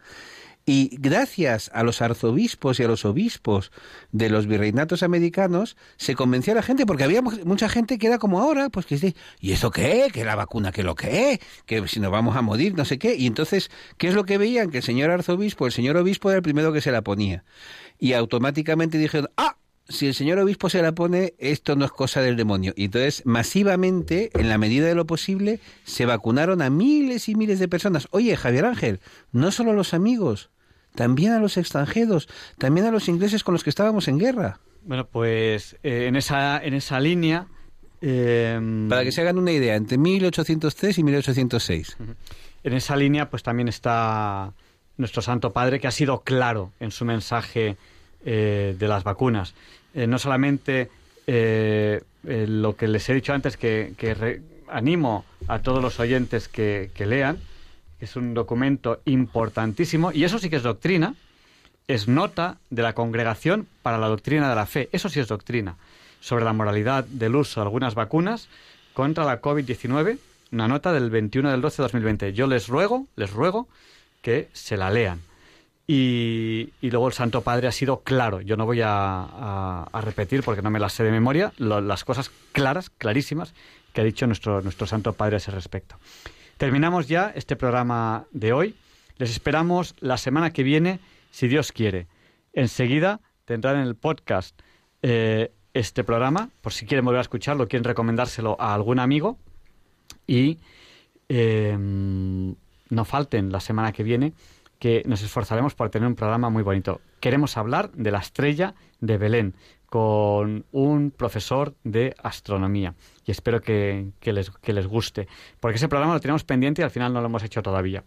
y gracias a los arzobispos y a los obispos de los virreinatos americanos, se convenció a la gente, porque había mucha gente que era como ahora, pues que dice, ¿y eso qué? ¿Que la vacuna qué lo que? Que si nos vamos a morir, no sé qué. Y entonces, ¿qué es lo que veían? Que el señor arzobispo, el señor obispo era el primero que se la ponía. Y automáticamente dijeron, ¡ah! Si el señor obispo se la pone, esto no es cosa del demonio. Y entonces, masivamente, en la medida de lo posible, se vacunaron a miles y miles de personas. Oye, Javier Ángel, no solo a los amigos, también a los extranjeros, también a los ingleses con los que estábamos en guerra. Bueno, pues eh, en, esa, en esa línea... Em, Para que se hagan una idea, entre 1803 y 1806. En esa línea, pues también está nuestro Santo Padre, que ha sido claro en su mensaje eh, de las vacunas. Eh, no solamente lo que les he dicho antes, que, animo a todos los oyentes que, que lean, es un documento importantísimo y eso sí que es doctrina, es nota de la Congregación para la Doctrina de la Fe, eso sí es doctrina, sobre la moralidad del uso de algunas vacunas contra la COVID-19, una nota del 21 del 12 de 2020. Yo les ruego, les ruego que se la lean. Y, luego el Santo Padre ha sido claro. Yo no voy a, repetir porque no me las sé de memoria las cosas claras, clarísimas que ha dicho nuestro, nuestro Santo Padre a ese respecto. Terminamos ya este programa de hoy. Les esperamos la semana que viene, si Dios quiere. Enseguida tendrán en el podcast eh, este programa, por si quieren volver a escucharlo, quieren recomendárselo a algún amigo. Y em, no falten la semana que viene, que nos esforzaremos por tener un programa muy bonito. Queremos hablar de la estrella de Belén, con un profesor de astronomía. Y espero que, les, que les guste, porque ese programa lo tenemos pendiente y al final no lo hemos hecho todavía.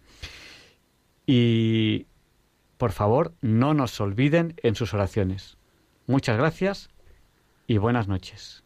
Y por favor, no nos olviden en sus oraciones. Muchas gracias y buenas noches.